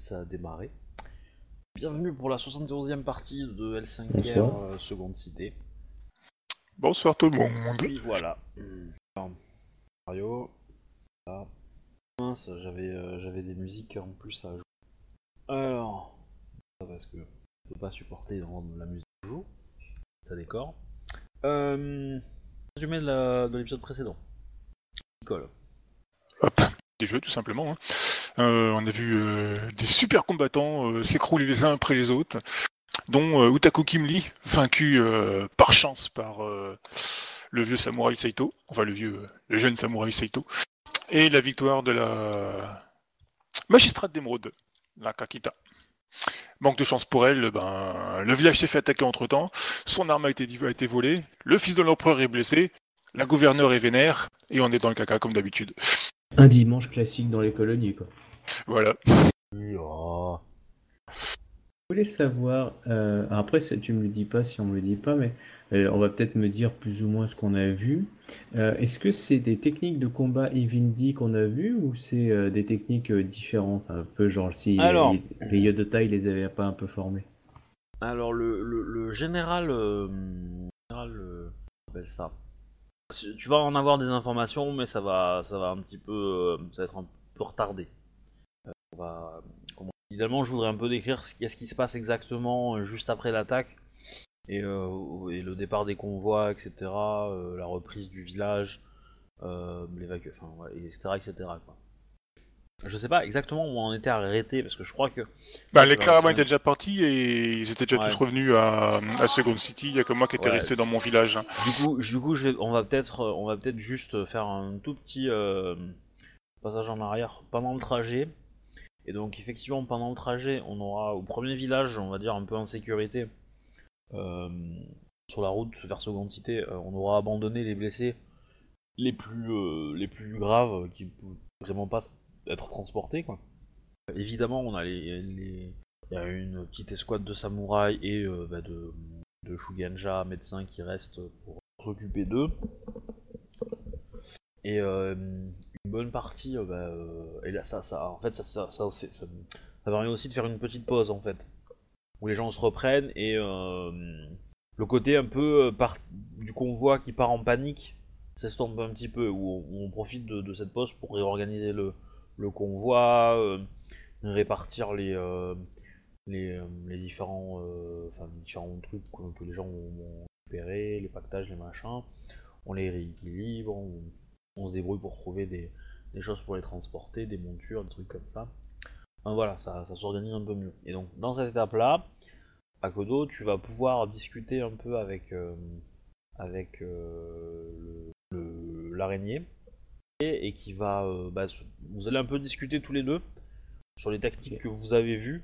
ça a démarré. Bienvenue pour la 71e partie de L5R Bonsoir. euh, Seconde Cité. Bonsoir tout le monde. Puis voilà. Alors, Mario. Là. Mince, j'avais euh, j'avais des musiques en plus à jouer. Alors, ça parce que je peux pas supporter dans la musique joue. Ça décore. Euh, résumé de la- de l'épisode précédent. Nicole. Hop, des jeux tout simplement. hein. Euh, on a vu euh, des super combattants euh, s'écrouler les uns après les autres, dont Utaku Kimli, vaincu par chance par le vieux samouraï Saito, enfin le vieux, le jeune samouraï Saito, et la victoire de la magistrate d'émeraude, la Kakita. Manque de chance pour elle, ben, le village s'est fait attaquer entre temps, son arme a été, a été volée, le fils de l'empereur est blessé, la gouverneure est vénère, et on est dans le caca comme d'habitude. Un dimanche classique dans les colonies, quoi. Voilà. Oh. Je voulais savoir, euh, après tu me le dis pas si on me le dit pas, mais euh, on va peut-être me dire plus ou moins ce qu'on a vu. Euh, Est-ce que c'est des techniques de combat Evindy qu'on a vu ou c'est euh, des techniques euh, différentes, un peu genre si Alors. les, les Yodotai les avaient pas un peu formés. Alors le, le, le général, euh, général euh, comment on appelle ça. Tu vas en avoir des informations, mais ça va, ça va un petit peu, euh, ça va être un peu retardé. Euh, Idéalement, je voudrais un peu décrire ce qu'est-ce qui se passe exactement euh, juste après l'attaque et, le départ des convois, etc. la reprise du village, l'évacuation, etc., etc. Quoi. Je sais pas exactement où on était arrêté parce que je crois que Bah, les ouais. étaient déjà partis et ils étaient déjà Ouais. tous revenus à, à Second City. Il y a que moi qui étais Ouais. resté dans mon village. hein. Du coup, du coup, je vais, on va peut-être, on va peut-être juste faire un tout petit euh, passage en arrière pendant le trajet. Et donc, effectivement, pendant le trajet, on aura au premier village, on va dire un peu en sécurité, euh, sur la route vers Seconde Cité, euh, on aura abandonné les blessés les plus, les plus graves qui ne pouvaient vraiment pas être transportés, quoi. Évidemment, on a les, les- il y a une petite escouade de samouraïs et euh, bah, de, de Shugenja, médecins qui restent pour s'occuper d'eux. Et euh, une bonne partie, euh, bah, euh, et là, ça, ça, en fait, ça, ça, ça, ça- ça permet aussi de faire une petite pause, en fait, où les gens se reprennent et euh, le côté un peu euh, par- du convoi qui part en panique s'estompe un petit peu, où on, où on profite de, de cette pause pour réorganiser le, le convoi, euh, répartir les, euh, euh, les différents, différents trucs que, les gens vont récupérer, les pactages, les machins, on les rééquilibre, on, se débrouille pour trouver des, choses pour les transporter, des montures, des trucs comme ça. Voilà, ça, ça s'organise un peu mieux. Et donc dans cette étape-là, à Kodo, tu vas pouvoir discuter un peu avec, l'araignée et, qui va, euh, bah, vous allez un peu discuter tous les deux sur les tactiques que vous avez vues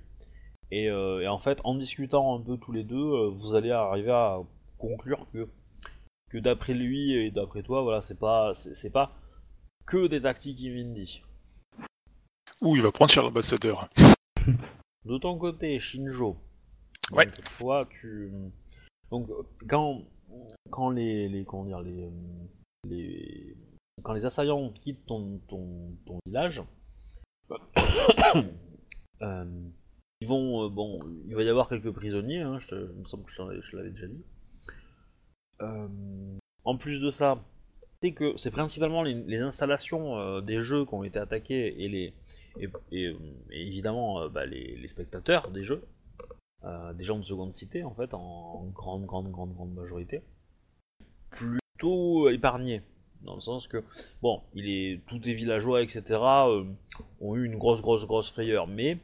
et, euh, et en fait, en discutant un peu tous les deux, euh, vous allez arriver à conclure que, que d'après lui et d'après toi, voilà, c'est pas, c'est pas que des tactiques Invindi. Ouh, il va prendre cher l'ambassadeur. De ton côté, Shinjo, Ouais. donc, toi, tu, donc quand, quand les, les, comment dire, les, les, quand les assaillants quittent ton, village, euh, ils vont, euh, bon, il va y avoir quelques prisonniers, hein, je me semble que je, l'avais déjà dit. Euh, en plus de ça, c'est principalement les, installations des jeux qui ont été attaqués et les évidemment bah, les, spectateurs des jeux, des gens de seconde cité en fait, en, en grande grande grande grande majorité, plutôt épargnés dans le sens que bon, il est tous les villageois etc euh, ont eu une grosse grosse grosse frayeur, mais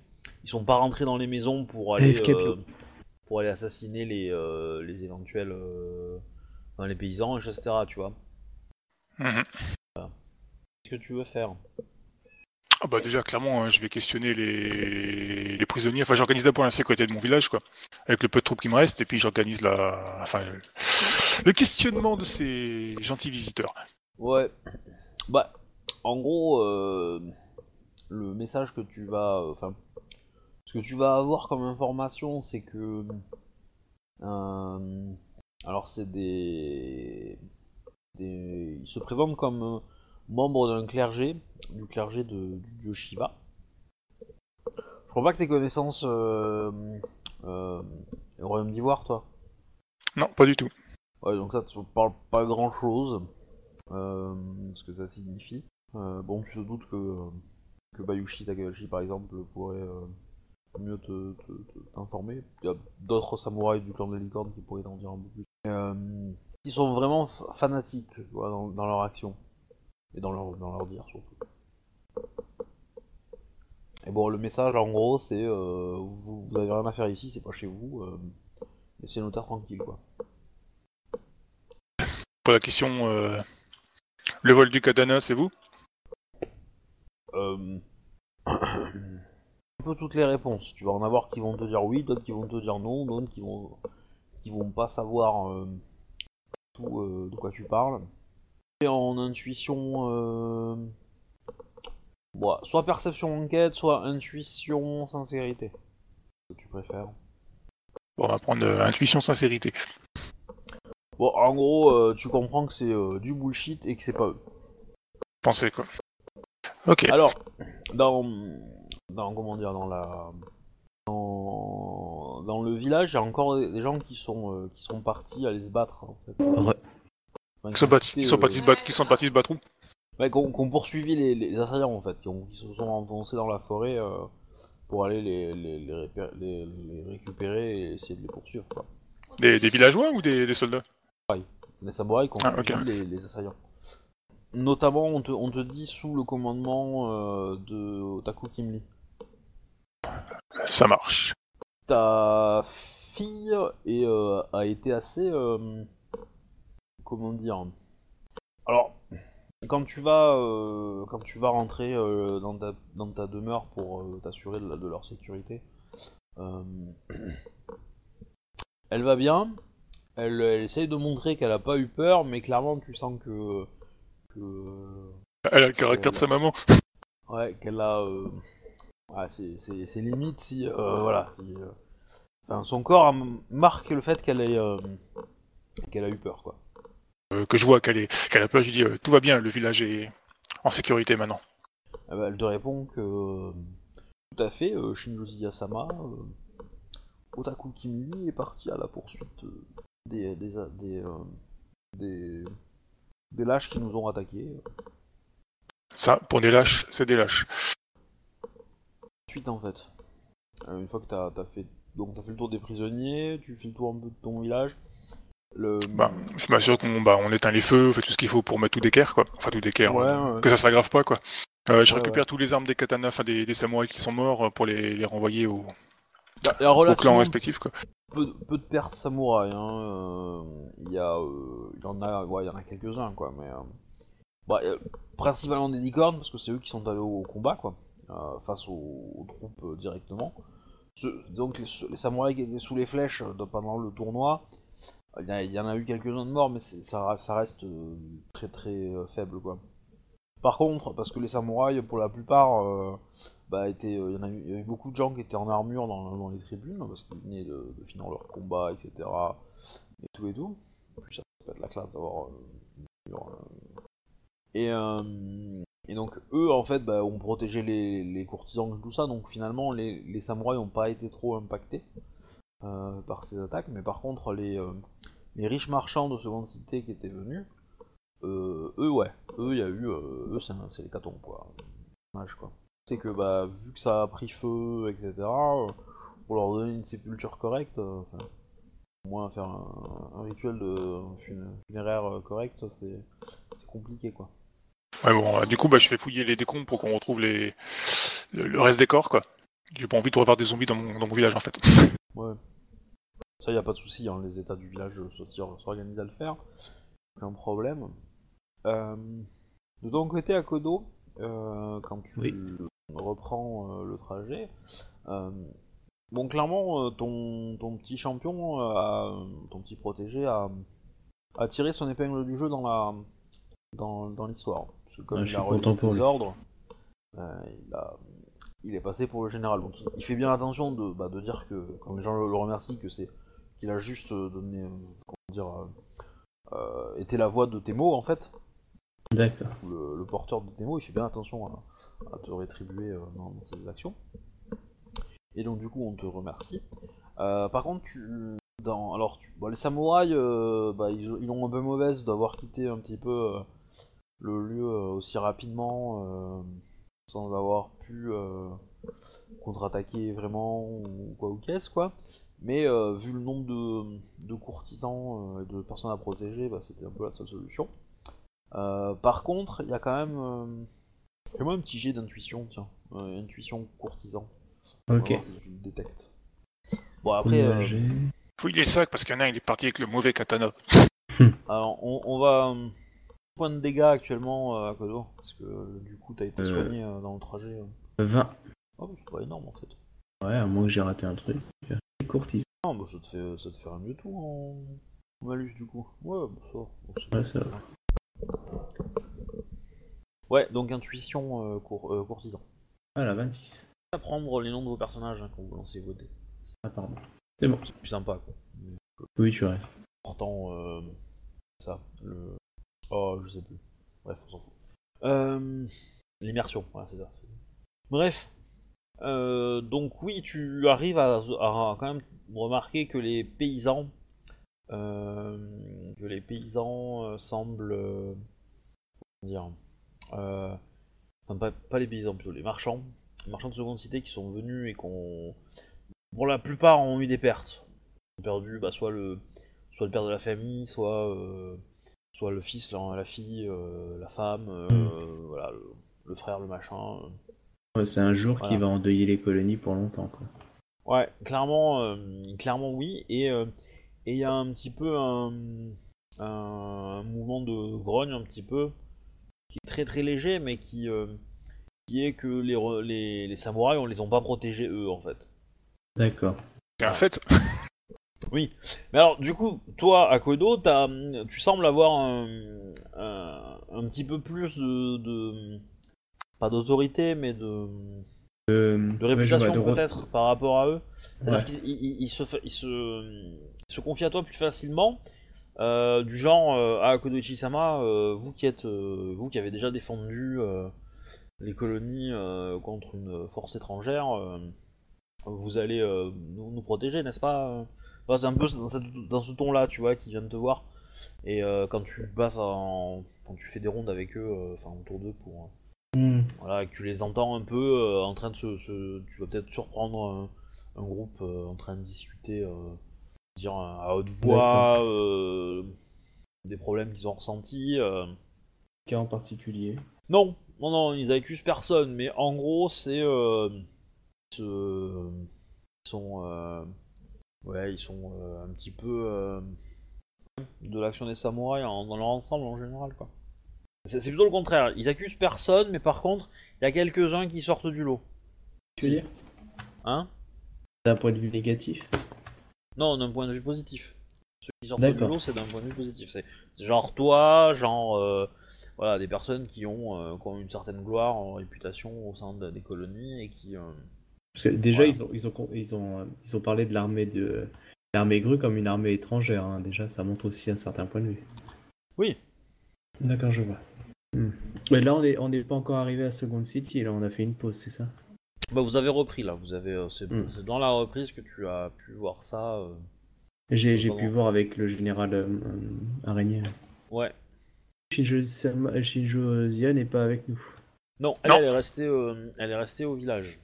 ils sont pas rentrés dans les maisons pour aller AFK, euh, pour aller assassiner les euh, les éventuels euh, enfin, les paysans etc tu vois. Mhm. Qu'est-ce que tu veux faire? Ah bah déjà, clairement, hein, je vais questionner les, les prisonniers. Enfin, j'organise d'abord la sécurité de mon village, quoi. Avec le peu de troupes qui me restent, et puis j'organise la... Enfin, le questionnement de ces gentils visiteurs. Ouais. Bah, en gros, euh, le message que tu vas, enfin, ce que tu vas avoir comme information, c'est que, euh, alors c'est des, des, ils se présentent comme euh, membres d'un clergé, du clergé de, du dieu Shiva. crois pas que tes connaissances euh, euh, au Royaume d'Ivoire, toi. Non, pas du tout. Ouais, donc ça, tu parles pas grand chose. Euh, ce que ça signifie. Euh, bon, tu te doutes que, Bayushi Takahashi, par exemple, pourrait euh, mieux te, t'informer. Il y a d'autres samouraïs du clan de la licorne qui pourraient t'en dire un peu plus. Ils sont vraiment fa- fanatiques dans, leur action. Et dans leur, dans leur dire, surtout. Et bon, le message, en gros, c'est vous, vous avez rien à faire ici, c'est pas chez vous. Laissez le notaire tranquille, quoi. Pour la question, le vol du katana, c'est vous? Euh, un peu toutes les réponses. Tu vas en avoir qui vont te dire oui, d'autres qui vont te dire non, d'autres qui vont qui vont pas savoir euh, tout euh, de quoi tu parles. Et en intuition, euh, bon, soit perception enquête, soit intuition sincérité. Que tu préfères. Bon, on va prendre intuition, sincérité. Bon, en gros, euh, tu comprends que c'est euh, du bullshit et que c'est pas eux. Pensez quoi. Ok. Alors, dans, dans comment dire, dans la, dans, dans le village, il y a encore des, gens qui sont euh, qui sont partis aller se battre en fait. Re- Enfin, Qui sont partis, quitté, qui sont partis se battre, qui sont partis se battre où ouais, qui ont, qui ont poursuivi les, les assaillants en fait, qui, ont- qui se sont enfoncés dans la forêt euh, pour aller les les, les, répé- les- les récupérer et essayer de les poursuivre. Quoi. des, des villageois ou des, des soldats? Les samouraïs qui ont Ah, les, les assaillants. Notamment, on te, on te dit sous le commandement euh, de Otaku Kimli. Ça marche. ta fille est, euh, a été assez euh, comment dire? Alors quand tu vas quand tu vas rentrer dans, ta, dans ta demeure pour t'assurer de, leur sécurité elle va bien elle, elle essaye de montrer qu'elle a pas eu peur mais clairement tu sens que que Elle a le caractère de sa maman. Ouais, qu'elle a. Ouais, c'est, c'est, c'est limite si. Euh, voilà. si, euh, Enfin, son corps marque le fait qu'elle ait. euh, qu'elle a eu peur, quoi. Euh, que je vois qu'elle est, qu'elle a peur, je dis euh, tout va bien, le village est en sécurité maintenant. Ah bah, elle te répond que. Tout à fait, Shinjozi Yasama. Otaku Kimli est parti à la poursuite des. des. des. euh, des, des lâches qui nous ont attaqués. Ça, pour des lâches, c'est des lâches. Suite, en fait. Euh, une fois que t'as, fait. Donc, t'as fait le tour des prisonniers, tu fais le tour un peu de ton village. Le. Bah, je m'assure qu'on bah, on éteint les feux, on fait tout ce qu'il faut pour mettre tout d'équerre, quoi. Enfin, tout d'équerre, Ouais, euh, ouais. que ça s'aggrave pas, quoi. Euh, je Ouais, récupère tous les armes des katanas, enfin des, des samouraïs qui sont morts euh, pour les, les renvoyer au, Il y a au clan respectif, quoi. Peu, de pertes samouraïs. Hein. euh, Il y euh, y en a, il y en a quelques-uns quoi, mais euh, bah, principalement des licornes parce que c'est eux qui sont allés au, combat quoi, face aux, troupes directement. Donc les, samouraïs qui étaient sous les flèches pendant le tournoi, il y, y en a eu quelques-uns de morts, mais ça, ça reste très très faible quoi. Par contre, parce que les samouraïs, pour la plupart, bah, étaient, euh, il y, en a eu, il beaucoup de gens qui étaient en armure dans, les tribunes, parce qu'ils venaient de, finir leur combat, etc. Et tout et tout. En plus, ça peut être la classe d'avoir euh, une armure, euh. Et, donc, eux, en fait, bah, ont protégé les, courtisans et tout ça, donc finalement, les, samouraïs n'ont pas été trop impactés par ces attaques, mais par contre, les, riches marchands de seconde cité qui étaient venus, eux, ouais, eux, il y a eu, eux, c'est les catons, quoi. Dommage, quoi. C'est que, bah, vu que ça a pris feu, etc., euh, pour leur donner une sépulture correcte, euh, enfin, au moins faire un, un rituel de fun- funéraire euh, correct, c'est c'est compliqué, quoi. Ouais, bon, euh, du coup, bah, je fais fouiller les décombres pour qu'on retrouve les... le, le reste des corps, quoi. J'ai pas envie de revoir des zombies dans mon, dans mon village, en fait. Ouais. Ça, y a pas de souci, hein, les états du village euh, s'or- s'organisent à le faire. Aucun problème. Euh, de ton côté, à Kodo, euh, quand tu Oui. Reprends euh, le trajet, euh, bon, clairement, euh, ton, ton petit champion, a- ton petit protégé, a, a tiré son épingle du jeu dans la dans, dans l'histoire. Parce que comme Ah, il je a content pour lui. ordres, il a il est passé pour le général. Donc il, fait bien attention de, bah, de dire que, quand les gens le, le remercient, que c'est qu'il a juste donné, comment dire, euh, été la voix de tes mots en fait, D'accord. le, le porteur de tes mots, il fait bien attention à, à te rétribuer euh, dans, ses actions. Et donc du coup, on te remercie. Euh, par contre, tu, dans, alors, les samouraïs, euh, bah, ils, ont un peu mauvaise d'avoir quitté un petit peu le lieu aussi rapidement, sans avoir pu contre-attaquer vraiment ou quoi ou qu'est-ce quoi. Mais vu le nombre de, de courtisans et de personnes à protéger, bah, c'était un peu la seule solution. Par contre, il y a quand même, fais-moi un petit jet d'intuition, tiens, Euh, intuition courtisan. On va Ok. voir si tu le détectes. Bon après, euh. Fouille les sacs parce qu'il y en a un, il est parti avec le mauvais katana. alors, on, on va euh, point de dégâts actuellement euh, à Kodo parce que euh, du coup t'as été Euh. soigné euh, dans le trajet. euh. 20. Oh, bah, c'est pas énorme en fait. Ouais, à moins que j'ai raté un truc. Courtise. Ah bah ça te fait ça te fait rien du tout en en malus du coup. Ouais, bah, ça. va. Bon, c'est- Ouais, ça va. Ouais, donc intuition euh, cour- euh, courtisan. Voilà, 26. À prendre les noms de vos personnages hein, quand vous lancez vos dés. Ah, pardon. C'est bon. C'est plus sympa quoi. Mais Oui, tu as raison. Pourtant, euh, ça, le. Oh, je sais plus. Bref, on s'en fout. Euh, L'immersion, voilà, c'est ça. Bref. Euh, donc, oui, tu arrives à, à quand même remarquer que les paysans. euh, que les paysans euh, semblent. euh, comment dire. Euh, enfin, pas, pas les paysans, plutôt les marchands. Les marchands de seconde cité qui sont venus et qu'on. Pour la plupart, ont eu des pertes. Ils ont perdu bah, soit le soit le père de la famille, soit euh, soit le fils, la, la fille, euh, la femme, Mm. voilà, le, le frère, le machin. Ouais, c'est un jour qui va endeuiller les colonies pour longtemps, quoi. Ouais, clairement, clairement oui. Et et il y a un petit peu un, un mouvement de grogne un petit peu qui est très très léger, mais qui euh, qui est que les, les les samouraïs on les ont pas protégés eux en fait. D'accord. Un fait. Oui. Mais alors, du coup, toi, à Kodo, t'as, tu sembles avoir un, un, un petit peu plus de, de- pas d'autorité, mais de, Euh, de ouais, réputation de peut-être par rapport à eux. Ouais. qu'ils ils- ils se, ils se, ils se confient à toi plus facilement. Euh, du genre, euh, à Kodo Ichisama, euh, vous qui êtes, euh, vous qui avez déjà défendu les colonies contre une force étrangère, vous allez nous, nous protéger, n'est-ce pas Enfin, C'est un peu dans, cette- dans ce ton-là, tu vois, qui vient de te voir. Et quand tu passes en, quand tu fais des rondes avec eux, enfin autour d'eux pour, Hmm. voilà, que tu les entends un peu en train de se, se- tu vas peut-être surprendre un, un groupe en train de discuter, dire à haute voix euh, des problèmes qu'ils ont ressentis. euh. Cas en particulier. Non, non, non, ils accusent personne, mais en gros, c'est. Euh, ce- ils sont. euh, ouais, ils sont euh, un petit peu. de l'action des samouraïs en- dans leur ensemble en général, quoi. C'est c'est plutôt le contraire. Ils accusent personne, mais par contre, il y a quelques-uns qui sortent du lot. Tu veux dire? Hein? D'un point de vue négatif? Non, d'un point de vue positif. Ceux qui sortent du lot, c'est d'un point de vue positif. C'est genre toi, genre. euh, voilà, des personnes qui ont, euh, qui ont une certaine gloire en réputation au sein de- des colonies et qui. euh, Parce que déjà, Voilà. ils, ont, ils, ont, ils, ont, ils ont parlé de l'armée de l'armée grue comme une armée étrangère. hein. Déjà, ça montre aussi un certain point de vue. Oui, D'accord, je vois. Hmm. Mais là, on n'est on est pas encore arrivé à Second City. Là, on a fait une pause, c'est ça? Bah vous avez repris là, vous avez, euh, c'est Mm. c'est dans la reprise que tu as pu voir ça. J'ai pu voir avec le général euh, euh, araignée. Ouais. Shinjo, Shinjo Zia n'est pas avec nous. Non, elle, Non. elle est restée, euh, elle est restée au village.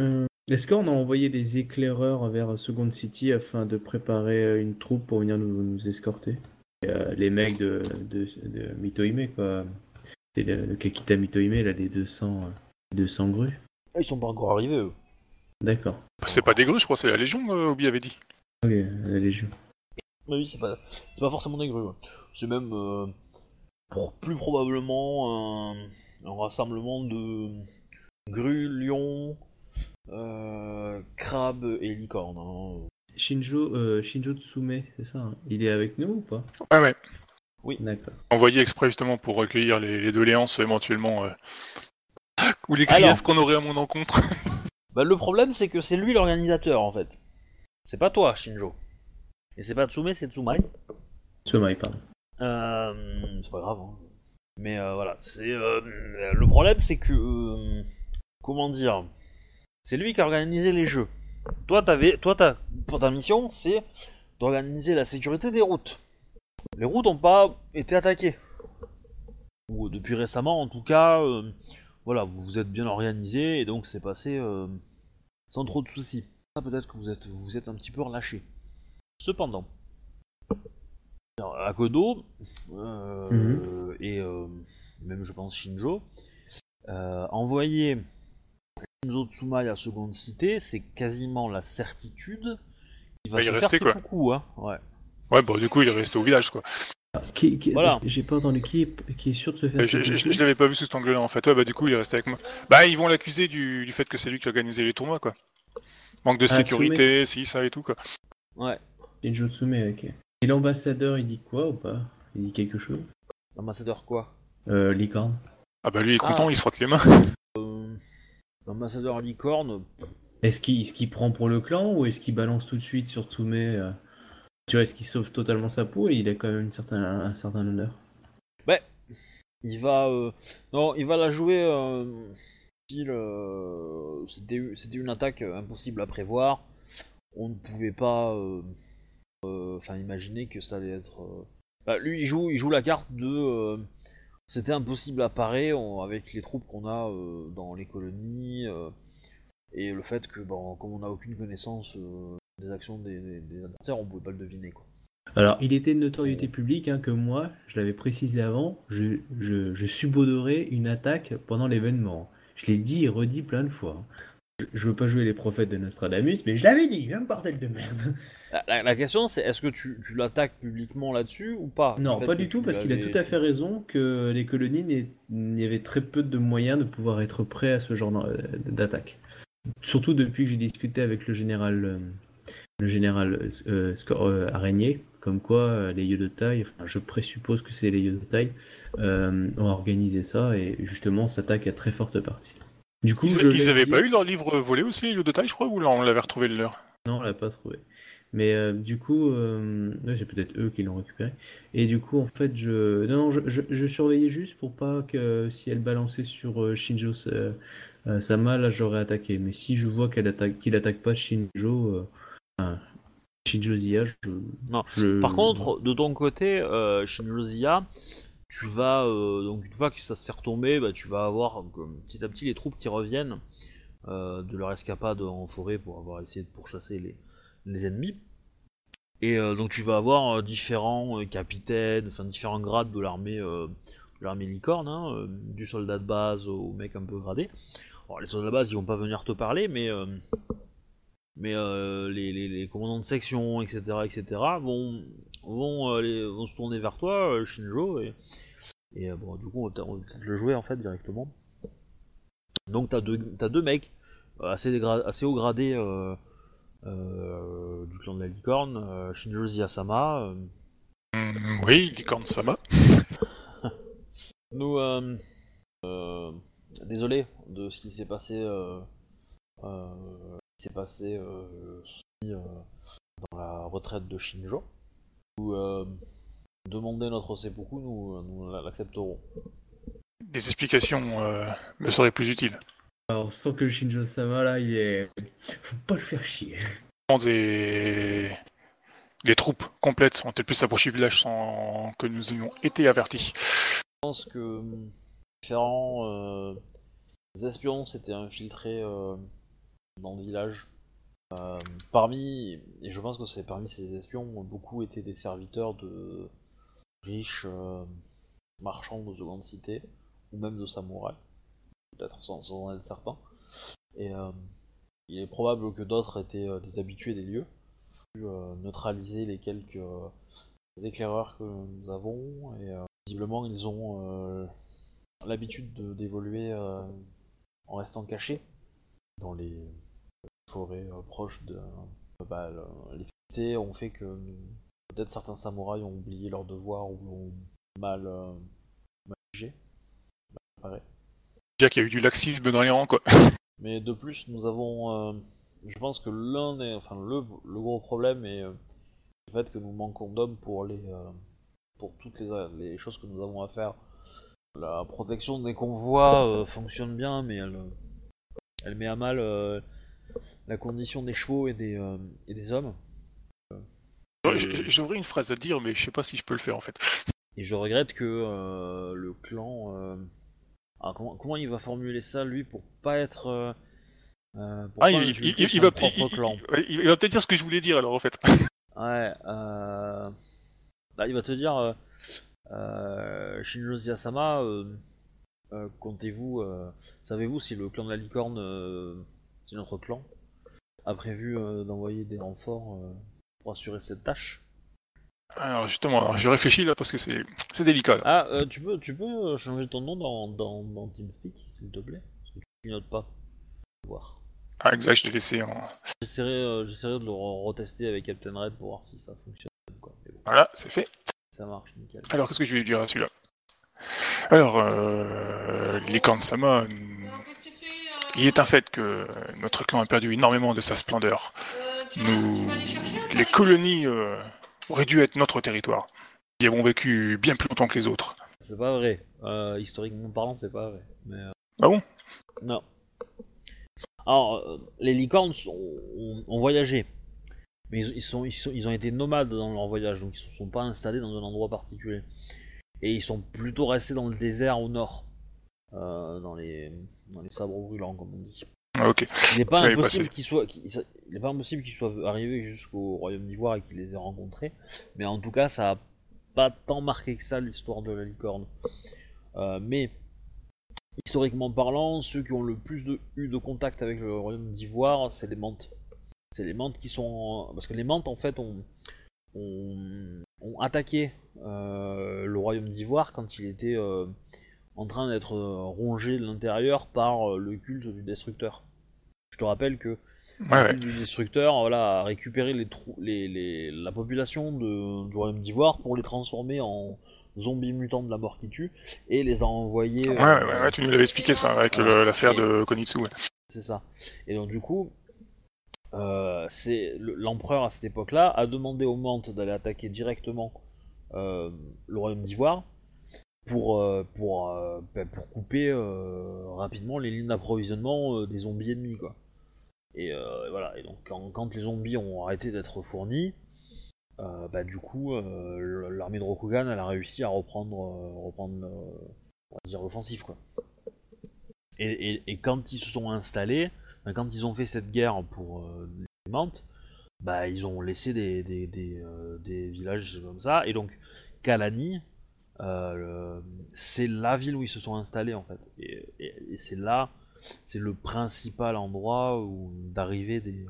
Euh, Est-ce qu'on a envoyé des éclaireurs vers Second City afin de préparer une troupe pour venir nous, nous escorter? Et, euh, Les mecs de, de, de Mitohime, quoi. C'est le, le Kakita Mitohime, là, les 200, euh, 200 grues. Ah, Ils sont pas encore arrivés eux. D'accord. C'est pas des grues, je crois, c'est la Légion, euh, Obi avait dit. Ok, la Légion. Mais oui, c'est pas, c'est pas forcément des grues. ouais. C'est même euh, pour- plus probablement un, un rassemblement de grues, lions, euh, crabes et licornes. hein. Shinjo, euh, Shinjo Tsume, c'est ça hein Il est avec nous ou pas? Ouais, ouais. D'accord. Envoyé exprès justement pour recueillir les, les doléances éventuellement. euh, Ou les Alors. griefs qu'on aurait à mon encontre. Bah, le problème, c'est que c'est lui l'organisateur en fait. C'est pas toi, Shinjo. Et c'est pas Tsume, c'est Tsumai. Tsumae, pardon. Euh, c'est pas grave. hein. Mais euh, voilà, c'est euh, le problème, c'est que euh, comment dire, c'est lui qui a organisé les jeux. Toi, t'avais, toi, t'as, pour ta mission, c'est d'organiser la sécurité des routes. Les routes n'ont pas été attaquées. Ou depuis récemment, en tout cas, voilà, vous vous êtes bien organisé et donc c'est passé euh, sans trop de soucis. Ça, peut-être que vous êtes, vous êtes un petit peu relâché. Cependant, alors, Akodo euh, et euh, même je pense Shinjo euh, envoyer Shinjo Tsumae à Seconde Cité, c'est quasiment la certitude qu'il va Bah, se faire ses quoi. coucous, hein. Ouais. Ouais, bon, du coup, il est resté au village, quoi. Qui, qui- Voilà. J'ai pas entendu qui est, qui est sûr de se faire Euh, Je, l'avais pas vu sous cet angle-là, en fait. Ouais, bah, du coup, il est resté avec moi. Bah, ils vont l'accuser du, du fait que c'est lui qui a organisé les tournois, quoi. Manque de Ah, sécurité, si, ça et tout, quoi. Ouais. Shinjo Tsume, ok. Et l'ambassadeur, il dit quoi ou pas? Il dit quelque chose? L'ambassadeur quoi? Euh, Licorne Ah, bah, lui, il est content, Ah. il se frotte les mains. Euh, L'ambassadeur licorne, Est-ce qu'il qu'il prend pour le clan ou est-ce qu'il balance tout de suite sur Tsume euh, Tu vois, est-ce qu'il sauve totalement sa peau et il a quand même une un certain honneur? Il va, euh, non, il va la jouer. euh, euh, c'était, une attaque euh, impossible à prévoir. On ne pouvait pas, enfin, imaginer que ça allait être. bah, lui, il joue, il joue la carte de. c'était impossible à parer avec les troupes qu'on a dans les colonies et le fait que, bon, comme on n'a aucune connaissance des actions des, des- des adversaires, on pouvait pas le deviner, quoi. Alors, il était de notoriété publique hein, que moi, je l'avais précisé avant, je, je, je subodorais une attaque pendant l'événement. Je l'ai dit et redit plein de fois. Je, je veux pas jouer les prophètes de Nostradamus, mais je l'avais dit, un bordel de merde. La, la- la question c'est est-ce que tu, tu l'attaques publiquement là-dessus ou pas Non, pas du tout, parce qu'il a tout à fait raison que les colonies, n'est- il y avait très peu de moyens de pouvoir être prêts à ce genre d'en- d'attaque. Surtout depuis que j'ai discuté avec le général, euh, le général euh, Scor- euh, Araignée, comme quoi euh, les Yodotai, enfin je présuppose que c'est les Yodotai, euh, ont organisé ça et justement s'attaquent à très forte partie. Du coup, Ils, je ils laisse avaient dire- pas eu leur livre volé aussi, les Yodotai, je crois, ou là, on l'avait retrouvé le leur? Non, on l'a pas trouvé. Mais euh, du coup, euh, c'est peut-être eux qui l'ont récupéré. Et du coup, en fait, je, non, non, je, je- je surveillais juste pour pas que si elle balançait sur Shinjo euh, Sama, là, j'aurais attaqué. Mais si je vois qu'elle attaque, qu'il attaque pas Shinjo, Shinjo Zia, je, Non. je- Par contre, de ton côté, euh, Shinjo Zia, tu vas euh, donc une fois que ça s'est retombé, bah, tu vas avoir euh, petit à petit les troupes qui reviennent euh, de leur escapade en forêt pour avoir essayé de pourchasser les, les ennemis. Et euh, donc tu vas avoir différents capitaines, enfin différents grades de l'armée de l'armée licorne, hein, du soldat de base au mec un peu gradé. Alors, les soldats de base ils vont pas venir te parler, mais mais euh, les, les- les commandants de section, etc., etc., vont vont, euh, les- vont se tourner vers toi, euh, Shinjo, et, et bon, du coup, on va peut-être le jouer en fait directement. Donc, t'as deux, deux mecs assez, assez haut gradés du clan de la licorne, Shinjo Ziyasama. Hum, Oui, Licorne Sama. nous, désolé de ce qui s'est passé, euh, qui s'est passé euh, euh, dans la retraite de Shinjo. Nous euh, demander notre seppuku, nous, nous l'accepterons. Les explications euh, me seraient plus utiles. Alors, sans que Shinjo Sama, là, il est. Faut pas le faire chier. Des... Les troupes complètes ont-elles pu s'approcher du village sans que nous ayons été avertis Je pense que différents euh, espions s'étaient infiltrés euh, dans le village. Euh, parmi, et je pense que c'est parmi ces espions, beaucoup étaient des serviteurs de riches euh, marchands de seconde cité, ou même de samouraïs, peut-être sans, en être certain. Et euh, il est probable que d'autres étaient des habitués des lieux, euh, neutraliser les quelques éclaireurs que nous avons, et visiblement ils ont l'habitude de- d'évoluer en restant cachés dans les forêts euh, proches de bah, le- les fêtés ont fait que peut-être certains samouraïs ont oublié leur devoir ou l'ont mal, euh, mal jugé. Mal. Déjà qu'il y a eu du laxisme dans les rangs, quoi. Mais de plus, nous avons. euh, je pense que l'un des. Enfin, le, le gros problème est euh, le fait que nous manquons d'hommes pour les. euh, pour toutes les, les choses que nous avons à faire. La protection des convois euh, fonctionne bien, mais elle. elle met à mal euh, la condition des chevaux et des, euh, et des hommes. Ouais, J'aurais une phrase à dire, mais je sais pas si je peux le faire en fait. Et je regrette que euh, le clan. euh, ah, comment, comment il va formuler ça, lui, pour pas être. pour Ah, pas il, il- il- va, clan. il- va peut-être dire ce que je voulais dire alors en fait. Ouais, bah, il va te dire euh, Shinjo Sama, euh, euh, comptez-vous, savez-vous si le clan de la licorne, notre clan, a prévu euh, d'envoyer des renforts euh, pour assurer cette tâche Alors justement, alors, je réfléchis là parce que c'est c'est délicat. Là. Ah, euh, tu peux, tu peux changer ton nom dans, dans, dans TeamSpeak, s'il te plaît? Parce que tu notes pas. Voir. Ah exact, je l'ai laissé en. J'essaierai, j'essaierai de le re- retester avec Captain Red pour voir si ça fonctionne. Quoi. Bon, Voilà, c'est fait. ça marche, nickel. Alors qu'est-ce que je vais lui dire à celui-là? Alors, euh, les Kansama, Alors, qu'est-ce que tu fais euh, il est un fait que notre clan a perdu énormément de sa splendeur. euh, tu, Nous- tu vas aller chercher un Les colonies euh, auraient dû être notre territoire. Ils avons vécu bien plus longtemps que les autres. C'est pas vrai. Euh, historiquement parlant, c'est pas vrai. Mais, euh, Ah bon? Non. Alors, euh, les licornes sont- ont, ont voyagé. Mais ils, ils sont, ils, sont, ils ont été nomades dans leur voyage, donc ils ne se sont pas installés dans un endroit particulier. Et ils sont plutôt restés dans le désert au nord. Euh, dans, les, dans les sabres brûlants, comme on dit. Ah, Ok. Il n'est pas impossible passé. qu'ils soient, qu'ils- il est pas impossible qu'ils soient arrivés jusqu'au royaume d'Ivoire et qu'ils les aient rencontrés. Mais en tout cas, ça a pas tant marqué que ça l'histoire de la licorne. Euh, mais historiquement parlant, ceux qui ont le plus de, eu de contact avec le royaume d'Ivoire, c'est les Mantes. C'est les Mantes qui sont, parce que les Mantes en fait ont, ont, ont attaqué euh, le royaume d'Ivoire quand il était euh, en train d'être euh, rongé de l'intérieur par euh, le culte du destructeur. Je te rappelle que Ouais, le ouais. culte du destructeur voilà, a récupéré les les, les- la population de- du royaume d'Ivoire pour les transformer en zombies mutants de la mort qui tue et les a envoyés. Ouais, euh, ouais, ouais, tu nous l'avais expliqué ça avec l'affaire de Konitsu. C'est ça. Et donc du coup, euh, c'est l'empereur à cette époque-là a demandé aux Mantes d'aller attaquer directement le royaume d'Ivoire pour euh, euh, ben, pour couper euh, rapidement les lignes d'approvisionnement des zombies ennemis quoi. Et voilà. Et donc quand, les zombies ont arrêté d'être fournis, bah du coup l'armée de Rokugan a réussi à reprendre reprendre l'offensive. Et, quand ils se sont installés, quand ils ont fait cette guerre pour les Mantes, bah ils ont laissé des, des, villages comme ça. Et donc Kalani, le- c'est la ville où ils se sont installés en fait. Et, et- et c'est là, c'est le principal endroit où d'arrivée des,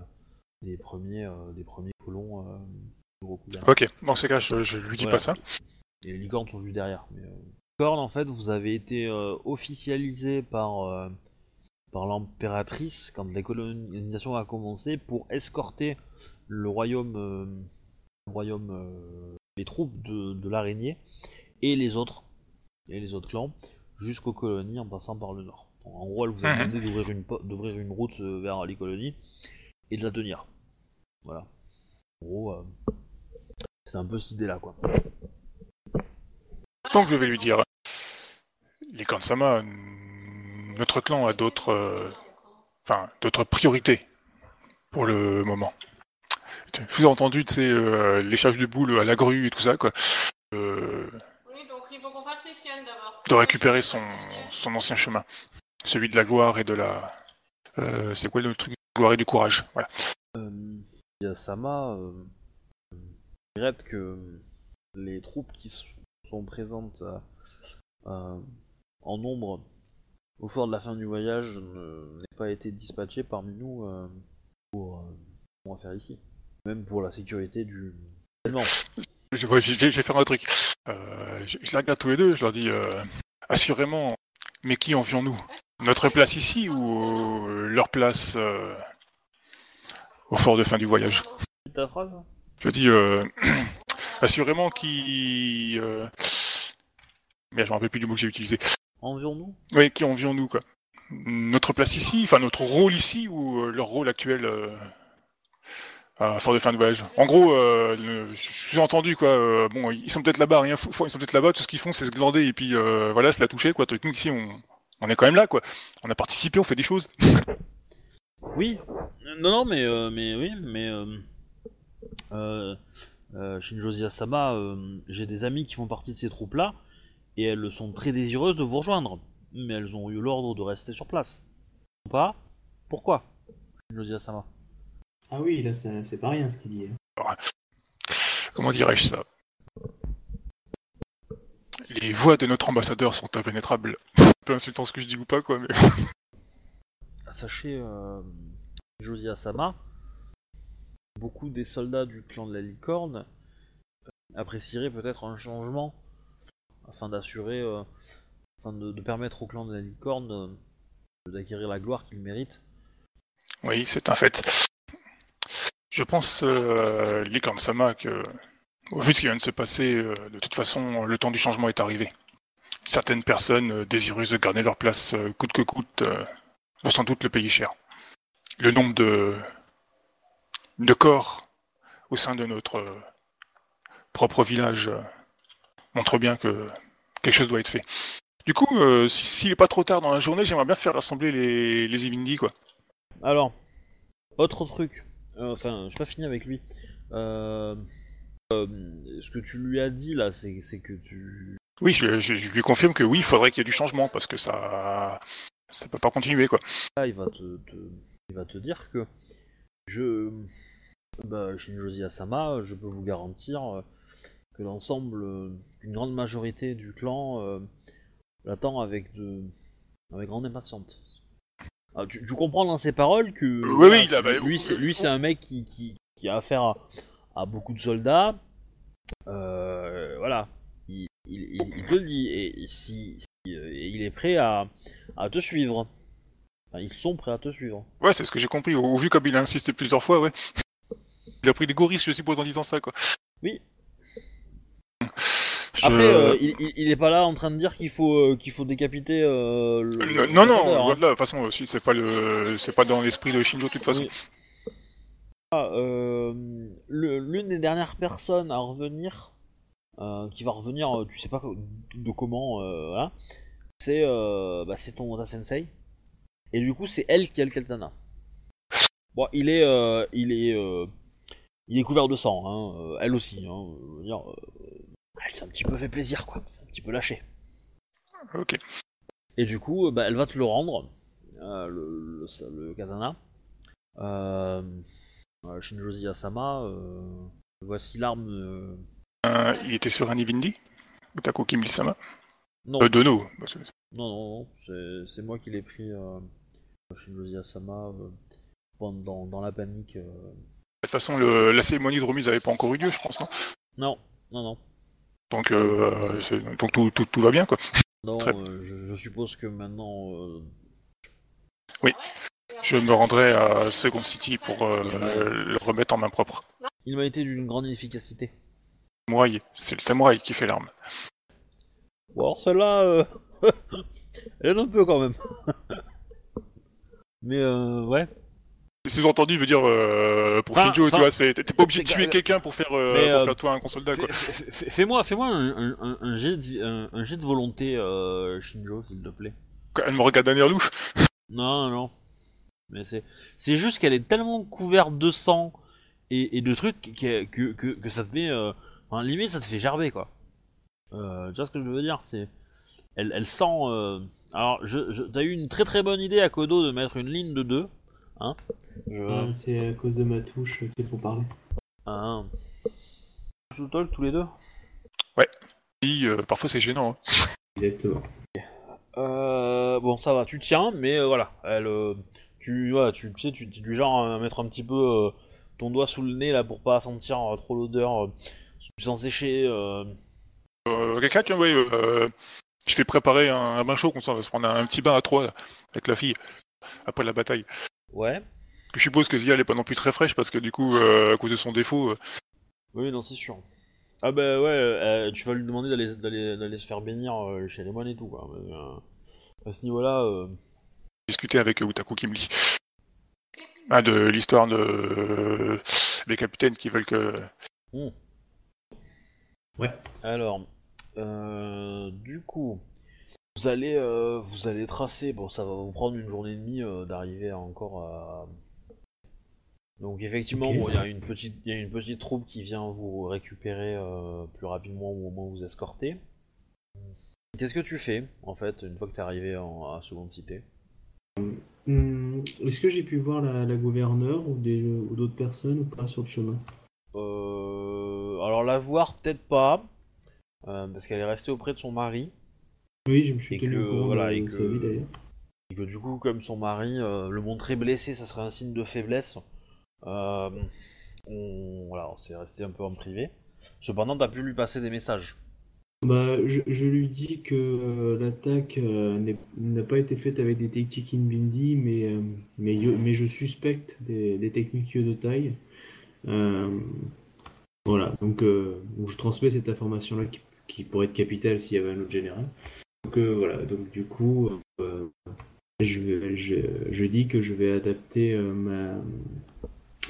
des premiers euh, des premiers colons euh. Ok, dans ces cas, je, je lui dis Voilà. pas ça. Et les licornes sont juste derrière. Mais, euh, les licornes, en fait, vous avez été euh, officialisé par, euh, par l'impératrice quand la colonisation a commencé pour escorter le royaume, euh, le royaume euh, les troupes de, de l'araignée et les autres et les autres clans jusqu'aux colonies en passant par le nord. Donc, en gros, elle vous a Mhm. demandé d'ouvrir une, d'ouvrir une route euh, vers les colonies et de la tenir. Voilà. En gros, euh, c'est un peu cette idée-là, quoi. Donc je vais lui dire, les Kansama, notre clan a d'autres, euh, enfin, d'autres priorités pour le moment. Je vous ai entendu, tu sais, euh, l'échage de boules à la grue et tout ça, quoi. Euh, Oui, donc il faut qu'on fasse les siennes d'abord. De récupérer son, son ancien chemin, celui de la gloire et de la, euh, c'est quoi le truc, gloire et du courage, voilà. Euh, Sama euh, regrette que les troupes qui sont présentes euh, euh, en nombre au fort de la fin du voyage n'aient pas été dispatchées parmi nous pour qu'on va faire ici. Même pour la sécurité du. Je, vais, je vais faire un truc. Euh, je, les regarde tous les deux, je leur dis, euh, assurément, mais qui envions-nous Notre place ici ou euh, leur place au fort de fin du voyage? Ta phrase Je dis, assurément qui... Mais je me rappelle plus du mot que j'ai utilisé. Envions-nous Oui, qui envions-nous, quoi? Notre place ici, enfin notre rôle ici ou leur rôle actuel euh, à fort de fin de voyage En gros, euh, je suis entendu, quoi. euh, bon, ils sont peut-être là-bas, rien fou- ils sont peut-être là-bas, tout ce qu'ils font, c'est se glander et puis euh, voilà, se la toucher, quoi. Truc, nous ici, on, est quand même là, quoi. On a participé, on fait des choses. Oui, non, non, mais, euh, mais oui, mais euh, euh, euh, Asama, euh, j'ai des amis qui font partie de ces troupes-là, et elles sont très désireuses de vous rejoindre, mais elles ont eu l'ordre de rester sur place. Pas Pourquoi? Shinjozi Asama. Ah oui, là, c'est pas rien ce qu'il dit. hein. Comment dirais-je ça? Les voix de notre ambassadeur sont impénétrables. Un peu insultant ce que je dis ou pas, quoi, mais... Sachez, euh, Shinjozi Asama, beaucoup des soldats du clan de la licorne euh, apprécieraient peut-être un changement afin d'assurer, euh, afin de, de permettre au clan de la licorne euh, d'acquérir la gloire qu'il mérite. Oui, c'est un fait. Je pense, euh, Licorne Sama, que, au vu de ce qui vient de se passer, euh, de toute façon, le temps du changement est arrivé. Certaines personnes euh, désireuses de garder leur place euh, coûte que coûte vont sans doute le payer cher. Le nombre de, de corps au sein de notre propre village montre bien que quelque chose doit être fait. Du coup, si- s'il n'est pas trop tard dans la journée, j'aimerais bien faire rassembler les, les Ivindi, quoi. Alors, autre truc, enfin, j'ai pas fini avec lui. Euh, euh, ce que tu lui as dit là, c'est que tu. Oui, je, je- je lui confirme que oui, il faudrait qu'il y ait du changement parce que ça, ça peut pas continuer quoi. Là, il va te, te- il va te dire que je. Bah, Shinjozi Asama, je peux vous garantir euh, que l'ensemble, euh, une grande majorité du clan euh, l'attend avec de. avec grande impatience. Ah, tu, tu comprends dans ses paroles que. oui, voilà, oui, là, bah, lui, c'est lui, c'est un mec qui, qui, qui a affaire à, à beaucoup de soldats. Euh, voilà. Il, il, il- il te le dit. Et si, si, euh, il est prêt à, à te suivre. Enfin, ils sont prêts à te suivre. Ouais, c'est ce que j'ai compris. Au, vu comme il a insisté plusieurs fois, ouais. Il a pris des gros risques, je suppose, en disant ça quoi. Oui. Après, euh, il, il, est pas là en train de dire qu'il faut, euh, qu'il faut décapiter euh, le. Le non, non, hein. de toute façon, si c'est pas le, c'est pas dans l'esprit de Shinjo de toute façon. Oui. Ah, euh, le- L'une des dernières personnes à revenir, euh, qui va revenir, euh, tu sais pas co- de comment, euh, voilà, c'est euh, bah, c'est ton ta sensei. Et du coup, c'est elle qui a le katana. Bon, il est, euh, il est, euh, il est couvert de sang, hein, euh, elle aussi. Hein, je veux dire, euh, elle s'est un petit peu fait plaisir, quoi. C'est un petit peu lâché. Ok. Et du coup, euh, bah, elle va te le rendre, euh, le, le, le katana. Euh, Shinjozi Asama, euh, voici l'arme. euh, il était sur un Ivindi Utako Kimli-sama Non, euh, Dono. bah, non, non, non, c'est- moi qui l'ai pris, Shinjozi Asama, pendant, dans la panique. De toute façon, le- la cérémonie de remise n'avait pas encore eu lieu, je pense. Non? Non, non, non. Donc, euh, donc tout, tout, tout va bien, quoi. Non, Très- euh, je, je suppose que maintenant. euh, Je me rendrai à Second City pour euh, le remettre en main propre. il m'a été d'une grande efficacité. Samouraï, c'est le samouraï qui fait l'arme. Bon, alors celle-là, elle aide un peu quand même. Mais euh, ouais. Sous-entendu, veut dire, euh, pour Shinjo, tu vois, t'es pas obligé de tuer que- quelqu'un pour faire, euh, Mais, pour euh, faire toi un soldat, quoi. Fais- fais- fais- Fais-moi, fais-moi un, un, un, jet de, un, jet de volonté, euh, Shinjo, s'il te plaît. Elle me regarde d'un air louche. Non, non. Mais c'est, c'est juste qu'elle est tellement couverte de sang et, et de trucs que, que, que, que ça te met, euh, enfin, limite, ça te fait gerber, quoi. Euh, tu vois ce que je veux dire? C'est, elle, elle sent. euh, Alors, je, je, t'as eu une très très bonne idée à Kodo de mettre une ligne de 2 hein. Je, Ah, c'est à cause de ma touche, c'est pour parler. talk tous les deux? Oui, euh, parfois c'est gênant. hein. Exactement. Euh, bon, ça va, tu tiens, mais euh, voilà, elle, euh, tu, voilà, tu, tu sais, tu, du genre à mettre un petit peu euh, ton doigt sous le nez là pour pas sentir euh, trop l'odeur, euh, sans sécher. Euh, Euh, Quelqu'un, tiens, ouais, euh, je vais préparer un, un bain chaud, comme ça on va se prendre un, un petit bain à trois, là, avec la fille, après la bataille. Ouais, Je suppose que Zia, elle est pas non plus très fraîche, parce que du coup, euh, à cause de son défaut, euh, oui, non, c'est sûr. Ah bah ouais, euh, tu vas lui demander d'aller, d'aller, d'aller se faire bénir euh, chez les moines et tout, quoi. Mais, euh, à ce niveau-là, euh, discuter avec Utaku Kimli. Ah, de l'histoire de euh, des capitaines qui veulent que... Alors, euh, du coup, Vous allez, euh, vous allez tracer. Bon, ça va vous prendre une journée et demie euh, d'arriver encore à. Donc effectivement, bon, il y a une petite, il y a une petite troupe qui vient vous récupérer euh, plus rapidement ou au moins vous escorter. Qu'est-ce que tu fais en fait une fois que t'es arrivé en, à Seconde Cité? Hum, Est-ce que j'ai pu voir la, la gouverneure ou d'autres personnes ou pas sur le chemin? Euh, Alors la voir peut-être pas, parce qu'elle est restée auprès de son mari. Oui, je me suis Et tenu que, au voilà, de et sa que- vie d'ailleurs. Et que du coup, comme son mari euh, le montrait blessé, ça serait un signe de faiblesse. Euh, on, voilà, on s'est resté un peu en privé. Cependant, t'as pu lui passer des messages. Bah, je, je lui dis que euh, l'attaque n'a pas été faite avec des techniques Inbindi, mais, mais, mais je suspecte des, des techniques de taille. Voilà, donc, euh, donc je transmets cette information-là qui, qui pourrait être capitale s'il y avait un autre général. Donc euh, voilà, donc du coup, euh, je, dis que je vais adapter euh,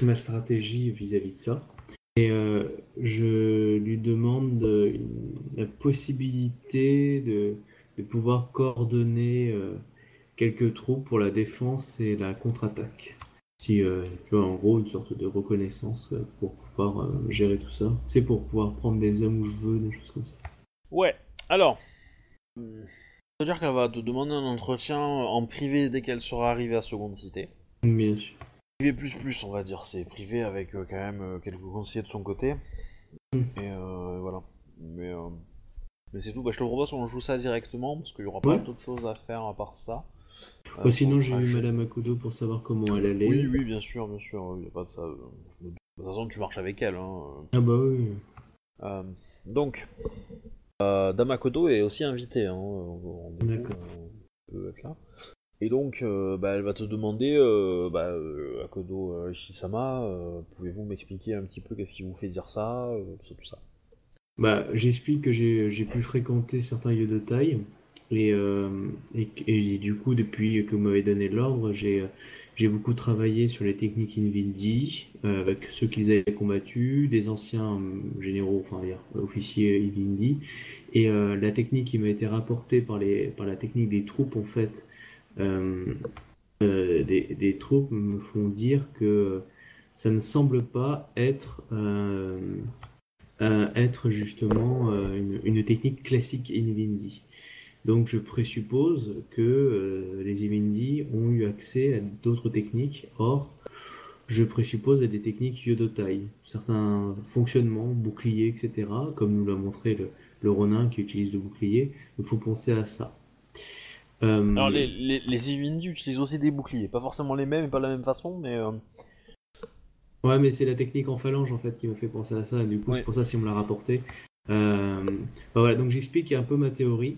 ma, stratégie vis-à-vis de ça. Et je lui demande la possibilité de, pouvoir coordonner quelques troupes pour la défense et la contre-attaque. Si, tu vois, en gros, une sorte de reconnaissance pour pouvoir gérer tout ça. C'est pour pouvoir prendre des hommes où je veux, des choses comme ça. Ouais, alors. C'est-à-dire qu'elle va te demander un entretien en privé dès qu'elle sera arrivée à Seconde Cité. Bien sûr. Privé plus plus, on va dire. C'est privé avec euh, quand même euh, quelques conseillers de son côté. Mm. Et euh, voilà. Mais, mais c'est tout. Bah, je te propose qu'on joue ça directement parce qu'il y aura pas d'autres choses à faire à part ça. Euh, sinon, j'ai eu trajet. Madame Akudo pour savoir comment elle allait. Oui, oui, bien sûr, bien sûr. Il y a pas de ça. je me doute. De toute façon, tu marches avec elle. Hein. Ah bah oui. Donc, euh, Damakoto est aussi invitée. Hein, au- D'accord. peut être là. Et donc, euh, bah, elle va te demander, euh, bah, euh, Akodo euh, Ishisama, euh, pouvez-vous m'expliquer un petit peu qu'est-ce qui vous fait dire ça, tout ça, tout ça. Bah, j'explique que j'ai j'ai pu fréquenter certains lieux de taille et, et, et du coup, depuis que vous m'avez donné l'ordre, j'ai j'ai beaucoup travaillé sur les techniques Invindi euh, avec ceux qu'ils avaient combattus, des anciens euh, généraux, enfin, officiers Invindi, et euh, la technique qui m'a été rapportée par, les, par la technique des troupes, en fait, des, troupes me font dire que ça ne semble pas être être justement une, une technique classique Invindi. Donc je présuppose que euh, les Invindi ont eu accès à d'autres techniques. Or, je présuppose à des techniques Yodotai, certains fonctionnements, boucliers, etc. Comme nous l'a montré le, le Ronin qui utilise le bouclier, il faut penser à ça. Euh, Alors, les, les, utilisent aussi des boucliers, pas forcément les mêmes et pas de la même façon, mais euh, Ouais, mais c'est la technique en phalange en fait qui m'a fait penser à ça. Du coup, Ouais. c'est pour ça si on me l'a rapporté. Bah voilà, donc j'explique un peu ma théorie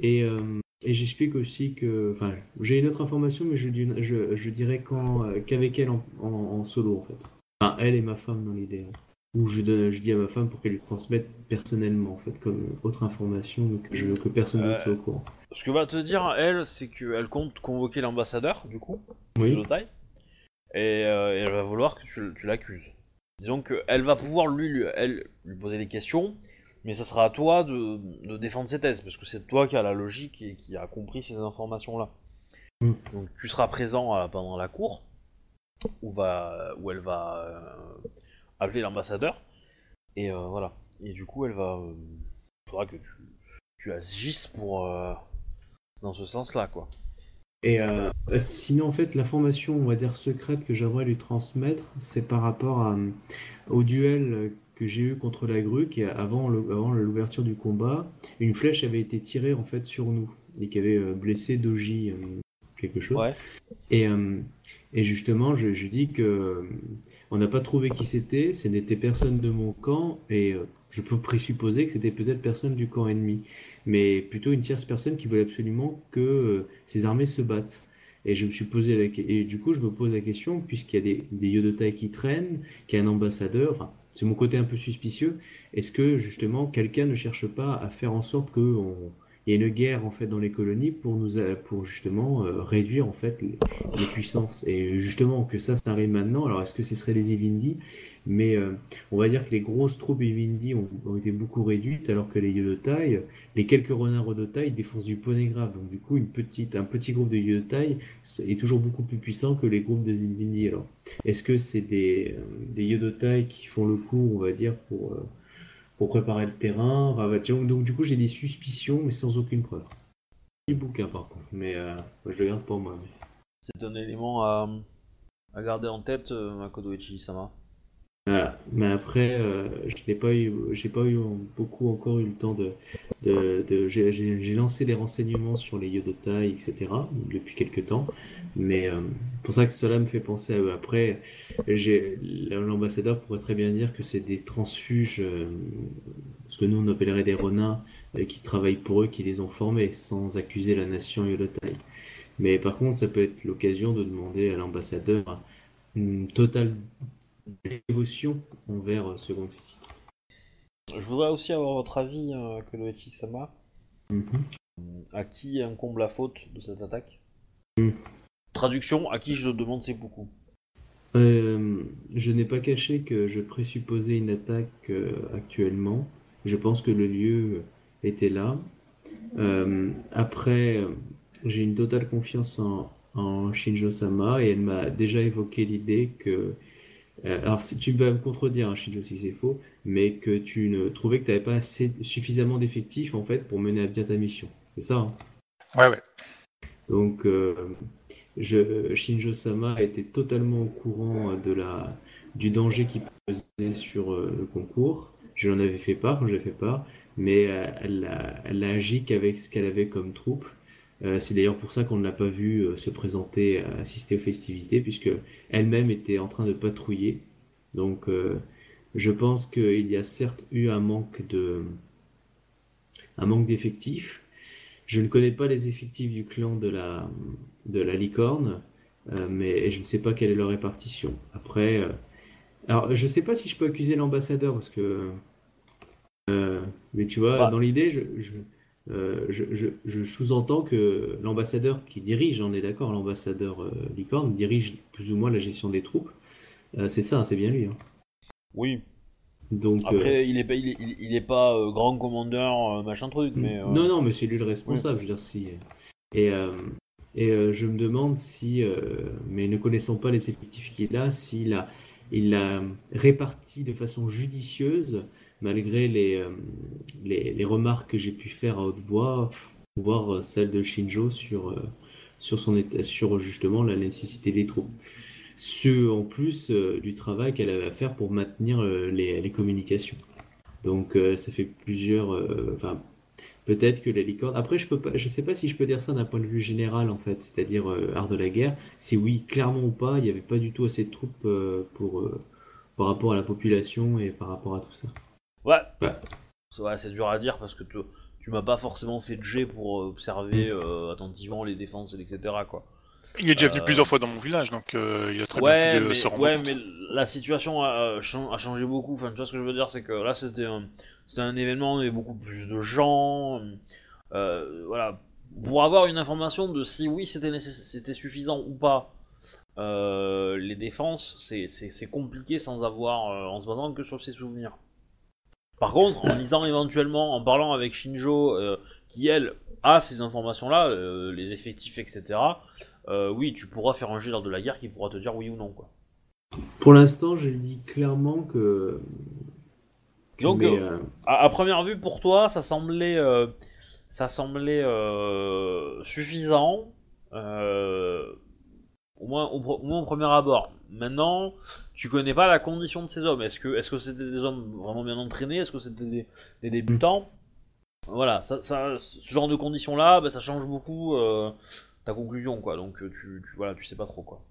et, euh, et j'explique aussi que, enfin, j'ai une autre information, mais je, dis- je, je dirais euh, qu'avec elle en, en- en solo en fait. Enfin, elle et ma femme dans l'idée. hein. Ou je, donne, je dis à ma femme pour qu'elle lui transmette personnellement en fait comme autre information donc que, je, que personne d'autre Euh, soit au courant. ce que va te dire, elle, c'est qu'elle compte convoquer l'ambassadeur, du coup, Oui. Et, euh, et elle va vouloir que tu, tu l'accuses. Disons qu'elle va pouvoir lui, lui, elle, lui poser des questions, mais ça sera à toi de, de défendre ses thèses, parce que c'est toi qui a la logique et qui a compris ces informations-là. Mm. Donc tu seras présent euh, pendant la cour, où, va, où elle va euh, appeler l'ambassadeur, et euh, voilà. Et du coup, elle va... Il faudra que tu, tu agisses pour... dans ce sens-là, quoi. Et euh, sinon, en fait, l'information, on va dire secrète que j'aimerais lui transmettre, c'est par rapport à, au duel que j'ai eu contre la grue, qui avant l'ouverture du combat, une flèche avait été tirée en fait sur nous et qui avait euh, blessé Doji euh, quelque chose. Ouais. Et, euh, et justement, je, je dis que on n'a pas trouvé qui c'était, ce n'était personne de mon camp, et je peux présupposer que c'était peut-être personne du camp ennemi, mais plutôt une tierce personne qui voulait absolument que ces armées se battent. Et je me suis posé la et du coup je me pose la question puisqu'il y a des, des Yodotai qui traînent, qu'il y a un ambassadeur, enfin c'est mon côté un peu suspicieux. Est-ce que justement quelqu'un ne cherche pas à faire en sorte que on- il y ait une guerre en fait dans les colonies pour nous a- pour justement euh, réduire en fait les, puissances? Et justement que ça ça arrive maintenant. Alors est-ce que ce serait les Ivindi mais euh, on va dire que les grosses troupes Evindi ont, été beaucoup réduites, alors que les Yodotai, les quelques renards Yodotai défoncent du poney grave. Donc du coup, une petite, un petit groupe de Yodotai est toujours beaucoup plus puissant que les groupes de Zinvindi. Alors, est-ce que c'est des, euh, des Yodotai qui font le coup, on va dire, pour, euh, pour préparer le terrain Donc du coup, j'ai des suspicions, mais sans aucune preuve. Du bouquin par contre, mais je le garde pour moi. C'est un élément à, à garder en tête, Makoto Ichi-sama. Voilà. Mais après, euh, je n'ai pas eu, j'ai pas eu beaucoup encore eu le temps de, j'ai, lancé des renseignements sur les Yodotai, etc. depuis quelques temps. Mais euh, pour ça que cela me fait penser à eux. Après, l'ambassadeur pourrait très bien dire que c'est des transfuges, euh, ce que nous on appellerait des renins, euh, qui travaillent pour eux, qui les ont formés, sans accuser la nation Yodotai. Mais par contre, ça peut être l'occasion de demander à l'ambassadeur une totale dévotion envers euh, Second City. Je voudrais aussi avoir votre avis, euh, Makoto Ichi-sama. À qui incombe la faute de cette attaque Mm. Traduction, à qui je demande c'est beaucoup. Euh, je n'ai pas caché que je présupposais une attaque euh, actuellement. Je pense que le lieu était là. Euh, après, euh, j'ai une totale confiance en, en Shinjo-sama et elle m'a déjà évoqué l'idée que. Euh, alors, si tu vas me contredire, hein, Shinjo, si c'est faux, mais que tu ne trouvais que tu n'avais pas assez, suffisamment d'effectifs en fait pour mener à bien ta mission. C'est ça, hein? Ouais, ouais. Donc, euh, je, Shinjo-sama était totalement au courant de la, du danger qui pesait sur euh, le concours. Je lui en avais fait part, je l'ai fait part, mais euh, elle a, elle a agi qu'avec ce qu'elle avait comme troupe. Euh, c'est d'ailleurs pour ça qu'on ne l'a pas vu euh, se présenter, euh, assister aux festivités, puisque elle-même était en train de patrouiller. Donc, je pense qu'il y a certes eu un manque de, un manque d'effectifs. Je ne connais pas les effectifs du clan de la, de la licorne, euh, mais je ne sais pas quelle est leur répartition. Après, euh, alors je ne sais pas si je peux accuser l'ambassadeur parce que, euh, mais tu vois, Bah. dans l'idée, je, je, euh, je, je- je sous-entends que l'ambassadeur qui dirige, on est d'accord, l'ambassadeur euh, licorne dirige plus ou moins la gestion des troupes. Euh, c'est ça, c'est bien lui. hein. Oui. Donc, Après, il est pas, il est, il- il est pas grand commandeur, machin truc, mais. Non, non, mais c'est lui le responsable, je veux dire, si. Et, et je me demande si, mais ne connaissant pas les effectifs qu'il a, s'il a, il a réparti de façon judicieuse, malgré les, euh, les, les remarques que j'ai pu faire à haute voix, voire euh, celles de Shinjo sur, euh, sur, son sur justement la nécessité des troupes. Ce, en plus du travail qu'elle avait à faire pour maintenir les, communications. Donc ça fait plusieurs, enfin peut-être que la licorne. Après je peux pas, je sais pas si je peux dire ça d'un point de vue général en fait, c'est-à-dire art de la guerre. Si oui, clairement ou pas, il n'y avait pas du tout assez de troupes par rapport à la population et par rapport à tout ça. Ouais. Ouais. C'est ouais, c'est dur à dire parce que tu, tu m'as pas forcément fait de jet pour observer euh, attentivement les défenses, et etc. Quoi. Il est déjà venu Euh, plusieurs fois dans mon village, donc euh, il a très Ouais, bien pu mais, se rendre ouais compte. mais la situation a, a chan- a changé beaucoup. Enfin, tu vois ce que je veux dire, c'est que là c'était un, c'était un événement, il y avait beaucoup plus de gens. Euh, voilà. Pour avoir une information de si oui c'était nécess- c'était suffisant ou pas, euh, les défenses, c'est- c'est c'est compliqué sans avoir, euh, en se basant que sur ses souvenirs. Par contre, en lisant éventuellement, en parlant avec Shinjo, euh, qui elle a ces informations-là, euh, les effectifs, etc. euh, oui, tu pourras faire un jet lors de la guerre qui pourra te dire oui ou non, quoi. Pour l'instant, je dis clairement que. Donc, euh, euh, À, à première vue, pour toi, ça semblait, euh, ça semblait euh, suffisant, euh, au moins au moins au premier abord. Maintenant, tu connais pas la condition de ces hommes. Est-ce que, est-ce que c'était des hommes vraiment bien entraînés? Est-ce que c'était des, débutants? Voilà, ce genre de conditions-là, bah, ça change beaucoup euh, ta conclusion, quoi. Donc, euh, tu, tu, voilà, tu sais pas trop, quoi.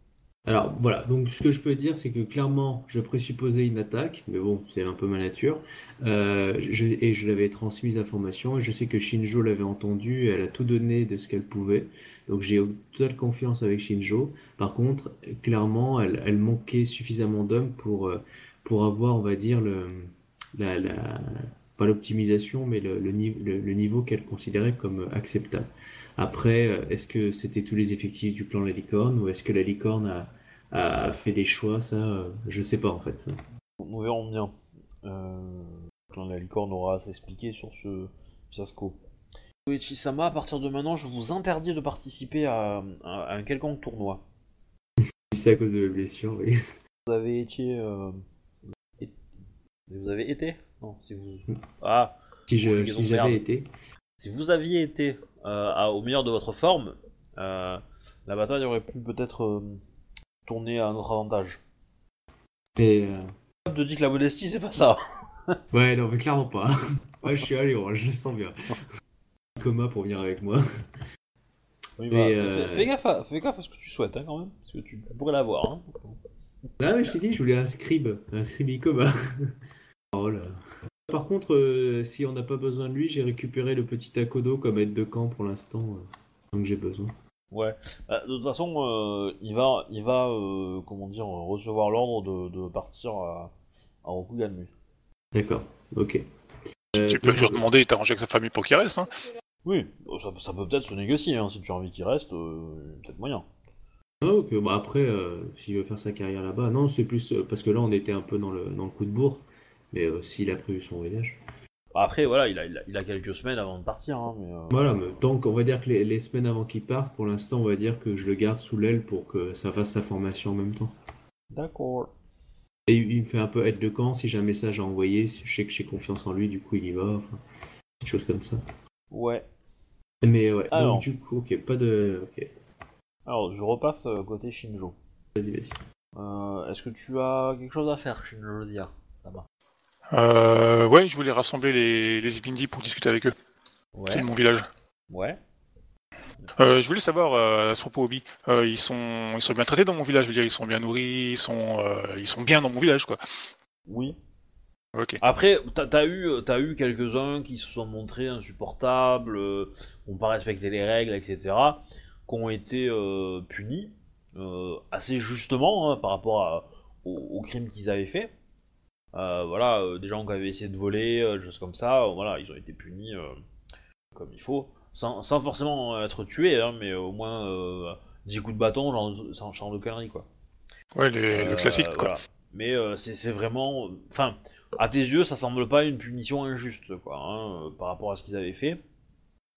Alors voilà, donc ce que je peux dire, c'est que clairement, je présupposais une attaque, mais bon, c'est un peu ma nature, Euh, et je l'avais transmise l'information, et je sais que Shinjo l'avait entendu, elle a tout donné de ce qu'elle pouvait, donc j'ai totale confiance avec Shinjo. Par contre, clairement, elle, manquait suffisamment d'hommes pour, euh, pour avoir, on va dire, le, pas l'optimisation, mais le, le, le- le niveau qu'elle considérait comme acceptable. Après, euh, est-ce que c'était tous les effectifs du clan La Licorne ou est-ce que La Licorne a, a fait des choix? Ça, euh, je sais pas en fait. Nous verrons bien. Euh, quand la licorne aura à s'expliquer sur ce fiasco. Uechi-sama, à partir de maintenant, je vous interdis de participer à, à- à un quelconque tournoi. Si c'est à cause de la blessure, oui. Vous avez été... euh, Vous avez été? Non, si vous... Ah, Si si de j'avais merde. été. si vous aviez été euh, à- au meilleur de votre forme, euh, la bataille aurait pu peut-être tourner à notre avantage. Je te dis que la modestie, c'est pas ça. Ouais, non, mais clairement pas. Ouais, je suis allé, ouais, je le sens bien. Coma pour venir avec moi. Oui, Mais, bah, euh, fais, fais gaffe à, fais gaffe à ce que tu souhaites, hein, quand même. Parce que tu pourrais l'avoir. Hein. Ah, mais je t'ai dit, je voulais un scribe. Un scribe Icoma. oh là. Par contre, euh, si on n'a pas besoin de lui, j'ai récupéré le petit Akodo comme aide de camp pour l'instant. euh, donc j'ai besoin. Ouais. Bah, de toute façon, euh, il va, il va euh, comment dire, recevoir l'ordre de, de partir à, à Rokuganmu. D'accord, ok. Euh, tu peux toujours demander et t'arranger avec sa famille pour qu'il reste. Hein. Oui, ça, ça peut peut-être se négocier, hein, si tu as envie qu'il reste, euh, peut-être moyen. Ah, bah après, euh, s'il veut faire sa carrière là-bas, non, c'est plus euh, parce que là on était un peu dans le, dans le coup de bourre, mais euh, s'il a prévu son voyage. Après, voilà, il a, il a, il a quelques semaines avant de partir, hein, mais... euh, Voilà, mais donc on va dire que les, les semaines avant qu'il parte, pour l'instant, on va dire que je le garde sous l'aile pour que ça fasse sa formation en même temps. D'accord. Et il il me fait un peu aide de camp, si j'ai un message à envoyer, si je sais que j'ai confiance en lui, du coup il y va, enfin, des choses comme ça. Ouais. Mais ouais, Alors. donc du coup, ok, pas de. Ok, Alors, je repasse euh, côté Shinjo. vas-y, vas-y. Euh, Est-ce que tu as quelque chose à faire, Shinjo Dia va. Euh, ouais, je voulais rassembler les, les Ivindi pour discuter avec eux. C'est Ouais. de mon village. Ouais. Euh, je voulais savoir euh, à ce propos, Obi, euh, ils sont ils sont bien traités dans mon village. Je veux dire, ils sont bien nourris, ils sont euh, ils sont bien dans mon village, quoi. Oui. Après, t'as as eu, eu quelques-uns qui se sont montrés insupportables, euh, ont pas respecté les règles, etc., qui ont été euh, punis euh, assez justement hein, par rapport à- aux, aux crimes qu'ils avaient fait. Euh, voilà, des gens qui avaient essayé de voler, des choses comme ça, voilà, ils ont été punis comme il faut, sans, sans forcément être tués, hein, mais au moins euh, 10 coups de bâton, genre, sans genre de conneries, quoi. Ouais, les- le classique, quoi. voilà. Mais c'est c'est vraiment. Enfin, à tes yeux, ça semble pas une punition injuste, quoi, hein, euh, par rapport à ce qu'ils avaient fait.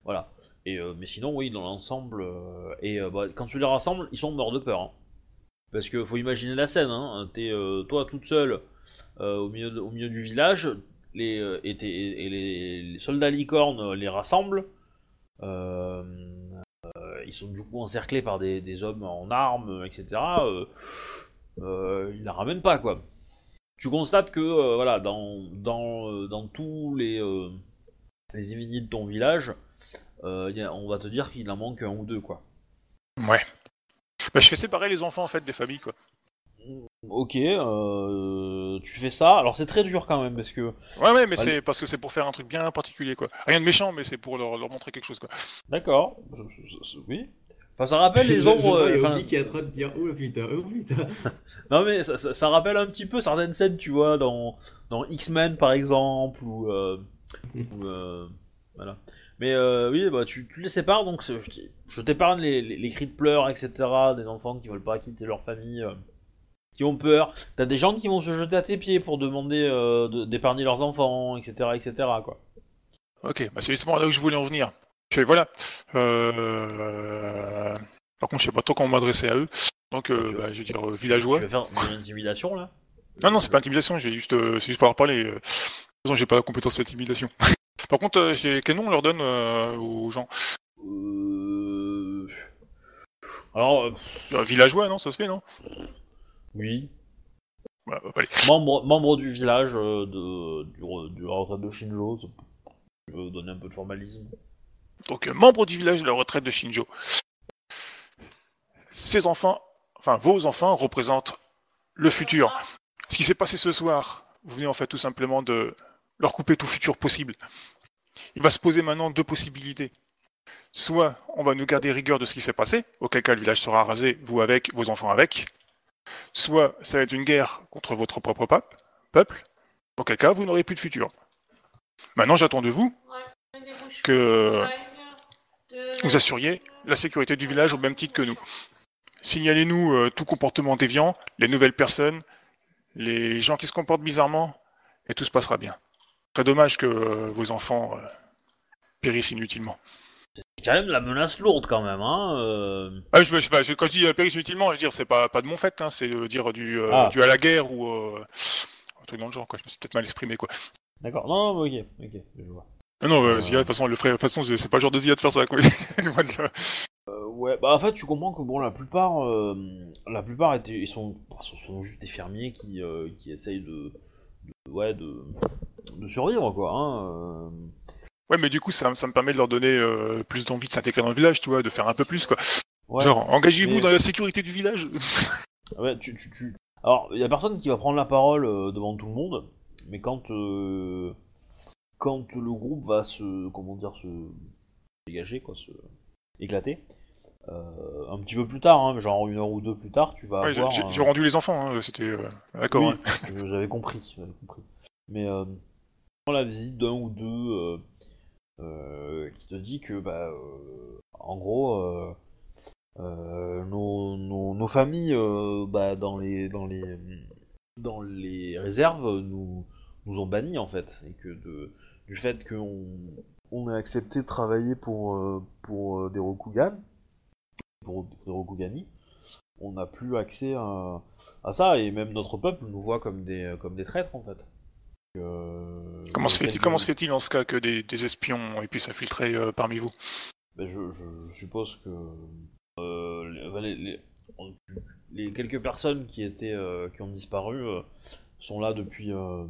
Voilà. Et, euh, mais sinon, oui, dans l'ensemble. euh, et bah, quand tu les rassembles, ils sont morts de peur. hein. Parce que faut imaginer la scène, hein. T'es toi toute seule au, milieu du village, les, et, les, soldats licornes les rassemblent. Ils sont du coup encerclés par des, hommes en armes, etc. Ils la ramènent pas quoi. Tu constates que euh, voilà dans dans, euh, dans tous les euh, les de ton village, euh, y a- on va te dire qu'il en manque un ou deux quoi. Ouais. Bah, je fais séparer les enfants en fait des familles, quoi. Ok, euh, tu fais ça. Alors c'est très dur quand même parce que Ouais, ouais, mais c'est parce que c'est pour faire un truc bien particulier, quoi. Rien de méchant, mais c'est pour leur, leur montrer quelque chose, quoi. d'accord, oui. Enfin ça rappelle les Je- je ombres. vois, euh, il y a enfin, qui est en train de dire Oh putain, oh putain. Non mais ça, ça- ça rappelle un petit peu certaines scènes, tu vois, dans, dans X-Men par exemple, ou... euh, ou, euh, voilà. Mais euh, oui, bah tu, tu les sépares, donc je, t'épargne les, les, les cris de pleurs, etc., des enfants qui veulent pas quitter leur famille, euh, qui ont peur. T'as des gens qui vont se jeter à tes pieds pour demander euh, de- d'épargner leurs enfants, etc., etc., quoi. Ok, bah c'est justement là où je voulais en venir. Voilà. Euh... Par contre, je sais pas trop comment m'adresser à eux. Donc, euh, bah, je vais dire euh, villageois. Tu vas faire une intimidation, là? Non, non, c'est pas intimidation, j'ai juste, euh, c'est juste pour leur parler. De toute façon, j'ai pas la compétence d'intimidation. Par contre, quel nom on leur donne aux gens? Euh... Alors, Villageois, non Ça se fait, non? Oui, Voilà, bah, allez. membre, membre du village de, du, du de Shinjo, tu veux donner un peu de formalisme? Donc, euh, membre du village de la retraite de Shinjo. Ces enfants, enfin, vos enfants représentent le futur. Ce qui s'est passé ce soir, vous venez en fait tout simplement de leur couper tout futur possible. Il va se poser maintenant deux possibilités. Soit on va nous garder rigueur de ce qui s'est passé, auquel cas le village sera rasé, vous avec, vos enfants avec. Soit ça va être une guerre contre votre propre peuple, auquel cas vous n'aurez plus de futur. Maintenant j'attends de vous que vous assuriez la sécurité du village au même titre que nous. Signalez-nous euh, tout comportement déviant, les nouvelles personnes, les gens qui se comportent bizarrement, et tout se passera bien. Très dommage que euh, vos enfants euh, périssent inutilement. C'est quand même la menace lourde quand même, hein. Ah, je, je- je- quand je dis périssent inutilement, je veux dire, c'est pas, pas de mon fait, hein, c'est dire du, Ah. dû à la guerre ou un truc dans le genre, quoi. Je me suis peut-être mal exprimé, quoi. D'accord. Non, non, ok, ok, je vois. Non, non, euh. Zia, de toute façon, le ferait. De toute façon, c'est pas le genre de Zia de faire ça, quoi. Euh, ouais, bah en fait, tu comprends que bon, la plupart, euh, la plupart étaient, ils sont, sont juste des fermiers qui, euh, qui essayent de, de- ouais, de, de survivre, quoi. Hein, ouais, mais du coup, ça, ça me permet de leur donner plus d'envie de s'intégrer dans le village, tu vois, de faire un peu plus, quoi. Ouais. Genre, engagez-vous Mais- dans la sécurité du village. Ouais, tu, tu, tu... Alors, il y a personne qui va prendre la parole devant tout le monde, mais quand, euh, quand le groupe va se, comment dire, se dégager, quoi, se éclater, euh, un petit peu plus tard, hein, genre une heure ou deux plus tard, tu vas Ouais, avoir. j'ai un- j'ai rendu les enfants, hein, c'était. euh, D'accord. Oui, hein. j'avais compris, j'avais compris. Mais euh, dans la visite d'un ou deux euh, euh, qui te dit que, bah, euh, en gros, euh, euh, nos, nos, nos familles, euh, bah, dans les dans les dans les réserves, nous nous ont bannis en fait, et que de, du fait qu'on on ait accepté de travailler pour euh, pour euh, des Rokugan, pour des Rokugani, on n'a plus accès à à ça. Et même notre peuple nous voit comme des comme des traîtres en fait. Euh, Comment se fait-il fait comment que- se fait-il en ce cas que des, des espions aient pu s'infiltrer euh, parmi vous? Ben, je, je, je suppose que euh, les, quelques personnes qui étaient euh, qui ont disparu euh, sont là depuis euh,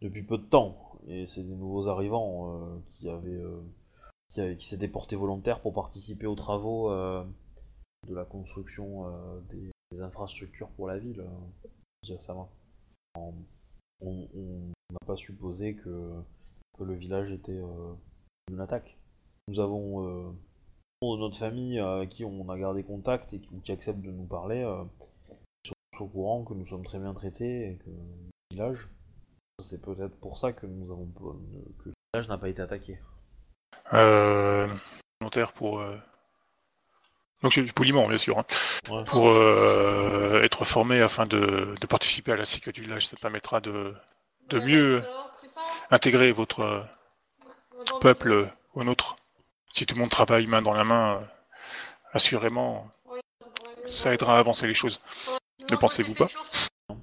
depuis peu de temps et c'est des nouveaux arrivants euh, euh, qui, avaient- qui s'étaient portés volontaires pour participer aux travaux euh, de la construction des, infrastructures pour la ville. dirais ça va. On n'a pas supposé que, le village était une attaque. Nous avons euh, notre famille à qui on a gardé contact et qui, ou qui accepte de nous parler, euh, sont au courant que nous sommes très bien traités et que le village, c'est peut-être pour ça que nous avons que le village n'a pas été attaqué. euh, Volontaire pour. euh, Donc, je suis poliment, bien sûr. hein. Ouais. Pour euh, être formé afin de, de participer à la sécurité du village, ça permettra de, de mieux C'est intégrer votre euh, peuple au nôtre. Si tout le monde travaille main dans la main, assurément, ça aidera à avancer les choses. Ouais. Ne pensez-vous pas. Euh,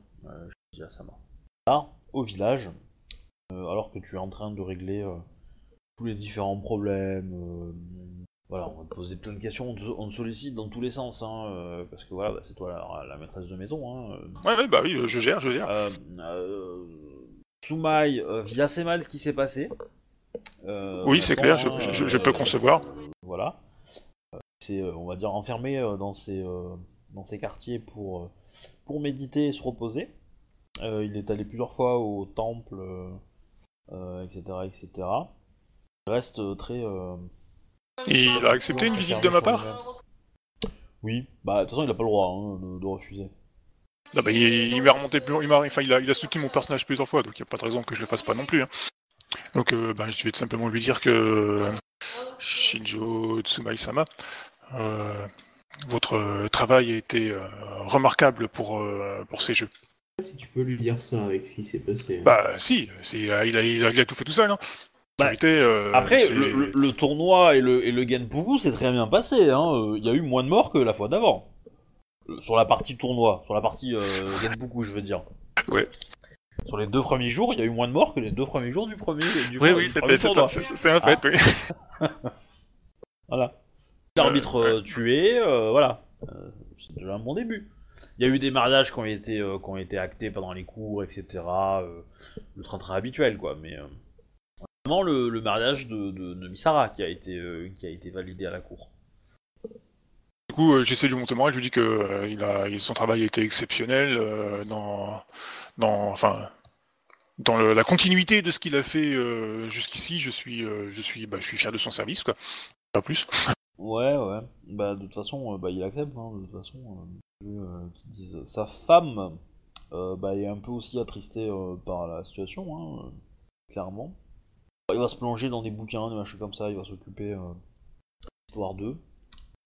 je dis à au village, euh, alors que tu es en train de régler euh, tous les différents problèmes, euh, voilà, on va te poser plein de questions, on te, on te sollicite dans tous les sens, hein, parce que voilà, bah, c'est toi la, la maîtresse de maison. Hein. Ouais, ouais, bah oui, je gère, je gère. Soumaï vit assez mal ce qui s'est passé. Oui, c'est clair, je, honnêtement, je- je peux concevoir. Voilà. C'est, on va dire, enfermé dans ses, euh, dans ses quartiers pour, pour méditer et se reposer. Euh, il est allé plusieurs fois au temple, euh, euh, etc., etc. Il reste très... Et il a accepté une visite de ma part Oui, bah de toute façon il a pas le droit hein, de, de refuser. Bah, il, il m'a remonté il m'a, enfin, il a, il a soutenu mon personnage plusieurs fois, donc il n'y a pas de raison que je le fasse pas non plus. hein. Donc, bah, je vais tout simplement lui dire que Shinjo Tsumae-sama, euh, votre travail a été remarquable pour, pour ces jeux. Si tu peux lui dire ça avec ce qui s'est passé. Bah, si, c'est, euh, il, a, il, a, il a tout fait tout seul. Hein. Bah, euh, Après, le, tournoi et le, et le Genpuku s'est très bien passé. hein. Euh, Il y a eu moins de morts que la fois d'avant. Sur la partie tournoi, sur la partie euh, Genpuku, je veux dire. Ouais. Sur les deux premiers jours, il y a eu moins de morts que les deux premiers jours du premier. Du, Oui, oui, c'était, c'est, un fait, oui. Voilà. L'arbitre Euh, tué, euh, voilà. Euh, c'est déjà un bon début. Il y a eu des mariages qui ont été, euh, qui ont été actés pendant les cours, etc. euh, le train-train habituel, quoi. Mais euh, vraiment le, le mariage de, de, de Misara qui a été, euh, qui a été validé à la cour. Du coup, j'essaie de lui monter moral, je lui dis que il a, il- son travail a été exceptionnel dans, dans, enfin, dans le- la continuité de ce qu'il a fait euh, jusqu'ici. Je suis, euh, je suis, bah, je suis fier de son service, quoi. Pas plus. Ouais, ouais. Bah, de toute façon, euh, bah, il accepte, hein, de toute façon. Euh, Sa femme euh, bah, est un peu aussi attristée euh, par la situation, hein, clairement. Il va se plonger dans des bouquins, des machins comme ça, il va s'occuper euh, histoire d'eux.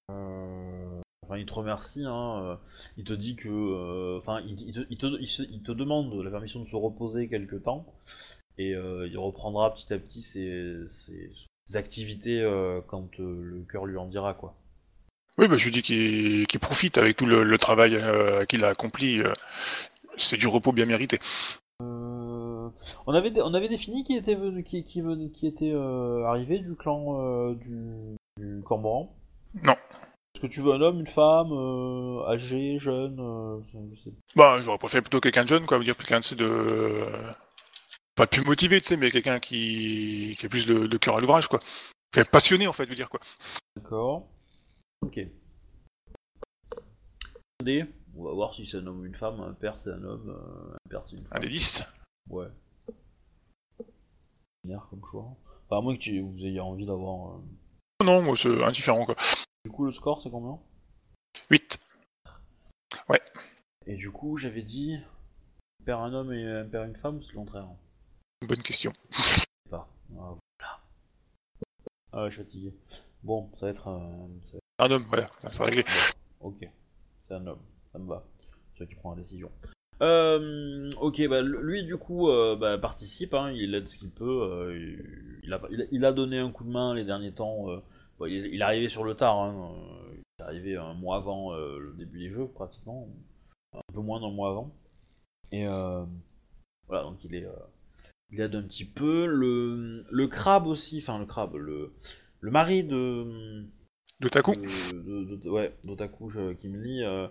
Enfin, il te remercie. Hein, il te dit que, enfin, il, te, demande la permission de se reposer quelque temps, et il reprendra petit à petit ses, activités quand le cœur lui en dira, quoi. Oui, bah, je dis qu'il profite avec tout le, le travail euh, qu'il a accompli. euh, c'est du repos bien mérité. Euh, on avait, on avait défini qui était venu, qui, qui, était arrivé du clan du, du Cormoran. Non. Est-ce que tu veux un homme, une femme, âgé, jeune, je sais. Bah, j'aurais préféré plutôt quelqu'un de jeune, quoi, dire quelqu'un de, pas plus motivé, tu sais, mais quelqu'un qui, qui a plus de, de cœur à l'ouvrage, quoi. Passionné, en fait, veut dire quoi. D'accord. Ok. On va voir si c'est un homme ou une femme. Un père c'est un homme, euh, un père c'est une Un femme. des 10. Ouais. Bizarre comme choix. Enfin, à moins que tu, vous ayez envie d'avoir. euh, Non, moi, c'est indifférent, quoi. Du coup, le score c'est combien? 8. Et du coup, j'avais dit. Un père un homme et un père une femme, ou c'est le contraire Bonne question. Je sais pas. Ah, voilà. Ah ouais, je suis fatigué. Bon, ça va être un. ça va Un homme, voilà, sera réglé. Ok, c'est un homme, ça me va. C'est qui prends la décision. Euh, ok, bah lui du coup euh, bah, participe, hein, il aide ce qu'il peut. euh, il, a, donné un coup de main les derniers temps. il, est arrivé sur le tard, hein, il est arrivé un mois avant le début des jeux pratiquement, un peu moins d'un mois avant. Et voilà, donc il est, il aide un petit peu. Le, le crabe aussi, enfin le crabe, le, le mari de De Taku de, de- de- ouais, d'Otaku qui me lit euh,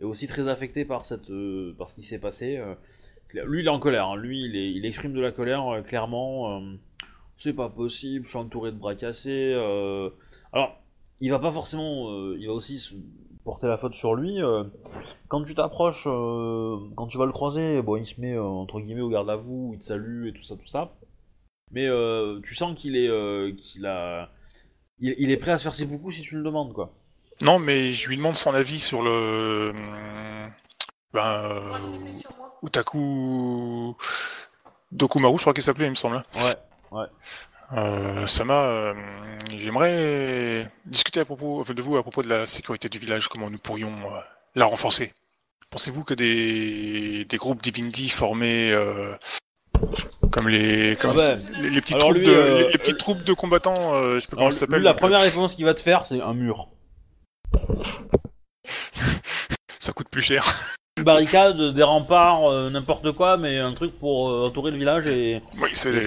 est aussi très affecté par cette euh, par ce qui s'est passé. euh. lui, il est en colère. hein. Lui, il, exprime de la colère clairement. c'est pas possible. Je suis entouré de bras cassés. Alors, il va pas forcément. il va aussi porter la faute sur lui. quand tu t'approches, quand tu vas le croiser, bon, il se met entre guillemets au garde à vous, il te salue et tout ça, tout ça. Mais tu sens qu'il est, qu'il a, il, il est prêt à se faire ses beaucoup si tu le demandes, quoi. Non, mais je lui demande son avis sur le. Ben. Euh... moi. Utaku. Dokumaru, je crois qu'il s'appelait, il me semble. Ouais. Euh, Sama, euh, j'aimerais discuter à propos de vous à propos de la sécurité du village, comment nous pourrions euh, la renforcer. Pensez-vous que des, des groupes Divinity formés euh, comme les comme Ouais. les, les petites Alors troupes lui, de euh, les, les petites euh, troupes de combattants, euh, je sais pas comment Alors, ça lui, s'appelle. la première réponse qu'il va te faire, c'est un mur. ça coûte plus cher. Une barricade, des remparts, euh, n'importe quoi, mais un truc pour entourer le village et. Oui, c'est un,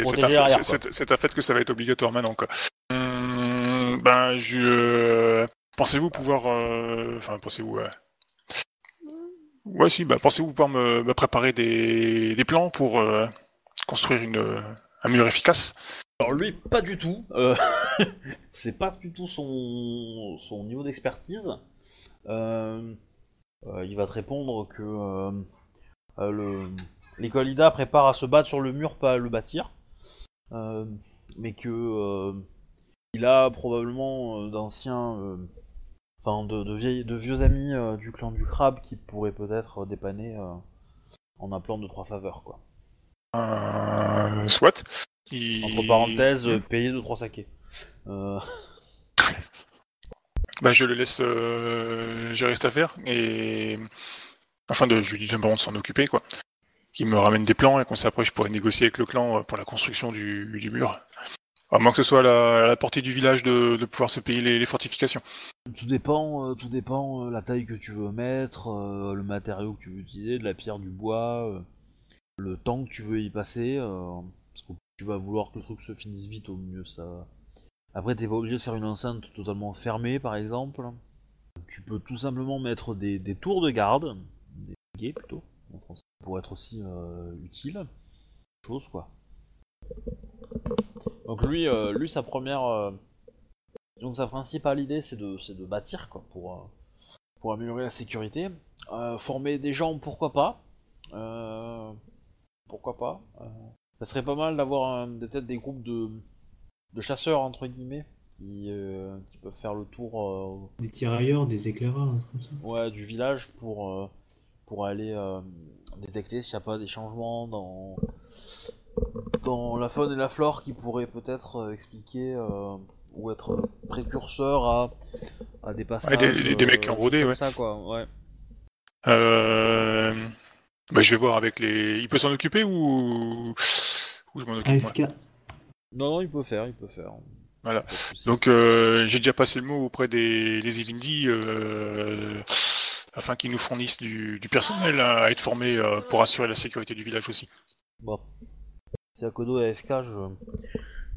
fait- que ça va être obligatoire maintenant. Quoi. Hum, ben, je. Pensez-vous pouvoir. Enfin, pensez-vous. Ouais, ouais si, ben, pensez-vous pouvoir me, me préparer des, des plans pour euh, construire une, un mur efficace Alors lui, pas du tout. euh, c'est pas du tout son, niveau d'expertise. Euh, euh, il va te répondre que euh, euh, le l'école IDA prépare à se battre sur le mur, pas le bâtir. Euh, mais que euh, il a probablement euh, d'anciens, euh, enfin de, de, de vieux amis euh, du clan du crabe qui pourraient peut-être euh, dépanner euh, en appelant deux trois faveurs quoi. Euh, Soit. Il- Entre parenthèses, euh, payer deux trois sakés. Euh, Ben, je le laisse euh, gérer cette affaire et. Enfin, de, je lui dis simplement de s'en occuper, quoi. Qu'il me ramène des plans et qu'on s'approche, je pourrais négocier avec le clan euh, pour la construction du, du mur. À moins que ce soit à la, à la portée du village de, de pouvoir se payer les, les fortifications. Tout dépend, euh, tout dépend euh, la taille que tu veux mettre, euh, le matériau que tu veux utiliser, de la pierre, du bois, euh, le temps que tu veux y passer. euh, parce que tu vas vouloir que le truc se finisse vite, au mieux ça. Après, t'es pas obligé de faire une enceinte totalement fermée, par exemple. Tu peux tout simplement mettre des, tours de garde, des guets plutôt, pour être aussi euh, utile. Chose quoi. Donc lui, euh, lui sa première, donc sa principale idée c'est de, bâtir quoi, pour, pour améliorer la sécurité. Former des gens, pourquoi pas. Pourquoi pas. Euh, ça serait pas mal d'avoir peut-être des groupes de, de chasseurs entre guillemets qui, euh, qui peuvent faire le tour euh, Des tirailleurs, des éclaireurs, comme ça. ouais, du village pour, euh, pour aller euh, détecter s'il n'y a pas des changements dans, dans la faune et la flore qui pourraient peut-être expliquer euh, ou être précurseur à, à des passages. des- des mecs qui ont rodé, ouais. ça, quoi, ouais. Bah, je vais voir avec les. Il peut s'en occuper ou ou je m'en occupe moi AFK. Non, non, il peut faire, il peut faire. Voilà. Donc euh, j'ai déjà passé le mot auprès des, des Ilindi euh, afin qu'ils nous fournissent du, du personnel à être formé euh, pour assurer la sécurité du village aussi. Bon. Si Akodo est AFK, je...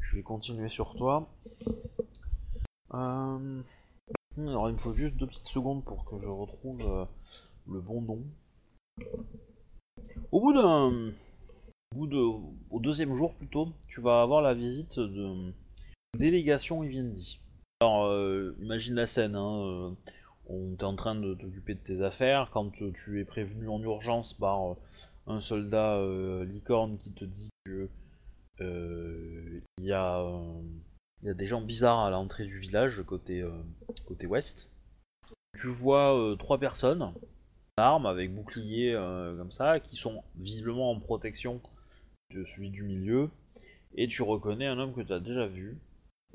je vais continuer sur toi. Euh, Alors, il me faut juste deux petites secondes pour que je retrouve euh, le bon nom. Au bout d'un. Bout de... au deuxième jour, plutôt, tu vas avoir la visite de délégation Ivindi. Alors, euh, imagine la scène, hein. euh, On t'es en train de t'occuper de tes affaires quand tu es prévenu en urgence par euh, un soldat licorne qui te dit que il y, y a des gens bizarres à l'entrée du village côté, côté ouest. Tu vois trois personnes, armes avec bouclier euh, comme ça, qui sont visiblement en protection de celui du milieu, et tu reconnais un homme que tu as déjà vu,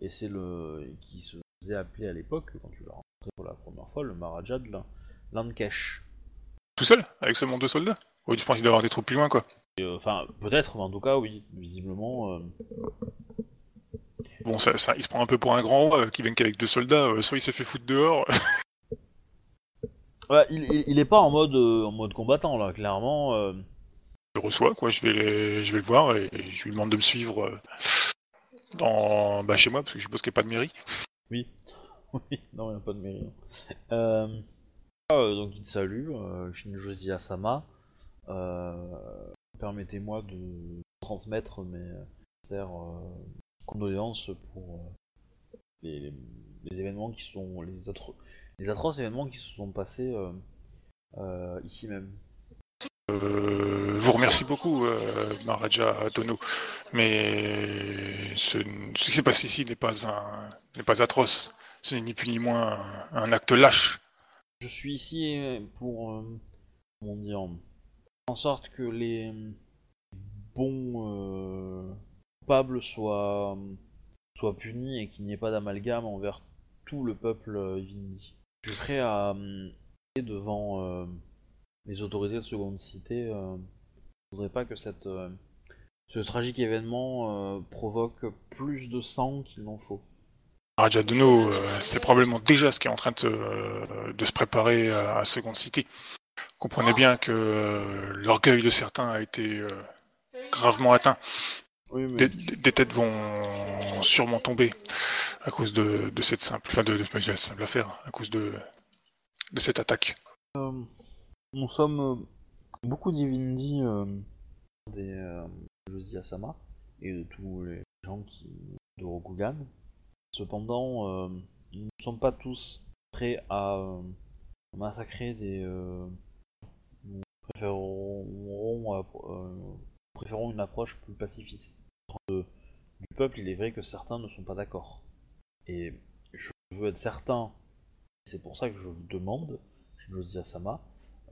et c'est le qui se faisait appeler à l'époque, quand tu l'as rencontré pour la première fois, le Maharaja de Lan- Lankesh. Tout seul Avec seulement deux soldats? Oui, je pense qu'il doit avoir des troupes plus loin quoi. Euh, Enfin, peut-être, mais en tout cas, oui, visiblement. euh, Bon, ça, ça- il se prend un peu pour un grand euh, qui vient qu'avec deux soldats, euh, soit il se fait foutre dehors. Ouais, il, il, il est pas en mode, euh, en mode combattant là, clairement. euh, je le reçois, quoi. Je vais, les- je vais le voir et, et je lui demande de me suivre euh, dans, bah, chez moi parce que je suppose qu'il n'y a pas de mairie. Oui, oui, non, il n'y a pas de mairie. non. Euh, euh, donc il te salue, euh, Shinjoji Asama. Euh, Permettez-moi de transmettre mes sincères euh, condoléances pour euh, les événements qui sont les, atro- les atroces événements qui se sont passés euh, euh, ici même. Euh, vous remercie beaucoup, euh, Maharaja Dono, mais ce, ce qui s'est passé ici n'est pas un, n'est pas atroce. Ce n'est ni plus ni moins un, un acte lâche. Je suis ici pour, euh, comment dire, en sorte que les bons euh, coupables soient, soient punis et qu'il n'y ait pas d'amalgame envers tout le peuple euh, Ivindi. Je suis prêt à euh, aller devant euh, les autorités de seconde cité. euh, je voudrais pas que euh, ce tragique événement euh, provoque plus de sang qu'il n'en faut. Maharaja Dono, euh, c'est probablement déjà ce qui est en train de, se- préparer à, à Seconde City. Comprenez bien que euh, l'orgueil de certains a été euh, gravement atteint. Oui, mais Des, têtes vont sûrement tomber à cause de, de cette simple, enfin de, simple affaire, à cause de, de cette attaque. Euh, nous sommes euh, beaucoup d'Ivindi euh, des euh, Josie Asama et de tous les gens qui de Rokugan. Cependant, euh, nous ne sommes pas tous prêts à massacrer des. Nous préférons, préférons une approche plus pacifiste. Du peuple, il est vrai que certains ne sont pas d'accord. Et je veux être certain, c'est pour ça que je vous demande, Josie Asama,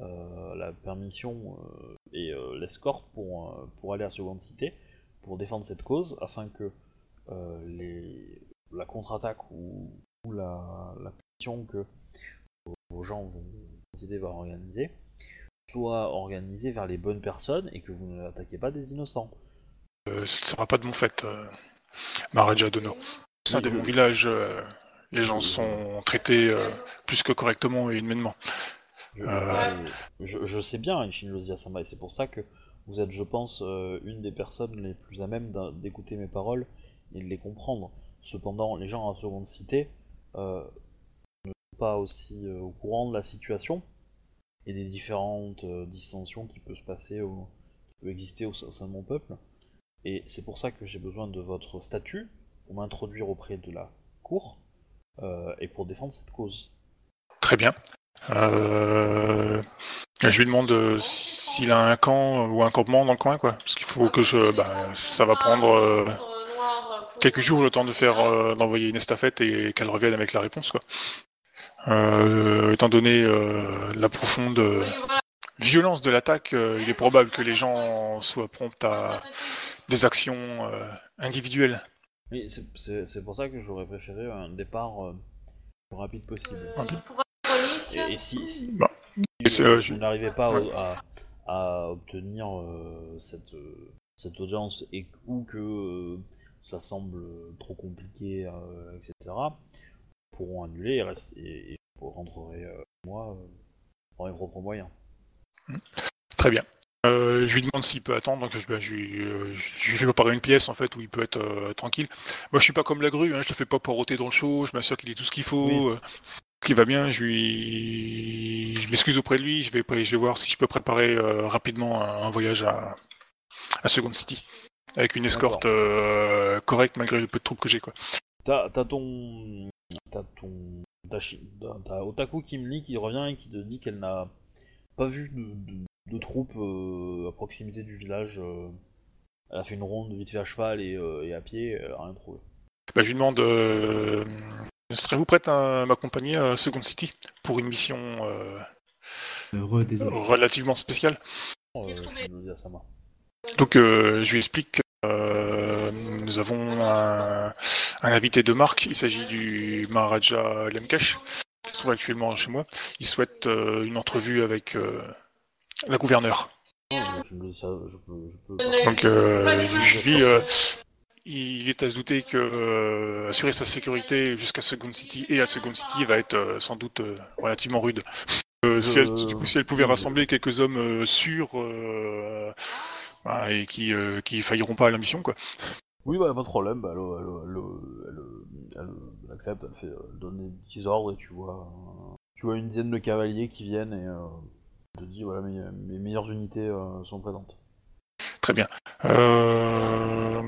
euh, la permission euh, et euh, l'escorte pour, euh, pour aller à Seconde Cité, pour défendre cette cause, afin que la contre-attaque ou, la, la que vos, vos gens vont décider va organiser soit organisée vers les bonnes personnes et que vous ne attaquez pas des innocents. Euh, ce ne sera pas de mon fait, euh, Maharaja Dono. Au sein Oui, de je- mon village, euh, les gens sont traités euh, plus que correctement et humainement. Je, Euh. je- sais bien, Shinjozi Asama, et c'est pour ça que vous êtes, je pense, une des personnes les plus à même d'écouter mes paroles et de les comprendre. Cependant, les gens à Seconde Cité ne sont pas aussi au courant de la situation et des différentes euh, distensions qui peuvent se passer, qui peuvent exister au, sein de mon peuple. Et c'est pour ça que j'ai besoin de votre statut pour m'introduire auprès de la cour euh, et pour défendre cette cause. Très bien. Euh, je lui demande euh, s'il a un camp ou un campement dans le coin, quoi. Parce qu'il faut que je. Bah, ça va prendre quelques jours le temps de faire d'envoyer une estafette et qu'elle revienne avec la réponse, quoi. Euh, étant donné euh, la profonde euh, violence de l'attaque, euh, il est probable que les gens soient prompts à des actions euh, individuelles Mais c'est- pour ça que j'aurais préféré un départ euh, le plus rapide possible. Euh. Et, et si, si, Bah, je- on n'arrivait pas Ouais. à, à obtenir euh, cette, euh, cette audience et ou que euh, ça semble trop compliqué, euh, etc., pourront annuler et, reste- et, et je rentrerai euh, moi euh, par mes propres moyens. Très bien. Euh, je lui demande s'il peut attendre, donc je, ben, je, lui, euh, je lui fais préparer une pièce en fait où il peut être euh, tranquille. Moi je suis pas comme la grue, hein, je le fais pas poireauter dans le show, je m'assure qu'il ait tout ce qu'il faut, Oui. euh, qu'il va bien, je lui je m'excuse auprès de lui, je vais, je vais voir si je peux préparer euh, rapidement un, un voyage à, à Second City. Avec une escorte euh, correcte malgré le peu de troupes que j'ai quoi. T'as t'as ton. T'as ton. T'as Shi- t'as- t'as Otaku Kimli qui revient et qui te dit qu'elle n'a pas vu de, de- de troupes euh, à proximité du village. euh. Elle a fait une ronde vite fait à cheval et, euh, et à pied, elle a rien trouvé. Bah, je lui demande euh, serez-vous prête à m'accompagner à Second City pour une mission euh, Heureux, relativement spéciale? Euh. Donc euh, je lui explique que euh, nous avons un, un invité de marque, il s'agit du Maharaja Lemkesh, qui se trouve actuellement chez moi. Il souhaite euh, une entrevue avec euh, la gouverneure. Non, je me dis ça, je peux. Je peux Donc euh, je vis, il est à se douter que euh, assurer sa sécurité jusqu'à Second City et à Second City va être euh, sans doute euh, relativement rude. Euh, si, elle, du coup, si elle pouvait rassembler quelques hommes euh, sûrs euh, bah, et qui, euh, qui failliront pas à la mission, quoi. Oui, bah, pas de problème, bah, elle, elle, elle, elle- elle- elle accepte, elle fait euh, donner des petits ordres et tu vois, euh, tu vois une dizaine de cavaliers qui viennent et euh, elle te dit voilà, mes, mes meilleures unités euh, sont présentes. Très bien. Euh,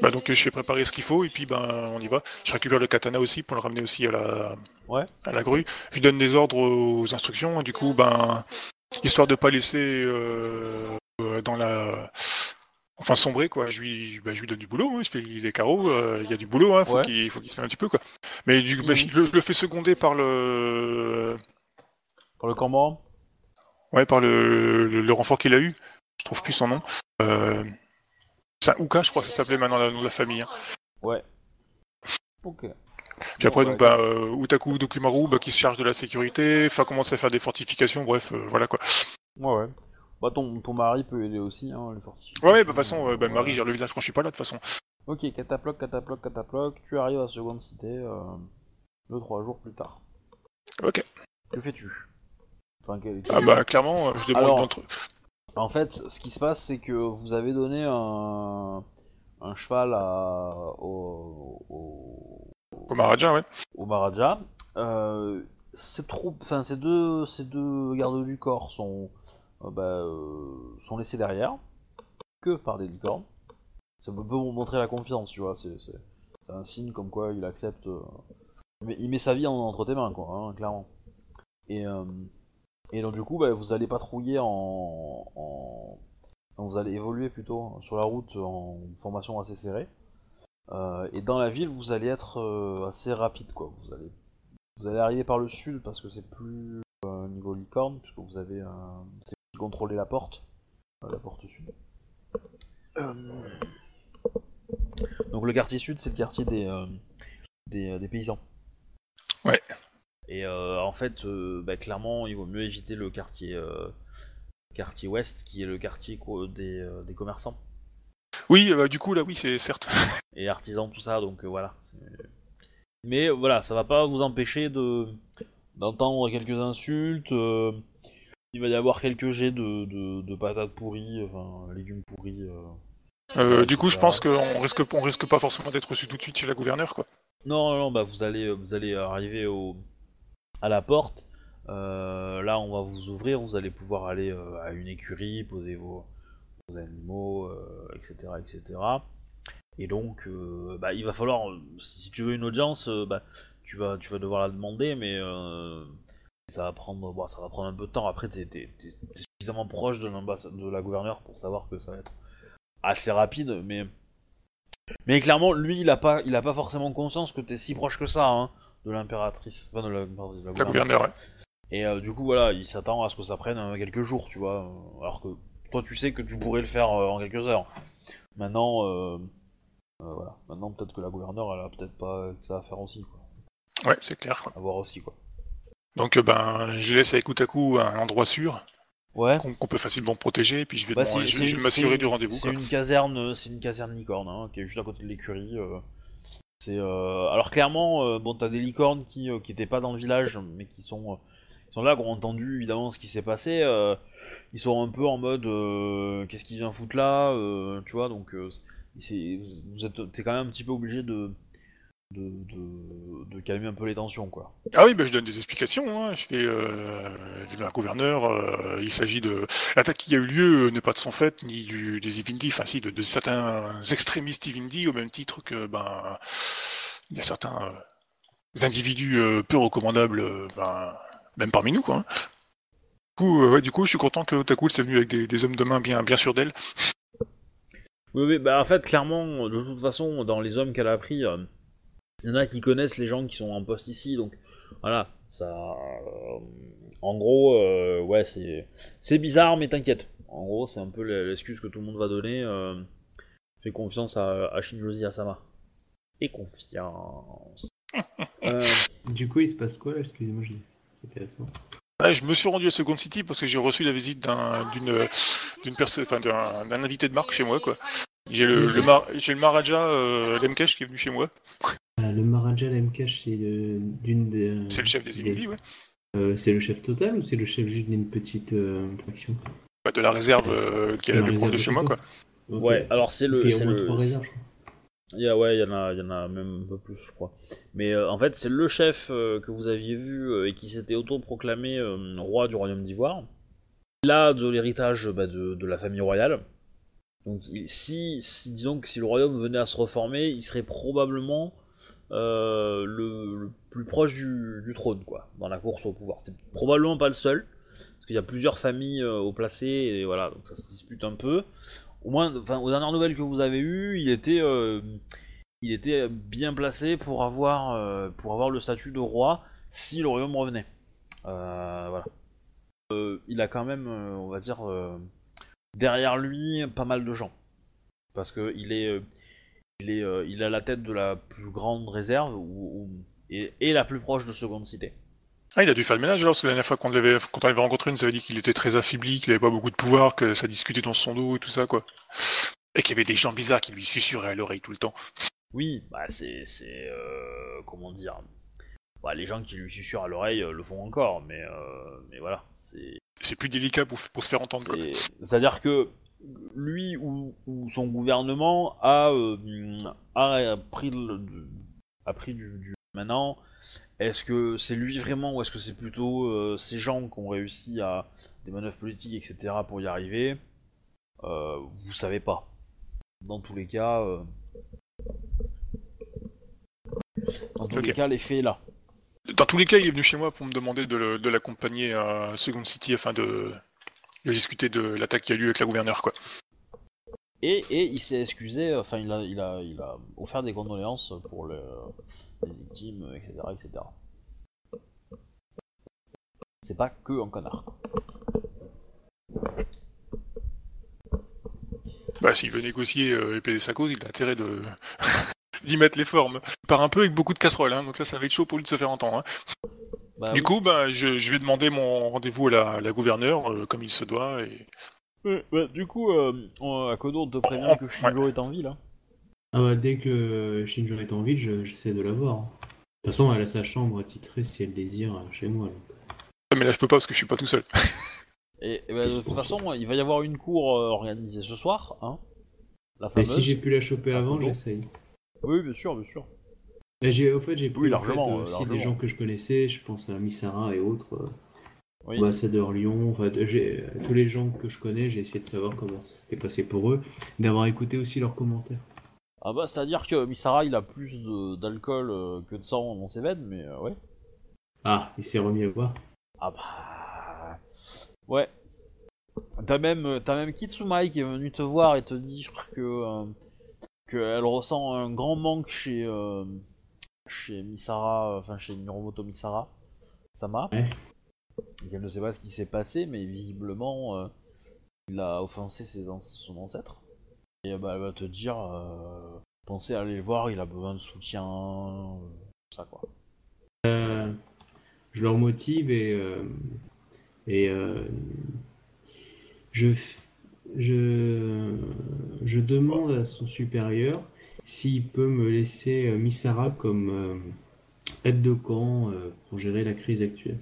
bah donc je vais préparer ce qu'il faut et puis ben on y va. Je récupère le katana aussi pour le ramener aussi à la Ouais. à la grue. Je donne des ordres aux instructions et du coup ben histoire de pas laisser euh, euh, dans la enfin sombrer quoi. Je lui bah, je lui donne du boulot. hein. Je fais les carreaux. euh, Il y a du boulot. Hein. Faut Ouais. qu'il faut qu'il s'aide un petit peu quoi. Mais du bah, Mhm. je, le- je le fais seconder par le Pour le cormoran ouais par le, le, le renfort qu'il a eu. Je trouve plus son nom. Euh, c'est un Uka, je crois que ça s'appelait maintenant le nom de la famille. hein. Ouais. Ok. Puis après, donc, bah, euh, Utaku Dokumaru bah, qui se charge de la sécurité, enfin commencer à faire des fortifications, bref, euh, voilà quoi. Ouais, ouais. Bah, ton, ton mari peut aider aussi, hein, les fortifications. Ouais, ouais, bah, de toute façon, euh, bah, Ouais. Marie gère le village quand je suis pas là, de toute façon. Ok, cataploc, cataploc, cataploc, tu arrives à Seconde Cité euh, deux, trois jours plus tard. Ok. Que fais-tu? Enfin, quel- Ah bah, clairement, je demande Alors- d'entre En fait, ce qui se passe, c'est que vous avez donné un, un cheval à, au, au, au Maharaja, ouais. au Maharaja. Euh, ces deux, gardes du corps sont, euh, bah, euh, sont laissés derrière que par des licornes. Ça peut, peut montrer la confiance, tu vois. C'est, un signe comme quoi il accepte. il met sa vie en, entre tes mains, quoi, hein, clairement. Et, donc du coup, bah, vous allez patrouiller en, vous allez évoluer plutôt sur la route en formation assez serrée. Euh, et dans la ville, vous allez être euh, assez rapide, quoi. Vous allez, vous allez arriver par le sud parce que c'est plus euh, niveau licorne, puisque vous avez un, c'est vous qui contrôlez la porte, la porte sud. Donc le quartier sud, c'est le quartier des, des, des paysans. Ouais. Et euh, en fait, euh, bah, clairement, il vaut mieux éviter le quartier, quartier ouest, qui est le quartier des, des commerçants Oui, bah, du coup, là, oui, c'est certes. et artisans, tout ça, donc euh, voilà. C'est- Mais euh, voilà, ça va pas vous empêcher de d'entendre quelques insultes. euh, il va y avoir quelques jets de, de, de patates pourries, enfin légumes pourris. euh. Euh, du coup, je pense qu'on risque, on risque pas forcément d'être reçu tout de suite chez la gouverneure, quoi. Non, non, non, bah vous allez, vous allez arriver au, à la porte. Euh, là, on va vous ouvrir. Vous allez pouvoir aller euh, à une écurie, poser vos, vos animaux, euh, etc., etc. Et donc, euh, bah, il va falloir, si tu veux une audience, euh, bah, tu vas, tu vas devoir la demander, mais ça va prendre, bon, ça va prendre un peu de temps. Après, t'es, t'es- t'es- t'es suffisamment proche de, de la gouverneure pour savoir que ça va être assez rapide, mais mais clairement, lui, il a pas, il a pas forcément conscience que t'es si proche que ça, hein, de l'impératrice, enfin de la, pardon, de la gouverneure. Et euh, du coup, voilà, il s'attend à ce que ça prenne euh, quelques jours, tu vois. Alors que toi, tu sais que tu pourrais le faire euh, en quelques heures. Maintenant, euh, Euh, voilà. Maintenant, peut-être que la gouverneure, elle a peut-être pas que ça à faire aussi, quoi. Ouais, c'est clair. quoi. À voir aussi, quoi. Donc, ben, je laisse avec Utaku un endroit sûr Ouais. qu'on peut facilement protéger, et puis je vais, Bah, demander- je, vais m'assurer du rendez-vous. C'est une caserne, c'est une caserne licorne, hein, qui est juste à côté de l'écurie. C'est euh, alors clairement, euh, bon, t'as des licornes qui euh, qui étaient pas dans le village, mais qui sont sont là, qui ont entendu évidemment ce qui s'est passé. euh, ils sont un peu en mode, euh, qu'est-ce qu'il vient foutre là, euh, tu vois. Donc, vous êtes, t'es quand même un petit peu obligé de calmer un peu les tensions, quoi. Ah oui, ben, je donne des explications. Hein. Je fais, euh, gouverneur, il s'agit de l'attaque qui a eu lieu n'est pas de son fait ni du des Ivindi, enfin si de, certains extrémistes Ivindi au même titre que ben il y a certains individus peu recommandables, ben, même parmi nous quoi. hein. Du coup, euh, ouais, du coup, je suis content que Otaku s'est venu avec des, des hommes de main bien bien sûrs d'elle. Oui, oui, bah en fait, clairement, de toute façon, dans les hommes qu'elle a pris, euh, il y en a qui connaissent les gens qui sont en poste ici, donc voilà, ça. euh, en gros, euh, ouais, c'est c'est bizarre, mais t'inquiète. En gros, c'est un peu l'excuse que tout le monde va donner. Euh, fais confiance à, à Shinjozi Asama. Et confiance. Euh, Du coup, il se passe quoi là? Excusez-moi, j'ai- j'étais Ouais, je me suis rendu à Second City parce que j'ai reçu la visite d'un d'une d'une personne, enfin d'un invité de marque chez moi quoi. J'ai le, le, mar- j'ai le Maharaja euh, Lemkesh qui est venu chez moi. Ah, le Maharaja Lemkesh, c'est de- d'une des. C'est le chef des Ivindi, ouais. Euh, c'est le chef total ou c'est le chef juste d'une petite euh, faction Bah, de la réserve euh, qui est la plus proche de chez moi, quoi. Ouais, alors c'est Parce le. qu'il y a c'est au moins le- trois réserves, je crois. Il y a, ouais, il y en a, y en a même un peu plus, je crois. Mais euh, en fait, c'est le chef euh, que vous aviez vu euh, et qui s'était autoproclamé roi du royaume d'Ivoire. Il a de l'héritage bah, de, la famille royale. Donc, si, disons que si le royaume venait à se reformer, il serait probablement le, plus proche du, du trône, quoi, dans la course au pouvoir. C'est probablement pas le seul, parce qu'il y a plusieurs familles au placé, et voilà, donc ça se dispute un peu au moins, enfin, aux dernières nouvelles que vous avez eues, il était, euh, il était bien placé pour avoir, euh, pour avoir le statut de roi si le royaume revenait. Euh, voilà. Euh, il a quand même, euh, on va dire, derrière lui pas mal de gens, parce que il est, il est, il a la tête de la plus grande réserve ou, ou- et la plus proche de seconde cité. Ah, il a dû faire le ménage alors, parce que la dernière fois qu'on l'avait, quand on l'avait rencontré, il nous avait dit qu'il était très affaibli, qu'il avait pas beaucoup de pouvoir, que ça discutait dans son dos et tout ça, quoi. Et qu'il y avait des gens bizarres qui lui susurraient à l'oreille tout le temps. Oui, bah c'est, c'est, euh, comment dire, bah, les gens qui lui susurrent à l'oreille euh, le font encore, mais, euh, mais voilà, c'est, C'est plus délicat pour, pour se faire entendre, quoi. c'est- c'est-à-dire que lui ou, ou son gouvernement a, euh, a pris, le, du- a pris du, du- maintenant. Est-ce que c'est lui vraiment ou est-ce que c'est plutôt euh, ces gens qui ont réussi à des manœuvres politiques, etc. pour y arriver? Euh, Vous savez pas. Dans tous les cas, euh, dans tous les cas, l'effet est là. Dans tous les cas, il est venu chez moi pour me demander de, l'accompagner à Second City afin de, de discuter de l'attaque qui a eu lieu avec la gouverneure, quoi. Et, et il s'est excusé, enfin il a, il, a, il a offert des condoléances pour le- les victimes, etc. etc. C'est pas que un connard. Bah, s'il veut négocier euh, et payer sa cause, il a intérêt de d'y mettre les formes. Il part un peu avec beaucoup de casseroles, hein, donc là, ça va être chaud pour lui de se faire entendre. hein. Bah, du oui. coup, bah, je, je vais demander mon rendez-vous à la, la gouverneure, euh, comme il se doit, et Ouais, ouais, du coup, euh, on- Akodo, on te prévient que Shinjo est en ville. Hein. Ah bah, dès que Shinjo est en ville, je- j'essaie de la voir. hein. De toute façon, elle a sa chambre attitrée si elle désire euh, chez moi. donc. mais là, je peux pas parce que je suis pas tout seul. Et, et bah, de toute façon, il va y avoir une cour euh, organisée ce soir. Hein, la Mais fameuse. si j'ai pu la choper avant, j'essaye. Oui, bien sûr, bien sûr. Et j'ai, au fait, j'ai pris Oui, en largement, fait, euh, aussi largement. des gens que je connaissais. Je pense à Misara et autres. euh, Oui. Ambassadeur Lyon. Enfin, tous les gens que je connais, j'ai essayé de savoir comment ça s'était passé pour eux. D'avoir écouté aussi leurs commentaires. Ah bah, c'est-à-dire que Misara, il a plus d'alcool euh, que de sang dans ses veines, mais euh, ouais. Ah, il s'est remis à boire. Ah bah... Ouais. T'as même, t'as même Kitsumai qui est venu te voir et te dire que euh, qu'elle ressent un grand manque chez euh, chez Misara, enfin chez Miromoto Misara, Sama. Ouais. Qu'elle ne sait pas ce qui s'est passé, mais visiblement euh, il a offensé ses son ancêtre. Et euh, bah, elle va te dire, euh, pensez à aller le voir, il a besoin de soutien, ça je leur motive et, je, je, je demande à son supérieur s'il peut me laisser Misara comme aide de camp pour gérer la crise actuelle.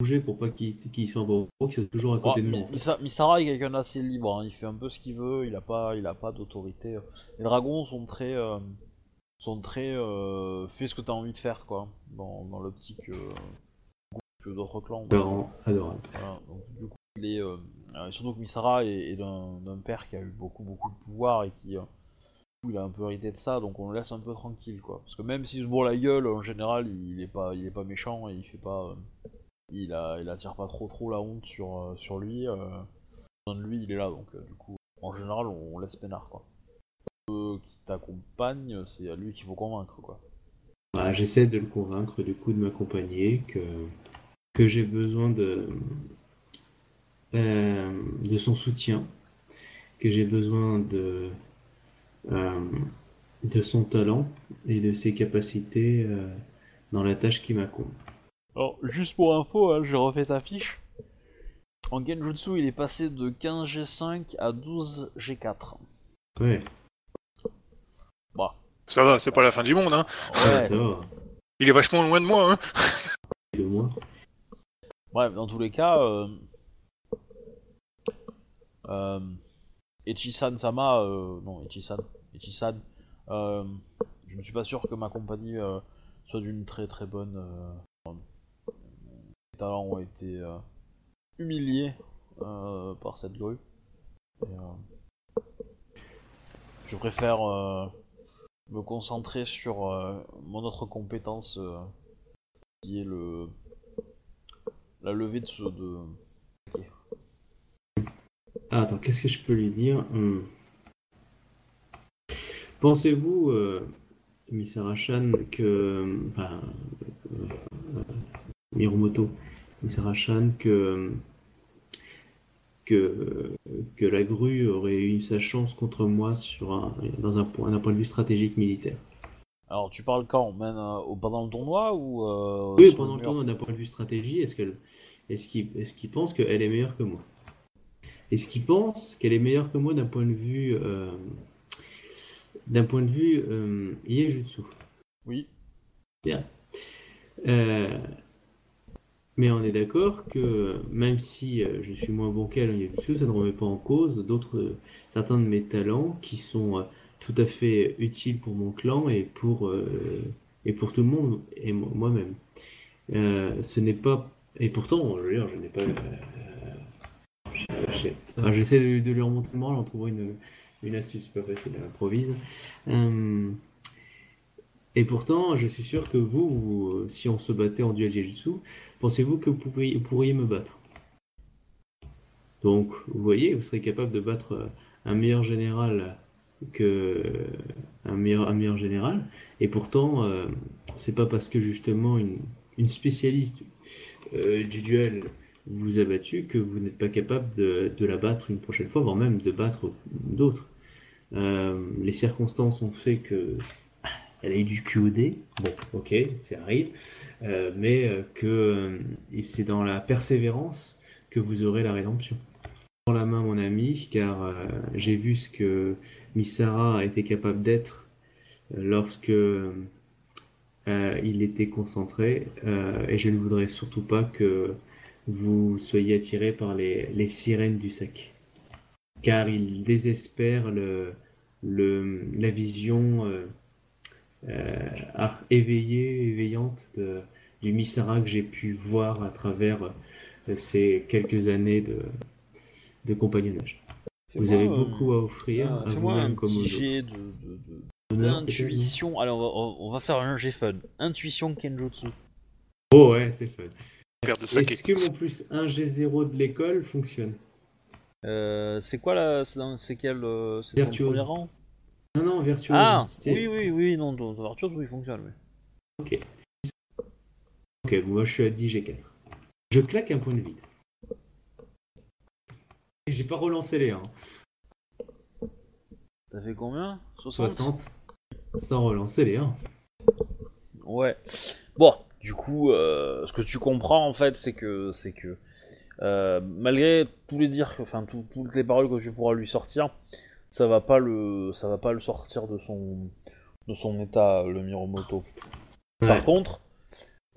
Bouger pour pas qu'il qu'il soit en qu'il soit toujours à côté de. Misa- Misara est quelqu'un d'assez libre, hein, il fait un peu ce qu'il veut, il a pas, il a pas d'autorité. Les dragons sont très, euh, sont très, euh, fais ce que t'as envie de faire quoi, dans, dans l'optique euh, que d'autres clans. Adorable. adorable. Voilà, donc du coup, il est, surtout que Misara est, est d'un père qui a eu beaucoup beaucoup de pouvoir et qui, il a un peu hérité de ça, donc on le laisse un peu tranquille quoi. Parce que même s'il se bourre la gueule, en général, il est pas, il est pas méchant et il fait pas, euh, il a, il pas trop trop la honte sur euh, sur lui. Euh, de lui, il est là, donc euh, du coup, en général, on, laisse peinard quoi. Qui t'accompagnent, c'est à lui qu'il faut convaincre quoi. Voilà, J'essaie de le convaincre du coup de m'accompagner, que, j'ai besoin de, son soutien, que j'ai besoin de, de son talent et de ses capacités dans la tâche qui m'incombe. Alors, juste pour info, hein, j'ai refait ta fiche. En Genjutsu, il est passé de 15 G5 à 12 G4. Ouais, Bah, Ça va, c'est pas la fin du monde, hein. ouais. ça va, Il est vachement loin de moi, hein. de moi. Bref, dans tous les cas, euh... euh... Echisan Sama, euh... non, Echisan, Echisan, euh... je ne suis pas sûr que ma compagnie euh, soit d'une très très bonne. Talents ont été euh, humiliés euh, par cette grue. Et, euh, Je préfère me concentrer sur mon autre compétence qui est le la levée de ce de attends, qu'est-ce que je peux lui dire Hmm. Pensez-vous, Misara-chan, que. Miromoto, Misara-chan, que. Que, que la grue aurait eu sa chance contre moi sur un, dans un, point- d'un point de vue stratégique militaire. Alors tu parles quand? Même euh, au pendant le tournoi ou euh, Oui, pendant le tournoi, d'un point de vue stratégie, est-ce qu'elle, est-ce qu'il, qu'il pense qu'elle est meilleure que moi? Est-ce qu'il pense qu'elle est meilleure que moi d'un point de vue, euh, d'un point de vue euh, Iejutsu Oui. Euh, mais on est d'accord que même si euh, je suis moins bon qu'elle en ça ne remet pas en cause d'autres, certains de mes talents qui sont euh, tout à fait utiles pour mon clan et pour, euh, et pour tout le monde et mo- moi-même. Euh, ce n'est pas. Et pourtant, je veux dire, je n'ai pas. euh, euh, J'essaie de, de lui remonter le moral en trouvant une, une astuce, pas facile, à improvise. Euh, et pourtant, je suis sûr que vous, si on se battait en duel Jujutsu, pensez-vous que vous pourriez, me battre? Donc, vous voyez, vous serez capable de battre euh, un meilleur général que un meilleur, général. Et pourtant, euh, c'est pas parce que justement une, spécialiste euh, du duel vous a battu que vous n'êtes pas capable de, la battre une prochaine fois, voire même de battre d'autres. Les circonstances ont fait que elle a eu du QOD. Bon, ok, ça arrive. Euh, mais euh, que euh, c'est dans la persévérance que vous aurez la rédemption. Dans la main, mon ami, car j'ai vu ce que Misara a été capable d'être lorsque il était concentré, et je ne voudrais surtout pas que vous soyez attiré par les, sirènes du sac, car il désespère le, la vision éveillée, éveillante de, du Misara que j'ai pu voir à travers euh, ces quelques années de, de compagnonnage. Vous avez euh, beaucoup à offrir ah, à un comme petit jet de, d'intuition. Allez, on va, on- on va faire un jet fun. Intuition Kenjutsu. Oh ouais, c'est fun. Est-ce que mon plus 1 G0 de l'école fonctionne? Euh, c'est quoi là? C'est dans- c'est quel euh, C'est ton premier rang? Non, non, virtuose. Ah Oui, oui, oui, non, ton Virtuose, oui, il fonctionne. Oui. Ok. Ok, moi je suis à 10 G4. Je claque un point de vide. Et J'ai pas relancé les 1. T'as fait combien? 60 60. sans relancer les 1. Ouais. Bon, du coup, euh, ce que tu comprends en fait, c'est que c'est que euh, malgré tous les dires, enfin tout- toutes les paroles que tu pourras lui sortir, ça va pas le, ça va pas le sortir de son, de son état, le Miromoto. Par contre,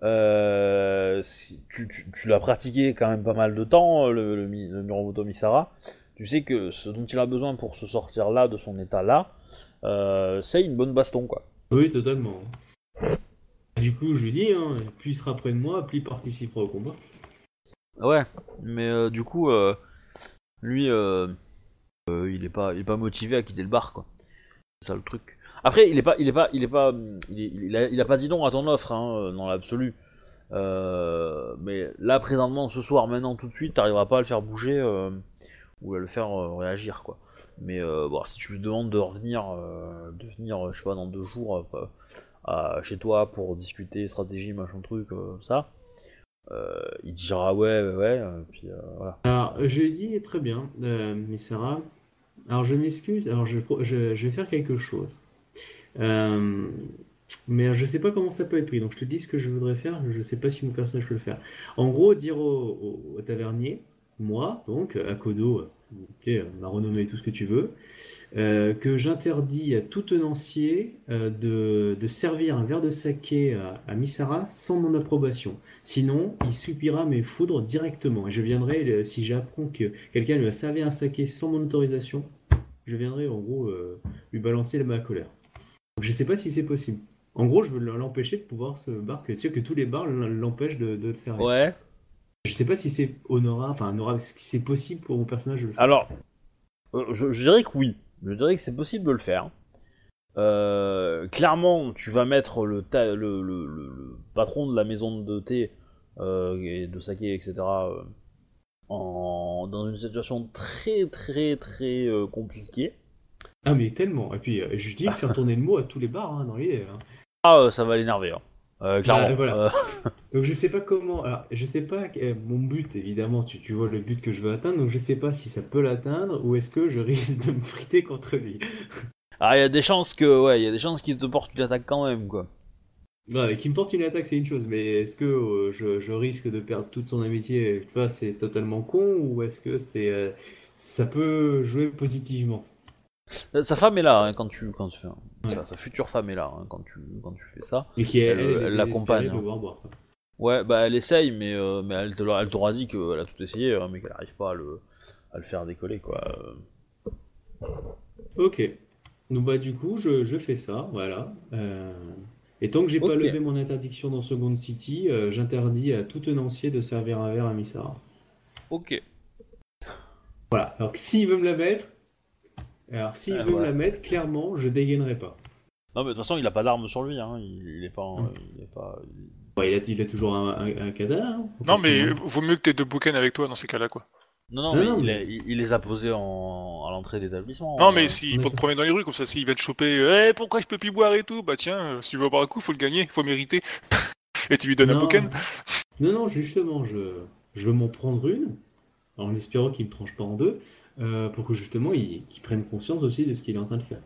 euh, si tu, tu- tu l'as pratiqué quand même pas mal de temps, le, le, Mi- le Miromoto Misara, tu sais que ce dont il a besoin pour se sortir là, de son état là, euh, c'est une bonne baston quoi. Oui, totalement. Du coup, je lui dis, hein, plus il sera près de moi, plus il participera au combat. Ouais, mais euh, du coup, euh, lui, euh, euh, il est pas, motivé à quitter le bar, quoi. C'est ça le truc. Après, il est pas, il est pas, il est pas, il, est- il a, pas dit non à ton offre, hein, euh, dans l'absolu. Euh, mais là, présentement, ce soir, maintenant, tout de suite, t'arriveras pas à le faire bouger euh, ou à le faire euh, réagir, quoi. Mais euh, bon, si tu lui demandes de revenir, euh, de venir, euh, je sais pas, dans deux jours, euh, chez toi pour discuter stratégie, machin truc, euh, ça. Euh, il dira ouais, ouais, ouais, euh, euh. Alors, je lui dit, très bien, euh, alors je m'excuse, alors je, vais faire quelque chose. Euh, mais je sais pas comment ça peut être pris, donc je te dis ce que je voudrais faire, je sais pas si mon personnage peut le faire. En gros, dire au, tavernier, moi, donc, à Kodo, ok, ma renommée et tout ce que tu veux, euh, que j'interdis à tout tenancier euh, de, servir un verre de saké à, à Misara sans mon approbation. Sinon, il subira mes foudres directement. Et je viendrai, euh, si j'apprends que quelqu'un lui a servi un saké sans mon autorisation, je viendrai en gros euh, lui balancer ma colère. Donc, je sais pas si c'est possible. En gros, je veux l'empêcher de pouvoir se bar, que, sûr que tous les bars l'empêchent de, de le servir. Ouais. Je sais pas si c'est honorable, enfin honorable, si c'est possible pour mon personnage de le faire. Alors, euh, je, je dirais que oui. Je dirais que c'est possible de le faire. Euh, clairement, tu vas mettre le, ta- le, le- le- le patron de la maison de thé euh, et de saké, etc. en, dans une situation très très très euh, compliquée. Ah mais tellement. Et puis euh, je dis faire tourner le mot à tous les bars hein, dans l'idée. hein. Ah, euh, ça va l'énerver. Hein. Euh, clairement. Bah, voilà. Euh, Donc je sais pas comment. Alors je sais pas mon but évidemment. Tu, tu vois le but que je veux atteindre. Donc je sais pas si ça peut l'atteindre ou est-ce que je risque de me friter contre lui. ah, il y a des chances que, ouais, il y a des chances qu'il te porte une attaque quand même, quoi. Ouais, qui me porte une attaque c'est une chose, mais est-ce que euh, je, je risque de perdre toute son amitié? Tu vois, c'est totalement con ou est-ce que c'est euh, ça peut jouer positivement? Euh, Sa femme est là hein, quand tu, quand tu fais. Sa, sa future femme est là hein, quand tu, quand tu fais ça. Et qui est, Elle, l'accompagne, désespérée de hein. le voir boire. quoi. Ouais, bah elle essaye, mais, euh, mais elle te l'a- elle t'aura dit qu'elle a tout essayé, hein, mais qu'elle arrive pas à le, à le faire décoller, quoi. Euh, Ok. Donc bah du coup je, je fais ça, voilà. Euh, Et tant que j'ai pas levé mon interdiction dans Second City, euh, j'interdis à tout tenancier de servir un verre à Misara. Ok. Voilà. Alors que s'il veut me la mettre, alors s'il Ah, veut me la mettre, clairement, je dégainerai pas. Non, mais de toute façon, il a pas d'arme sur lui, hein. Il, il est pas. en- Mm. il est pas il- a, il a toujours un, un, un cadavre. hein, Non, mais vaut mieux que t'aies deux bouquins avec toi dans ces cas-là, quoi. Non, non, mais, non, il, mais- a- il- il les a posés en, à l'entrée d'établissement. Non, euh. mais si pour te d'accord. promener dans les rues, comme ça, s'il va te choper, eh, pourquoi je peux plus boire et tout, bah tiens, euh, si tu veux boire un coup, faut le gagner, faut mériter. et tu lui donnes un bouquin. Non, non, justement, je, je veux m'en prendre une, en espérant qu'il me tranche pas en deux, euh, pour que justement il, qu'il prenne conscience aussi de ce qu'il est en train de faire.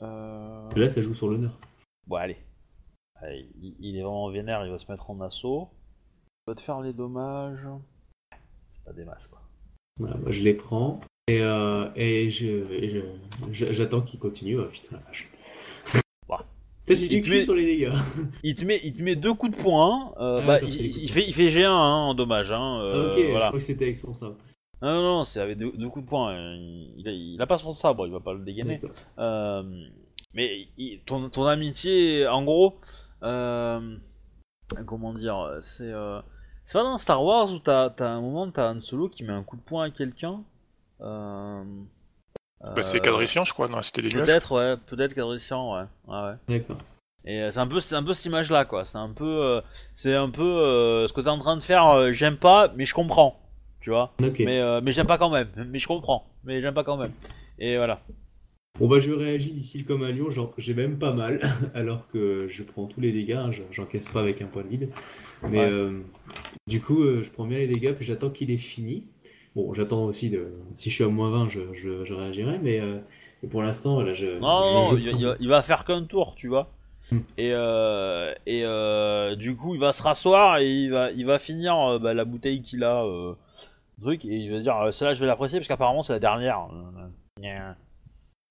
Euh... Parce que là, ça joue sur l'honneur. Bon, allez. Allez, il, il est vraiment vénère, il va se mettre en assaut. Il va te faire les dommages. C'est pas des masses, quoi. Voilà, bah, je les prends et, euh, et j'attends qu'il continue. Oh, putain, la vache. Il te met- sur les dégâts. Il te met, il te met deux coups de poing. euh, Ah, bah, il, fait, il fait G1 hein, en dommage. Hein, euh, ok, je crois que c'était avec son sabre. Non, non, non, c'est avec deux, deux coups de poing. euh, Il, a, il a pas son sabre, il va pas le dégainer. Euh, mais ton, ton amitié, en gros, comment dire, c'est c'est pas dans Star Wars où t'as as un moment, t'as Han Solo qui met un coup de poing à quelqu'un. Euh, Bah, c'est euh, Cadrician, je crois, dans la Cité des Nuages. Peut-être, ouais, peut-être Cadrician, ouais. ouais, ouais. D'accord. Et euh, c'est un peu, c'est un peu cette image-là, quoi. C'est un peu, euh, c'est un peu euh, ce que t'es en train de faire. euh, j'aime pas, mais je comprends, tu vois. Euh, mais j'aime pas quand même. Mais je comprends, mais j'aime pas quand même. Et voilà. Bon bah je réagis d'ici comme un lion, genre j'ai même pas mal, alors que je prends tous les dégâts, hein, je- j'encaisse pas avec un point de vide. Mais Ouais. euh, du coup euh, je prends bien les dégâts, puis j'attends qu'il ait fini. Bon j'attends aussi de. Si je suis à moins 20 je, je, je réagirai, mais euh, pour l'instant, voilà, je. Non, je- non, je il, va- il faire qu'un tour, tu vois. Hmm. Et, et du coup, il va se rasseoir et il va, il va finir bah, la bouteille qu'il a, truc, et il va dire celle-là, je vais l'apprécier parce qu'apparemment c'est la dernière.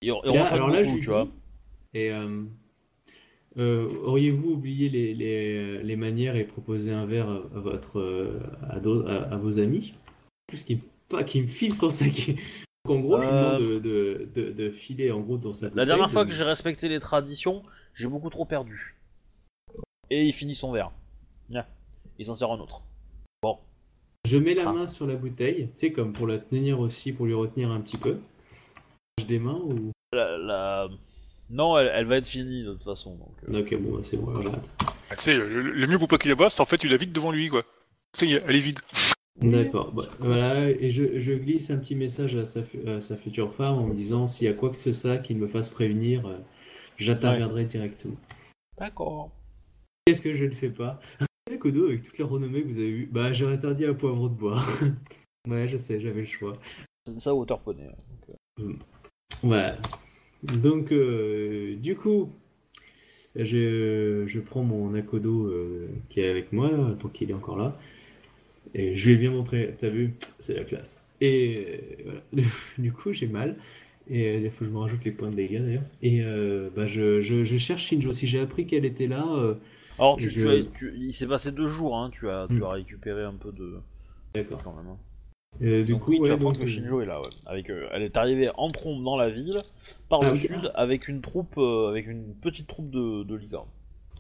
Là, alors là, beaucoup, je lui tu dis, vois. Et euh, euh, auriez-vous oublié les, les, les manières et proposé un verre à, votre euh, à, d'au- à- à vos amis? Plus qu'il pas qu'il me file son sac. Donc en gros, je demande de, de, de, de filer en gros dans sa La dernière de- fois que j'ai respecté les traditions, j'ai beaucoup trop perdu. Et il finit son verre. Il s'en sert un autre. Je mets la Ah. main sur la bouteille, tu sais, comme pour la tenir aussi, pour lui retenir un petit peu. Des mains ou? La, la- Non, elle, elle va être finie de toute façon. Donc, euh, Ok, bon, c'est bon, j'arrête. Ah, Tu sais, le, le mieux pour pas qu'il la bosse, en fait, tu la vides devant lui, quoi. Tu sais, elle est vide. D'accord, bah, voilà, et je, je glisse un petit message à sa, fu- à sa future femme en me disant s'il y a quoi que ce soit qu'il me fasse prévenir, euh, j'interviendrai directement. D'accord. Qu'est-ce que je ne fais pas? Kodo, avec toute la renommée que vous avez eue, bah j'ai interdit un poivron de bois. ouais, je sais, j'avais le choix. C'est ça, hauteur poney. Voilà. Donc, euh, du coup, je, je prends mon Akodo euh, qui est avec moi, tant qu'il est encore là. Et je lui ai bien montré, t'as vu, c'est la classe. Et euh, voilà. Du coup, j'ai mal. Et il faut que je me rajoute les points de dégâts d'ailleurs. Et euh, bah, je, je, je cherche Shinjo. Si j'ai appris qu'elle était là, Alors, tu, Je- tu as- tu- il s'est passé deux jours, hein, tu, as, tu Hmm. as récupéré un peu de. d'accord. quand même. hein. Du donc, coup, oui, ouais, tu apprends donc, que euh, Shinjo est là, ouais. Avec, euh, elle est arrivée en trompe dans la ville, par Ah le oui. sud, avec une troupe, euh, avec une petite troupe de, de licornes.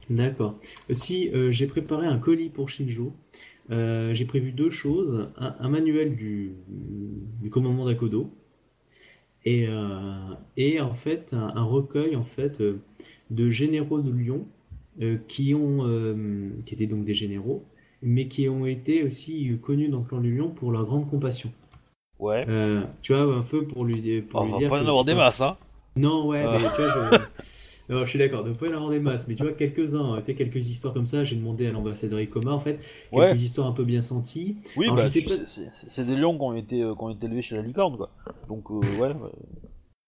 D'accord. Si euh, j'ai préparé un colis pour Shinjo, euh, j'ai prévu deux choses. Un, un manuel du, du commandement d'Akodo et, euh, et en fait un, un recueil en fait euh, de généraux de Lyon euh, qui ont euh, qui étaient donc des généraux, mais qui ont été aussi connus dans le clan du Lion pour leur grande compassion. Ouais. Euh, tu vois, un peu pour lui, pour Oh, lui on va dire pas en avoir des masses, hein. non, ouais, Ah. mais tu vois, je... Alors, je suis d'accord, pas y en avoir des masses, mais tu vois, quelques-uns, tu sais, quelques histoires comme ça, j'ai demandé à l'ambassadeur Ikoma, en fait, quelques Ouais. histoires un peu bien senties. Oui, bah, pas- c'est- des lions qui ont été, euh, qui ont été élevés chez la licorne, quoi. Donc, euh, ouais. ouais.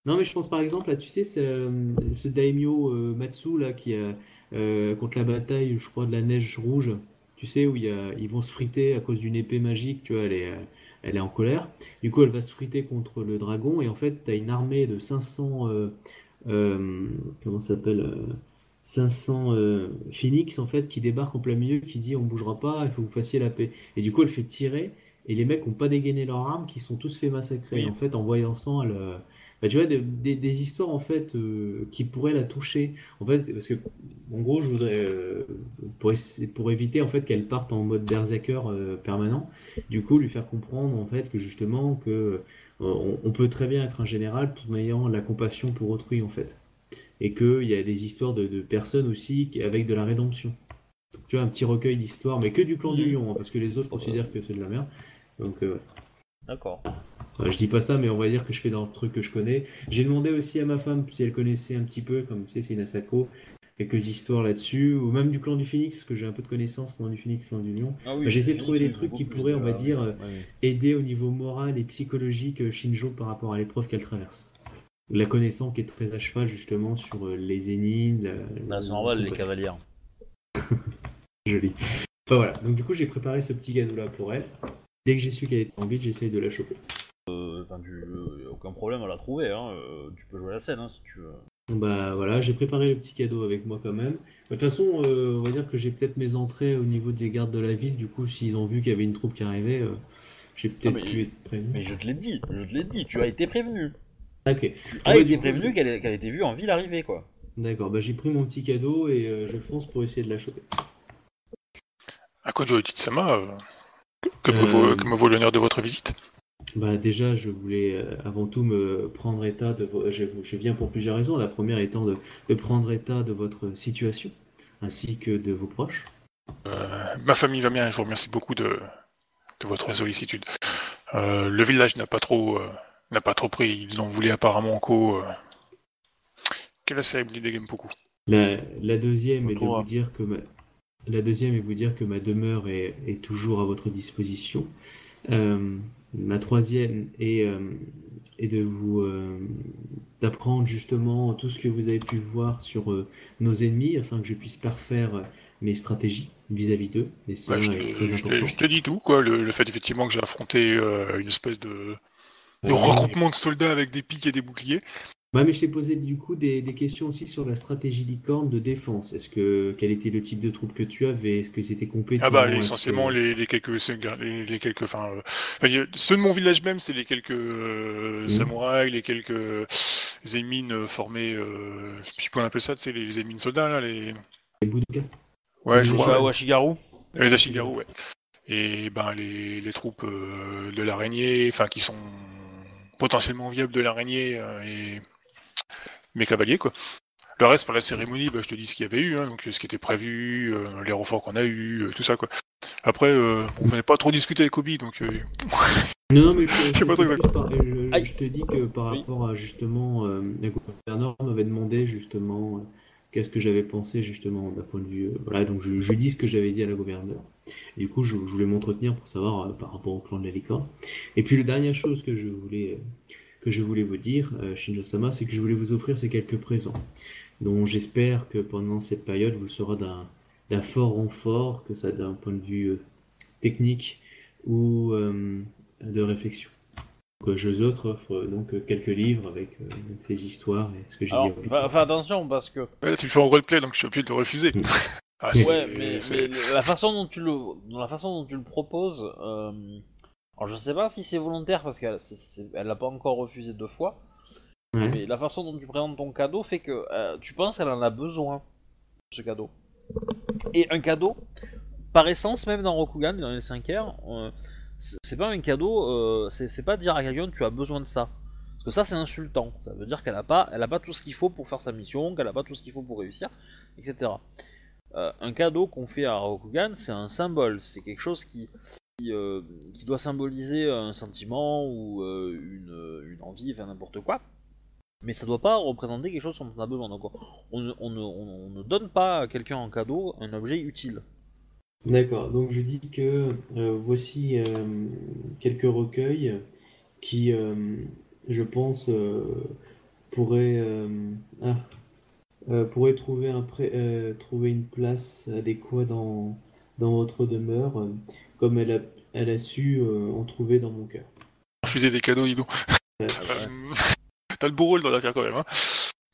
Non, mais je pense par exemple, là, tu sais, euh, ce daimyo euh, Matsu, là, qui a, euh, contre la bataille, je crois, de la neige rouge, tu sais, où il y a, ils vont se friter à cause d'une épée magique, tu vois, elle est, euh, elle est en colère. Du coup, elle va se friter contre le dragon, et en fait, tu as une armée de 500, euh, euh, comment ça s'appelle euh, 500 euh, phoenix, en fait, qui débarquent en plein milieu, qui dit on bougera pas, il faut que vous fassiez la paix. Et du coup, elle fait tirer, et les mecs ont pas dégainé leurs armes, qui sont tous fait massacrer. Oui. En fait, en voyant ça, elle, bah, tu vois, des, des- des histoires en fait euh, qui pourraient la toucher. En fait, parce que en gros, je voudrais euh, pour, éviter en fait qu'elle parte en mode berserker euh, permanent. Du coup, lui faire comprendre en fait que justement que on, on peut très bien être un général tout en ayant la compassion pour autrui en fait, et qu'il y a des histoires de, de personnes aussi avec de la rédemption. Tu vois, un petit recueil d'histoires, mais que du clan du Mhm. lion, hein, parce que les autres considèrent que c'est de la merde. Donc, D'accord. Ouais, je dis pas ça, mais on va dire que je fais dans le truc que je connais. J'ai demandé aussi à ma femme si elle connaissait un petit peu, comme tu sais, c'est Nasako, quelques histoires là-dessus, ou même du clan du Phoenix, parce que j'ai un peu de connaissances, clan du Phoenix, clan du Lion. Ah Bah, j'ai essayé de trouver des trucs qui pourraient, on va dire, ouais, euh, ouais. Aider au niveau moral et psychologique euh, Shinjo par rapport à l'épreuve qu'elle traverse. La connaissance qui est très à cheval justement sur euh, les énigmes. la- Bah, c'est la- normal, les cavalières. Joli. Enfin voilà, donc du coup j'ai préparé ce petit cadeau là pour elle. Dès que j'ai su qu'elle était en ville, j'essaye de la choper. Euh, Enfin, euh, aucun problème à la trouver, hein. euh, tu peux jouer la scène, hein, si tu veux. Bah voilà, j'ai préparé le petit cadeau avec moi quand même. De toute façon, euh, on va dire que j'ai peut-être mes entrées au niveau des gardes de la ville. Du coup, s'ils ont vu qu'il y avait une troupe qui arrivait, euh, j'ai peut-être Ah, pu être prévenu. Mais je te l'ai dit, je te l'ai dit, tu as été prévenu. Ok, Tu Ah as ouais, été prévenu je- qu'elle qu'elle a été vue en ville arriver, quoi. d'accord. Bah j'ai pris mon petit cadeau et euh, je fonce pour essayer de la choper. À quoi de Sama que me vaut l'honneur de votre visite? Bah déjà, je voulais euh, avant tout me prendre état de. Je, je viens pour plusieurs raisons. La première étant de, de prendre état de votre situation ainsi que de vos proches. Euh, Ma famille va bien, je vous remercie beaucoup de, de votre sollicitude. Euh, le village n'a pas trop euh, n'a pas trop pris, ils en voulaient apparemment qu'au... Euh... Quelle est beaucoup La, la deuxième est de Retour à- vous dire que ma, la deuxième est de vous dire que ma demeure est, est toujours à votre disposition. Euh, ma troisième est, euh, est de vous euh, d'apprendre justement tout ce que vous avez pu voir sur euh, nos ennemis afin que je puisse parfaire mes stratégies vis-à-vis d'eux. Ouais, je, te, très je te- important. je te dis tout, quoi. Le, le fait effectivement que j'ai affronté euh, une espèce de, de regroupement de soldats avec des pics et des boucliers. Ouais, mais je t'ai posé du coup des, des questions aussi sur la stratégie licorne de défense. Est-ce que quel était le type de troupes que tu avais? Est-ce qu'ils étaient compétents? Ah bah essentiellement que- les, les quelques les, les quelques enfin euh, ceux de mon village même c'est les quelques euh, samouraïs les quelques émines euh, formés euh, je sais pas comment on appelle ça c'est les émines soldats là les les Bouddhas ouais je Les crois Ouais, Washigaru. les Ashigaru ouais. Et ben les, les troupes euh, de l'araignée enfin qui sont potentiellement viables de l'araignée euh, et mes cavaliers quoi le reste pour la cérémonie, bah, je te dis ce qu'il y avait eu, hein, donc ce qui était prévu, euh, les renforts qu'on a eu, euh, tout ça quoi. Après, euh, on n'avait pas trop discuté avec Obi, donc euh, Non, non, mais je, Je sais pas par- je- te dis que par Oui. rapport à justement, euh, le gouverneur m'avait demandé justement euh, qu'est-ce que j'avais pensé justement d'un point de vue. euh, voilà, donc je, je dis ce que j'avais dit à la gouverneure. Et du coup, je, je voulais m'entretenir pour savoir euh, par rapport au clan de la licorne. Et puis la dernière chose que je voulais, euh, que je voulais vous dire, euh, Shinjo-sama, c'est que je voulais vous offrir ces quelques présents. Donc j'espère que pendant cette période, vous serez d'un d'un fort renfort, que ça d'un point de vue euh, technique ou euh, de réflexion. Donc, je vous offre donc quelques livres avec euh, donc, ces histoires et ce que j'ai dit. Fais attention parce que. ouais, tu le fais en roleplay, donc je suis obligé de le refuser. Mm. Ah, Ouais, mais, la façon dont tu le, dans la façon dont tu le proposes, euh, alors je sais pas si c'est volontaire parce qu'elle c'est- c'est- elle l'a pas encore refusé deux fois, Ouais. mais la façon dont tu présentes ton cadeau fait que euh, tu penses qu'elle en a besoin, ce cadeau. Et un cadeau, par essence, même dans Rokugan, dans les 5 r euh, c'est c'est pas un cadeau, euh, c'est c'est pas dire à quelqu'un tu as besoin de ça. Parce que ça c'est insultant, ça veut dire qu'elle a pas, elle a pas tout ce qu'il faut pour faire sa mission, qu'elle a pas tout ce qu'il faut pour réussir, etc. Euh, un cadeau qu'on fait à Rokugan, c'est un symbole, c'est quelque chose qui, qui, euh, qui doit symboliser un sentiment ou euh, une, une envie, enfin n'importe quoi. Mais ça doit pas représenter quelque chose dont on a besoin. On, ne- on ne- on- on ne donne pas à quelqu'un en cadeau un objet utile. D'accord, donc je dis que euh, voici euh, quelques recueils qui, euh, je pense, euh, pourraient, euh, ah, euh, pourraient trouver, un pré- euh, trouver une place adéquate dans, votre demeure, euh, comme elle a, elle a su euh, en trouver dans mon cœur. refuser des cadeaux, dis donc. Ouais. Euh, T'as le beau rôle dans l'affaire quand même, hein.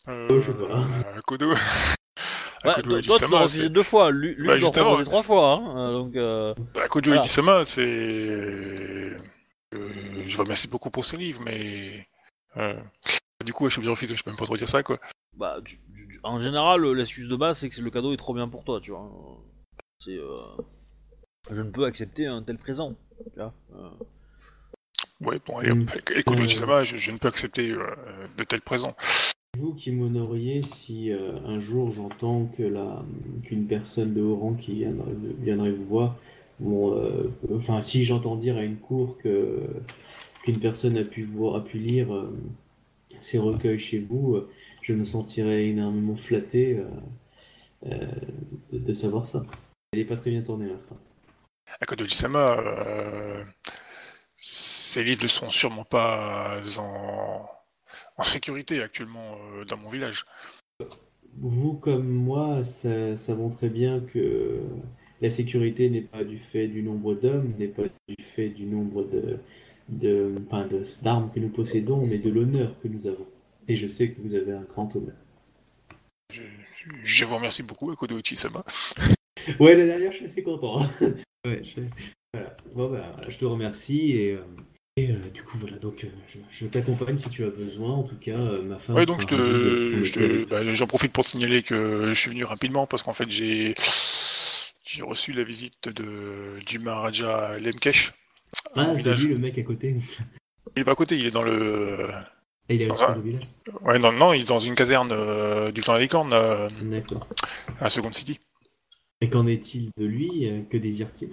Euh, Oh, je sais pas. euh, Kodo. Ouais, Kodo toi, toi, tu l'as c'est- refusé deux fois, lui, lui Bah, trois fois. Hein, euh, donc, euh, Bah, Kojo Voilà. C'est. euh, je vous remercie beaucoup pour ce livre, mais. euh, Du coup, je suis obligé de refuser, je peux même pas trop dire ça, quoi. bah, tu- tu- tu- en général, l'excuse de base, c'est que le cadeau est trop bien pour toi, tu vois. C'est, euh, je ne peux accepter un tel présent. Vois euh. Ouais, bon, et, Kodo Euh. Ejisama, je, je ne peux accepter euh, de tels présents. Vous qui m'honoriez si euh, un jour j'entends que la qu'une personne de haut rang qui viendrait, viendrait vous voir, bon, euh, enfin si j'entends dire à une cour que qu'une personne a pu voir, a pu lire euh, ces recueils chez vous, euh, je me sentirais énormément flatté euh, euh, de, de savoir ça. Elle n'est pas très bien tournée la fin. À Kodo Ejisama, euh, ces livres ne sont sûrement pas en, en sécurité actuellement euh, dans mon village. Vous comme moi, ça, ça montrait bien que la sécurité n'est pas du fait du nombre d'hommes, n'est pas du fait du nombre de, de, enfin, de- d'armes que nous possédons, mais de l'honneur que nous avons. Et je sais que vous avez un grand honneur. Je, je vous remercie beaucoup, Kodo Ejisama. Ouais, la dernière, je suis assez content. Ouais, je... Voilà. Bon, bah, voilà, je te remercie et, euh, et euh, du coup, voilà, donc euh, je, je t'accompagne si tu as besoin. En tout cas, ma femme Ouais, donc je te, bah, j'en profite pour te signaler que je suis venu rapidement parce qu'en fait j'ai, j'ai reçu la visite de du Maharaja Lemkesh. Ah, c'est lui le mec à côté. Il est pas à côté, il est dans le, Et il est Ah. resté au village. ouais, non, non, il est dans une caserne du clan de la Licorne euh, D'accord. à Second City. Et qu'en est-il de lui euh, Que désire-t-il?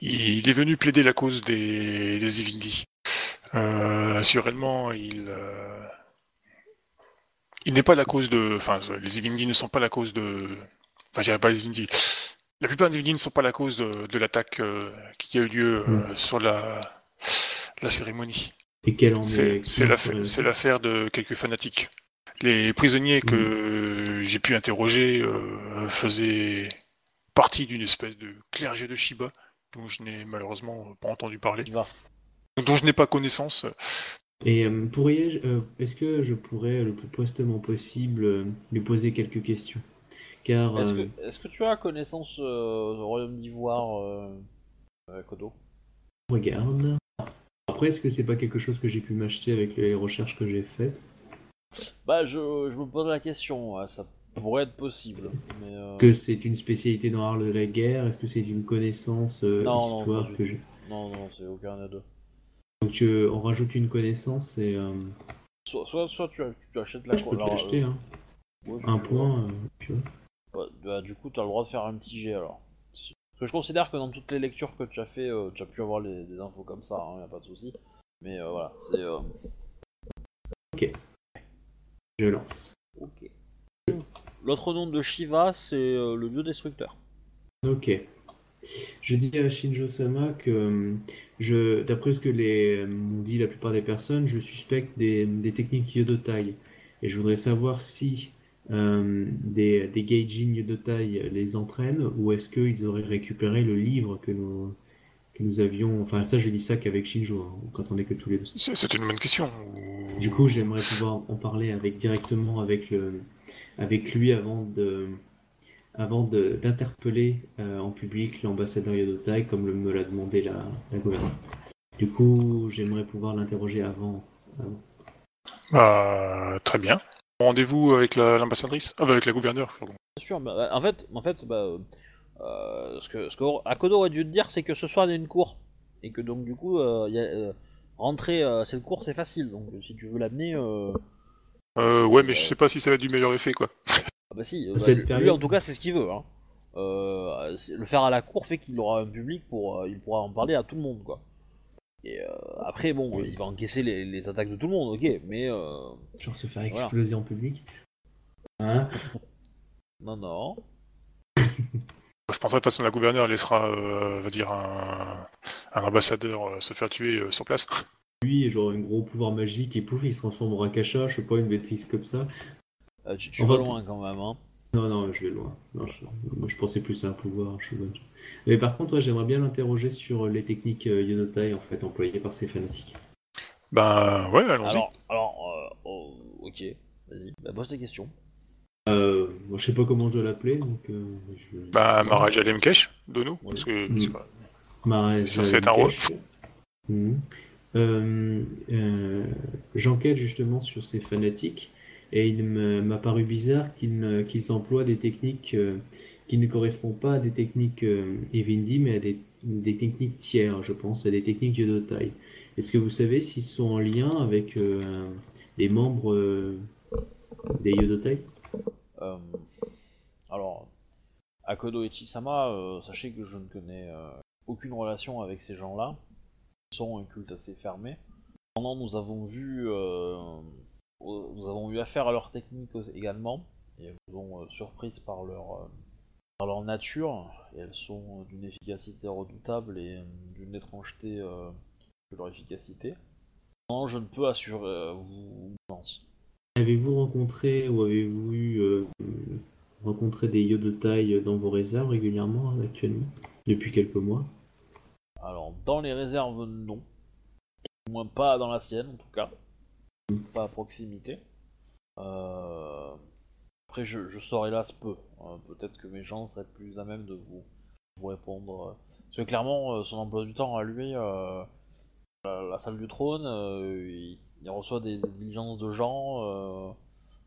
Il est venu plaider la cause des, des Ivindi. Euh, assurément, il, euh, il n'est pas la cause de, enfin, les Ivindi ne sont pas la cause de, enfin, je dirais pas les Ivindi. La plupart des Ivindi ne sont pas la cause de, de l'attaque euh, qui a eu lieu euh, Mm. sur la, la cérémonie. Et quelle en C'est est c'est l'affaire de quelques fanatiques. Les prisonniers que j'ai pu interroger faisaient partie d'une espèce de clergé de Shiba dont je n'ai malheureusement pas entendu parler, dont je n'ai pas connaissance. Et euh, pourriez-je, euh, est-ce que je pourrais le plus prestement possible euh, lui poser quelques questions? Car Est-ce euh, que, est-ce que tu as connaissance euh, du royaume d'Ivoire, euh, euh, Kodo? regarde. Après, est-ce que c'est pas quelque chose que j'ai pu m'acheter avec les recherches que j'ai faites? Bah, je, je me pose la question, ouais, ça pourrait être possible. Mais, euh, Que c'est une spécialité dans l'art de la guerre Est-ce que c'est une connaissance euh, Non, non, histoire du que j'ai Non, non, c'est aucun des deux. Donc tu- on rajoute une connaissance et euh, Soit, soit, soit tu, tu achètes la je peux l'acheter. euh, Hein. ouais, Un point. euh, vois. Bah, bah, du coup, tu as le droit de faire un petit jet alors. Parce que je considère que dans toutes les lectures que tu as fait, euh, tu as pu avoir les, des infos comme ça, hein, y a pas de souci. Mais euh, voilà, c'est. euh, Je lance. Ok. L'autre nom de Shiva, c'est euh, le dieu destructeur. Ok. Je dis à Shinjo-sama que, euh, je, d'après ce que les, euh, m'ont dit la plupart des personnes, je suspecte des, des techniques Yodotai. Et je voudrais savoir si euh, des, des Gaijin Yodotai les entraînent ou est-ce qu'ils auraient récupéré le livre que nous, que nous avions. Enfin, ça, je dis ça qu'avec Shinjo, hein, quand on est que tous les deux. C'est c'est une bonne question. Du coup, j'aimerais pouvoir en parler avec, directement avec, le, avec lui avant de, avant de- d'interpeller euh, en public l'ambassadeur Yodotai, comme le- me l'a demandé la, la gouverneure. Du coup, j'aimerais pouvoir l'interroger avant. avant. Bah, très bien. Rendez-vous avec la- l'ambassadrice Ah, bah, avec la gouverneure, pardon. Bien sûr, bah, en fait, en fait bah, euh, ce que, ce que Akodo aurait dû te dire, c'est que ce soir il y a une cour. Et que donc, du coup, euh, il y a, euh, rentrer à cette cour, c'est facile. Donc, si tu veux l'amener. Euh... Euh, ouais, mais je sais pas si ça va être du meilleur effet, quoi. Ah bah si, euh, bah, lui, en tout cas, c'est ce qu'il veut. Hein. Euh, le faire à la cour fait qu'il aura un public pour. euh, il pourra en parler à tout le monde, quoi. Et euh, après, bon, Oui. il va encaisser les, les attaques de tout le monde, ok, mais. Euh... Genre se faire Voilà. exploser en public. Hein Non, non. Je penserais de toute façon la gouverneure laissera, euh, va dire, un, un ambassadeur euh, se faire tuer euh, sur place. Lui, genre un gros pouvoir magique et pouf, il se transforme en Rakasha, je sais pas, une bêtise comme ça. Euh, tu vas va- loin quand même, hein. Non, non, je vais loin. Non, je- Moi, je pensais plus à un pouvoir. Je... Mais par contre, ouais, j'aimerais bien l'interroger sur les techniques euh, Yonotai, en fait, employées par ces fanatiques. Ben, ouais, allons-y. Alors, alors euh, oh, ok, vas-y, bah, pose tes questions. Euh, moi, je sais pas comment je dois l'appeler, donc... Euh, je... Bah, Maharaja Lemkesh, de nous, parce que c'est pas- un rôle. Euh, euh, J'enquête justement sur ces fanatiques et il m'a paru bizarre qu'ils emploient des techniques euh, qui ne correspondent pas à des techniques Evendi, mais à des, techniques tiers, je pense, à des techniques Yodotai. Est-ce que vous savez s'ils sont en lien avec des membres des Yodotai alors, Akodo et Chisama, sachez que je ne connais aucune relation avec ces gens-là. Sont un culte assez fermé. Pendant, nous avons vu, euh, euh, nous avons eu affaire à leurs techniques aussi- également, et elles nous ont euh, surprises par leur, euh, par leur nature, et elles sont d'une efficacité redoutable et d'une étrangeté que leur efficacité. Non, je ne peux assurer vous. Avez-vous rencontré ou avez-vous eu rencontré des Yodotai dans vos réserves régulièrement actuellement Depuis quelques mois? Alors, dans les réserves, non. Au moins pas dans la sienne, en tout cas. Pas à proximité. Euh, Après, je, je sors hélas peu. Euh, Peut-être que mes gens seraient plus à même de vous, répondre. Parce que clairement, euh, son emploi du temps à lui, la, salle du trône, il, reçoit des, diligences de gens,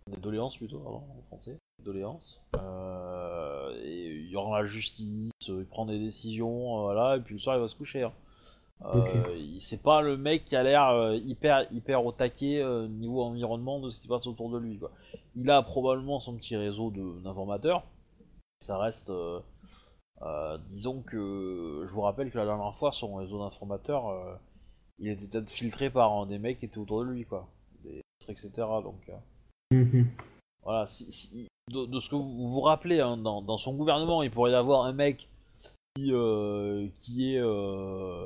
des doléances plutôt, pardon, en français. Doléances. Et il rend la justice, euh, il prend des décisions, euh, voilà, et puis le soir il va se coucher. hein. Euh, C'est pas le mec qui a l'air euh, hyper hyper au taquet euh, niveau environnement de ce qui se passe autour de lui. Quoi. Il a probablement son petit réseau d'informateurs. Ça reste, euh, euh, disons que je vous rappelle que la dernière fois son réseau d'informateurs, euh, il était filtré par euh, des mecs qui étaient autour de lui, quoi, des etc. Donc euh, Mhm. voilà, si, si- de, ce que vous vous rappelez, hein, dans, son gouvernement, il pourrait y avoir un mec qui, euh, est, euh,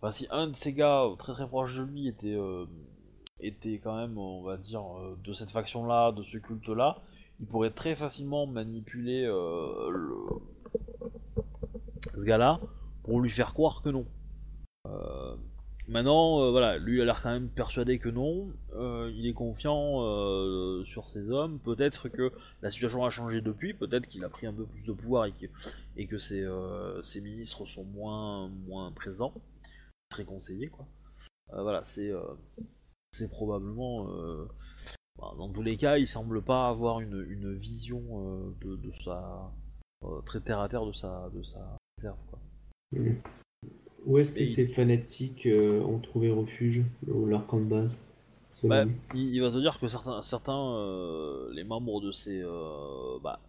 enfin, si un de ces gars très très proche de lui était, euh, était quand même, on va dire, de cette faction-là, de ce culte-là, il pourrait très facilement manipuler le... ce gars-là pour lui faire croire que non. Maintenant, euh, voilà, lui a l'air quand même persuadé que non. Euh, il est confiant euh, sur ses hommes. Peut-être que la situation a changé depuis. Peut-être qu'il a pris un peu plus de pouvoir et que, et euh, ses ministres sont moins, présents, très conseillés, quoi. Voilà, c'est probablement. bah, dans tous les cas, il semble pas avoir une, vision de, sa très terre à terre de sa réserve, quoi. Mhm. Où est-ce que Et- ces fanatiques euh, ont trouvé refuge ou leur camp de base Bah, il, il va te dire que certains, certains euh, les membres de ces, euh, bah,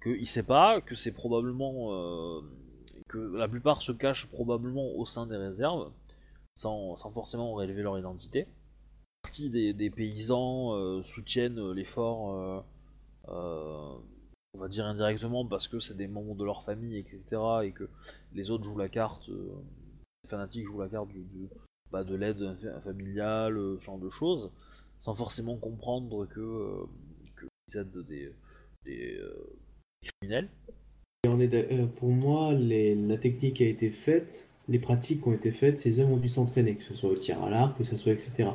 que il sait pas, que c'est probablement, euh, que la plupart se cachent probablement au sein des réserves, sans, sans forcément révéler leur identité. Une partie des, des paysans soutiennent l'effort, on va dire indirectement parce que c'est des membres de leur famille, etc., et que les autres jouent la carte, euh, fanatiques jouent la carte du, du- bah, de l'aide fa- familiale, euh, ce genre de choses, sans forcément comprendre que, euh, que ils aident des, des euh, criminels. Et on est euh, pour moi, les- la technique a été faite, les pratiques ont été faites, ces hommes ont dû s'entraîner, que ce soit au tir à l'arc, que ce soit etc.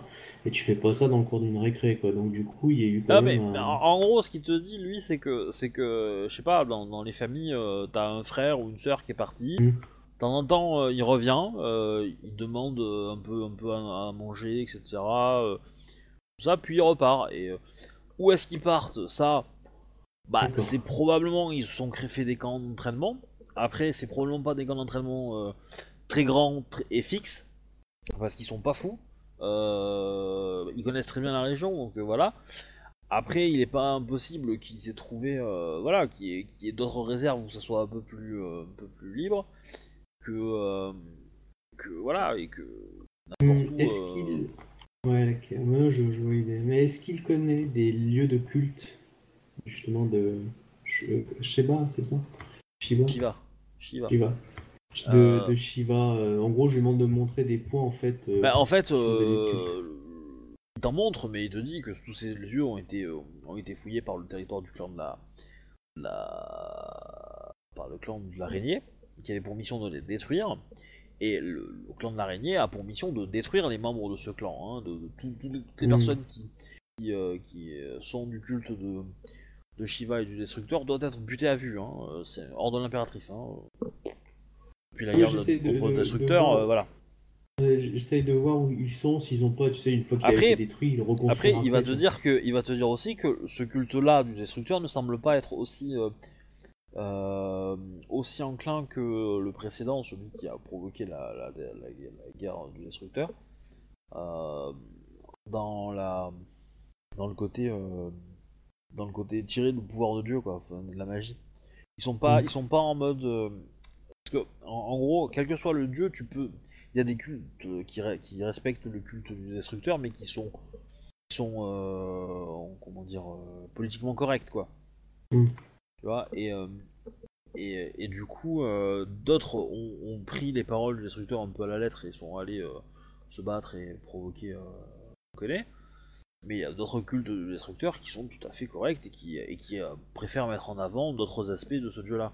Et tu fais pas ça dans le cours d'une récré, quoi. Donc du coup, il y a eu quand Ah même mais un- en, gros, ce qu'il te dit, lui, c'est que, c'est que, je sais pas, dans, dans les familles, t'as un frère ou une sœur qui est parti. Mm. De temps en temps, euh, il revient, euh, il demande euh, un peu, un peu à, à manger, etc. euh, tout ça, puis il repart. Et euh, où est-ce qu'ils partent? Ça, bah, c'est probablement ils se sont créés fait des camps d'entraînement. Après, c'est probablement pas des camps d'entraînement euh, très grands et fixes, parce qu'ils sont pas fous. Euh, ils connaissent très bien la région, donc euh, voilà. Après, il est pas impossible qu'ils aient trouvé, euh, voilà, qu'il y ait, ait d'autres réserves où ça soit un peu plus, euh, un peu plus libre, que, euh, que voilà, et que n'importe Hmm, où, Est-ce euh, qu'il. Ouais, ok. Moi, je, je vois l'idée. Mais est-ce qu'il connaît des lieux de culte, justement, de. Sh- Sheba, c'est ça? Shiva? Shiva, Shiva. Shiva. De, Euh. de Shiva. euh, en gros, je lui demande de me montrer des points, en fait. euh, Bah, en fait, euh, il t'en montre, mais il te dit que tous ces lieux ont été, euh, ont été fouillés par le territoire du clan de la, de la- par le clan de l'araignée, qui avait pour mission de les détruire. Et le, le clan de l'araignée a pour mission de détruire les membres de ce clan, hein, de, de tout- tout- toutes les Mhm. personnes qui, qui, euh, qui, euh, sont du culte de, de Shiva et du destructeur doivent être butées à vue. Hein, euh, c'est hors de l'impératrice. Hein. Depuis la guerre j'essaie de- contre le de- destructeur, euh, voilà. J'essaye de voir où ils sont, s'ils ont pas, tu sais, une fois qu'il a été détruit, ils reconstruisent. Après, il va te dire que, il va te dire aussi que ce culte-là du destructeur ne semble pas être aussi, euh, euh, aussi enclin que le précédent, celui qui a provoqué la, la, la- la guerre du destructeur, euh, dans la, dans le côté, euh, dans le côté tiré du pouvoir de Dieu, quoi, enfin, de la magie. Ils sont pas, Mm. ils sont pas en mode, parce que en, en gros, quel que soit le dieu, tu peux, il y a des cultes qui, re- qui respectent le culte du destructeur, mais qui sont qui sont comment dire politiquement corrects quoi. Mm. Tu vois et, euh, et et du coup euh, d'autres ont, ont pris les paroles du destructeur un peu à la lettre et sont allés euh, se battre et provoquer on connaît. Mais il y a d'autres cultes du destructeur qui sont tout à fait corrects et qui préfèrent mettre en avant d'autres aspects de ce dieu-là.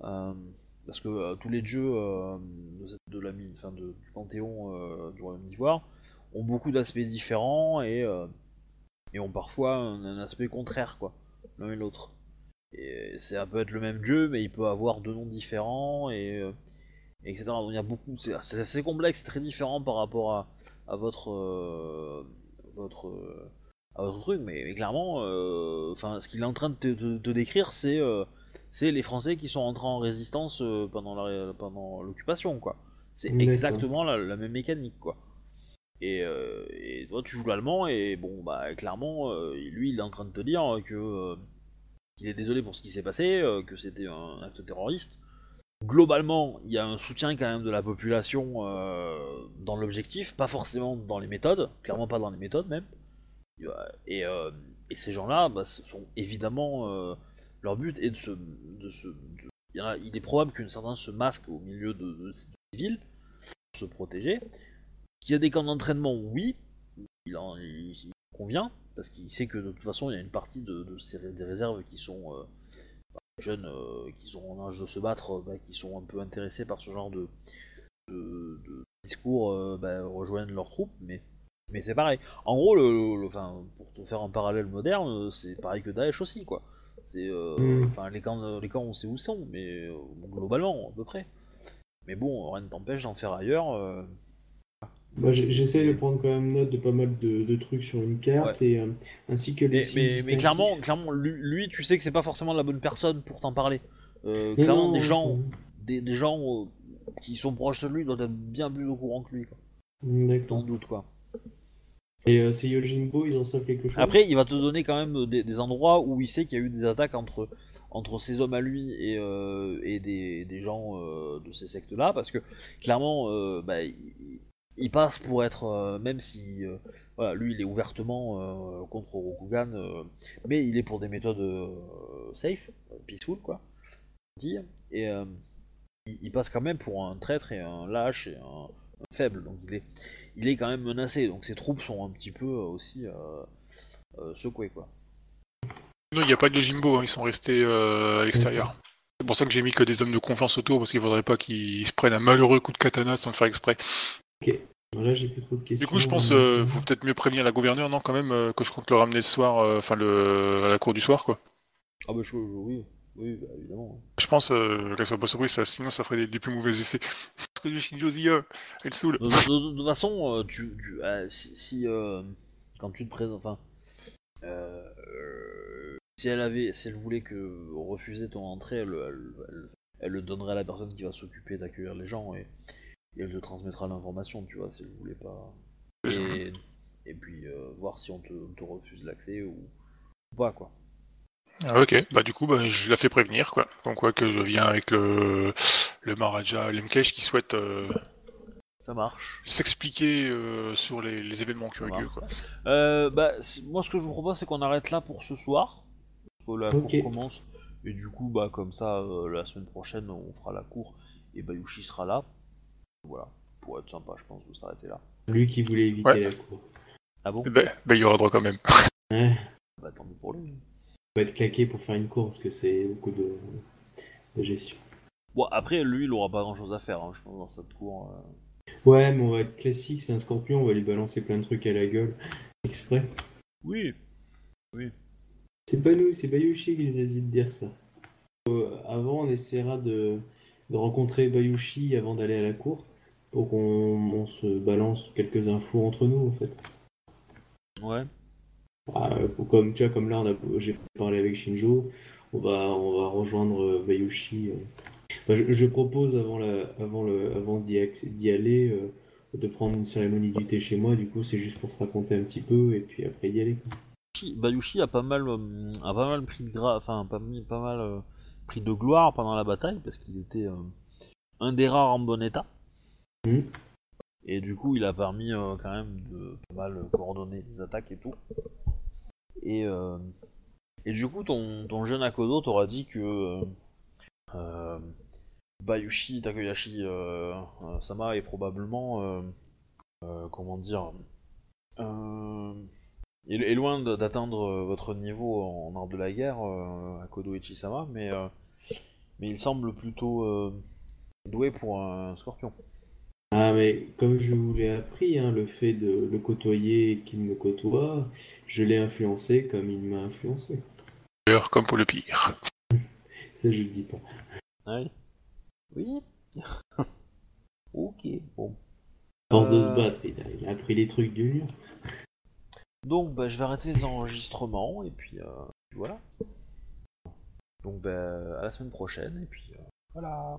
Parce que tous les dieux de, de la de- du panthéon du royaume d'Ivoire ont beaucoup d'aspects différents et, et ont parfois un, un aspect contraire, quoi, l'un et l'autre. Et ça peut être le même dieu, mais il peut avoir deux noms différents et, euh, et etc. Donc il y a beaucoup, c'est assez complexe, très différent par rapport à, à votre euh, votre euh, à votre truc, mais, mais clairement, euh, enfin, ce qu'il est en train de te, décrire, c'est euh, c'est les Français qui sont entrés en résistance euh, pendant la pendant l'occupation, quoi. C'est exactement la, la même mécanique, quoi. Et, euh, et toi, tu joues l'allemand, et bon, bah, clairement, euh, lui, il est en train de te dire que euh, qu'il est désolé pour ce qui s'est passé, euh, que c'était un acte terroriste. Globalement, il y a un soutien quand même de la population euh, dans l'objectif, pas forcément dans les méthodes, clairement pas dans les méthodes même. Et, euh, et ces gens-là, bah, sont évidemment leur but est de se, il, est probable qu'une certaine se masque au milieu de, de- de civils, se protéger. Qu'il y a des camps d'entraînement, oui, il en il convient, parce qu'il sait que de toute façon, il y a une partie de, de ces, des réserves qui sont euh, bah, jeunes, euh, qui sont en âge de se battre, euh, bah, qui sont un peu intéressés par ce genre de, de- de discours, euh, bah, rejoignent leurs troupes, mais, mais c'est pareil. En gros, le, pour te faire un parallèle moderne, c'est pareil que Daesh aussi, quoi. C'est, euh, Mm. enfin, les camps, les camps, on sait où ils sont, mais bon, globalement, à peu près. Mais bon, rien ne t'empêche d'en faire ailleurs. Moi, j'essaie de prendre quand même note de pas mal de, de trucs sur une carte et euh, ainsi que les Mais, mais, clairement, clairement lui, tu sais que c'est pas forcément la bonne personne pour t'en parler. Euh, clairement, non, des gens, des, des gens euh, qui sont proches de lui doivent être bien plus au courant que lui, quoi. Sans doute, quoi. Et ces Yojimbo, ils en savent quelque chose? Après, il va te donner quand même des, des endroits où il sait qu'il y a eu des attaques entre, entre ses hommes à lui et, et des, des gens de ces sectes-là, parce que clairement, bah, il, il passe pour être, euh, même si, euh, lui, il est ouvertement euh, contre Rokugan, mais il est pour des méthodes safe, peaceful, quoi, dit, et il, passe quand même pour un traître et un lâche et un, faible, donc il est, il est quand même menacé, donc ses troupes sont un petit peu aussi secouées, quoi. Non, il n'y a pas de Jimbo, hein, ils sont restés à l'extérieur. C'est pour ça que j'ai mis que des hommes de confiance autour, parce qu'il faudrait pas qu'ils se prennent un malheureux coup de katana sans le faire exprès. Là, j'ai plus trop de questions. Du coup, je pense euh, faut peut-être mieux prévenir la gouverneure, non, quand même, euh, que je compte le ramener le soir, euh, enfin le à la cour du soir, quoi. Ah bah je, oui, oui, bah, évidemment. Je pense euh, qu'elle soit pas surprise, ça, sinon ça ferait des, des plus mauvais effets. Parce que Shinjo elle saoule. De, de- de- de toute façon, euh, tu, tu- euh, si, si, euh, quand tu te présentes, enfin, euh, euh, si elle avait, si elle voulait que refuser ton entrée, elle, elle- elle- elle le donnerait à la personne qui va s'occuper d'accueillir les gens et, et elle te transmettra l'information, tu vois, si elle voulait pas. Et, et puis euh, voir si on te, on te refuse l'accès ou, ou pas, quoi. Ah, ok, bah du coup, bah, je la fais prévenir, quoi. Donc quoi que je viens avec le, le Maharaja Lemkesh qui souhaite euh, Ça marche. s'expliquer euh, sur les, les événements qui ont eu lieu, quoi. Euh, bah, moi, ce que je vous propose, c'est qu'on arrête là pour ce soir. Parce que la Ok. cour commence. Et du coup, bah, comme ça, euh, la semaine prochaine, on fera la cour. Et Bayushi sera là. Voilà. Pour être sympa, je pense, de s'arrêter là. Lui qui voulait éviter Ouais. la cour. Ah bon? Bah, bah, il y aura droit quand même. Ouais. Bah, tant mieux pour lui. Il va être claqué pour faire une cour parce que c'est beaucoup de, de gestion. Bon, après, lui, il aura pas grand chose à faire, hein, je pense, dans cette cour. euh. Ouais, mais on va être classique, c'est un scorpion, on va lui balancer plein de trucs à la gueule. Exprès. Oui. C'est pas nous, c'est Bayushi qui nous a dit de dire ça. Euh, avant, on essaiera de, de rencontrer Bayushi avant d'aller à la cour pour qu'on on se balance quelques infos entre nous en fait. Ouais. Ah, euh, comme tu vois, comme là, on a- j'ai parlé avec Shinjo, on va, on va rejoindre euh, Bayushi. euh. Enfin, je, je propose avant, la, avant, le, avant d'y, aller euh, de prendre une cérémonie du thé chez moi. Du coup, c'est juste pour se raconter un petit peu et puis après d'y aller. quoi. Bayushi- a pas mal, euh, a pas mal pris de gra... enfin, pas, pas mal pris de gloire pendant la bataille parce qu'il était un des rares en bon état. Mhm. Et du coup, il a permis euh, quand même de pas mal coordonner les attaques et tout. Et, euh, du coup, ton, jeune Akodo t'aura dit que euh, Bayushi Takeyashi euh, Sama est probablement, comment dire, euh, est, loin d'atteindre votre niveau en, art de la guerre, Akodo Ichisama, mais, mais il semble plutôt doué pour un scorpion. Ah, mais comme je vous l'ai appris, hein, le fait de le côtoyer et qu'il me côtoie, je l'ai influencé comme il m'a influencé. D'ailleurs, comme pour le pire. Ça, je le dis pas. Ouais. Oui. ok, bon. Force de se Euh. battre, il a, il a appris les trucs du lion. Donc bah, je vais arrêter les enregistrements et puis, euh, voilà. Donc bah, à la semaine prochaine et puis euh, voilà.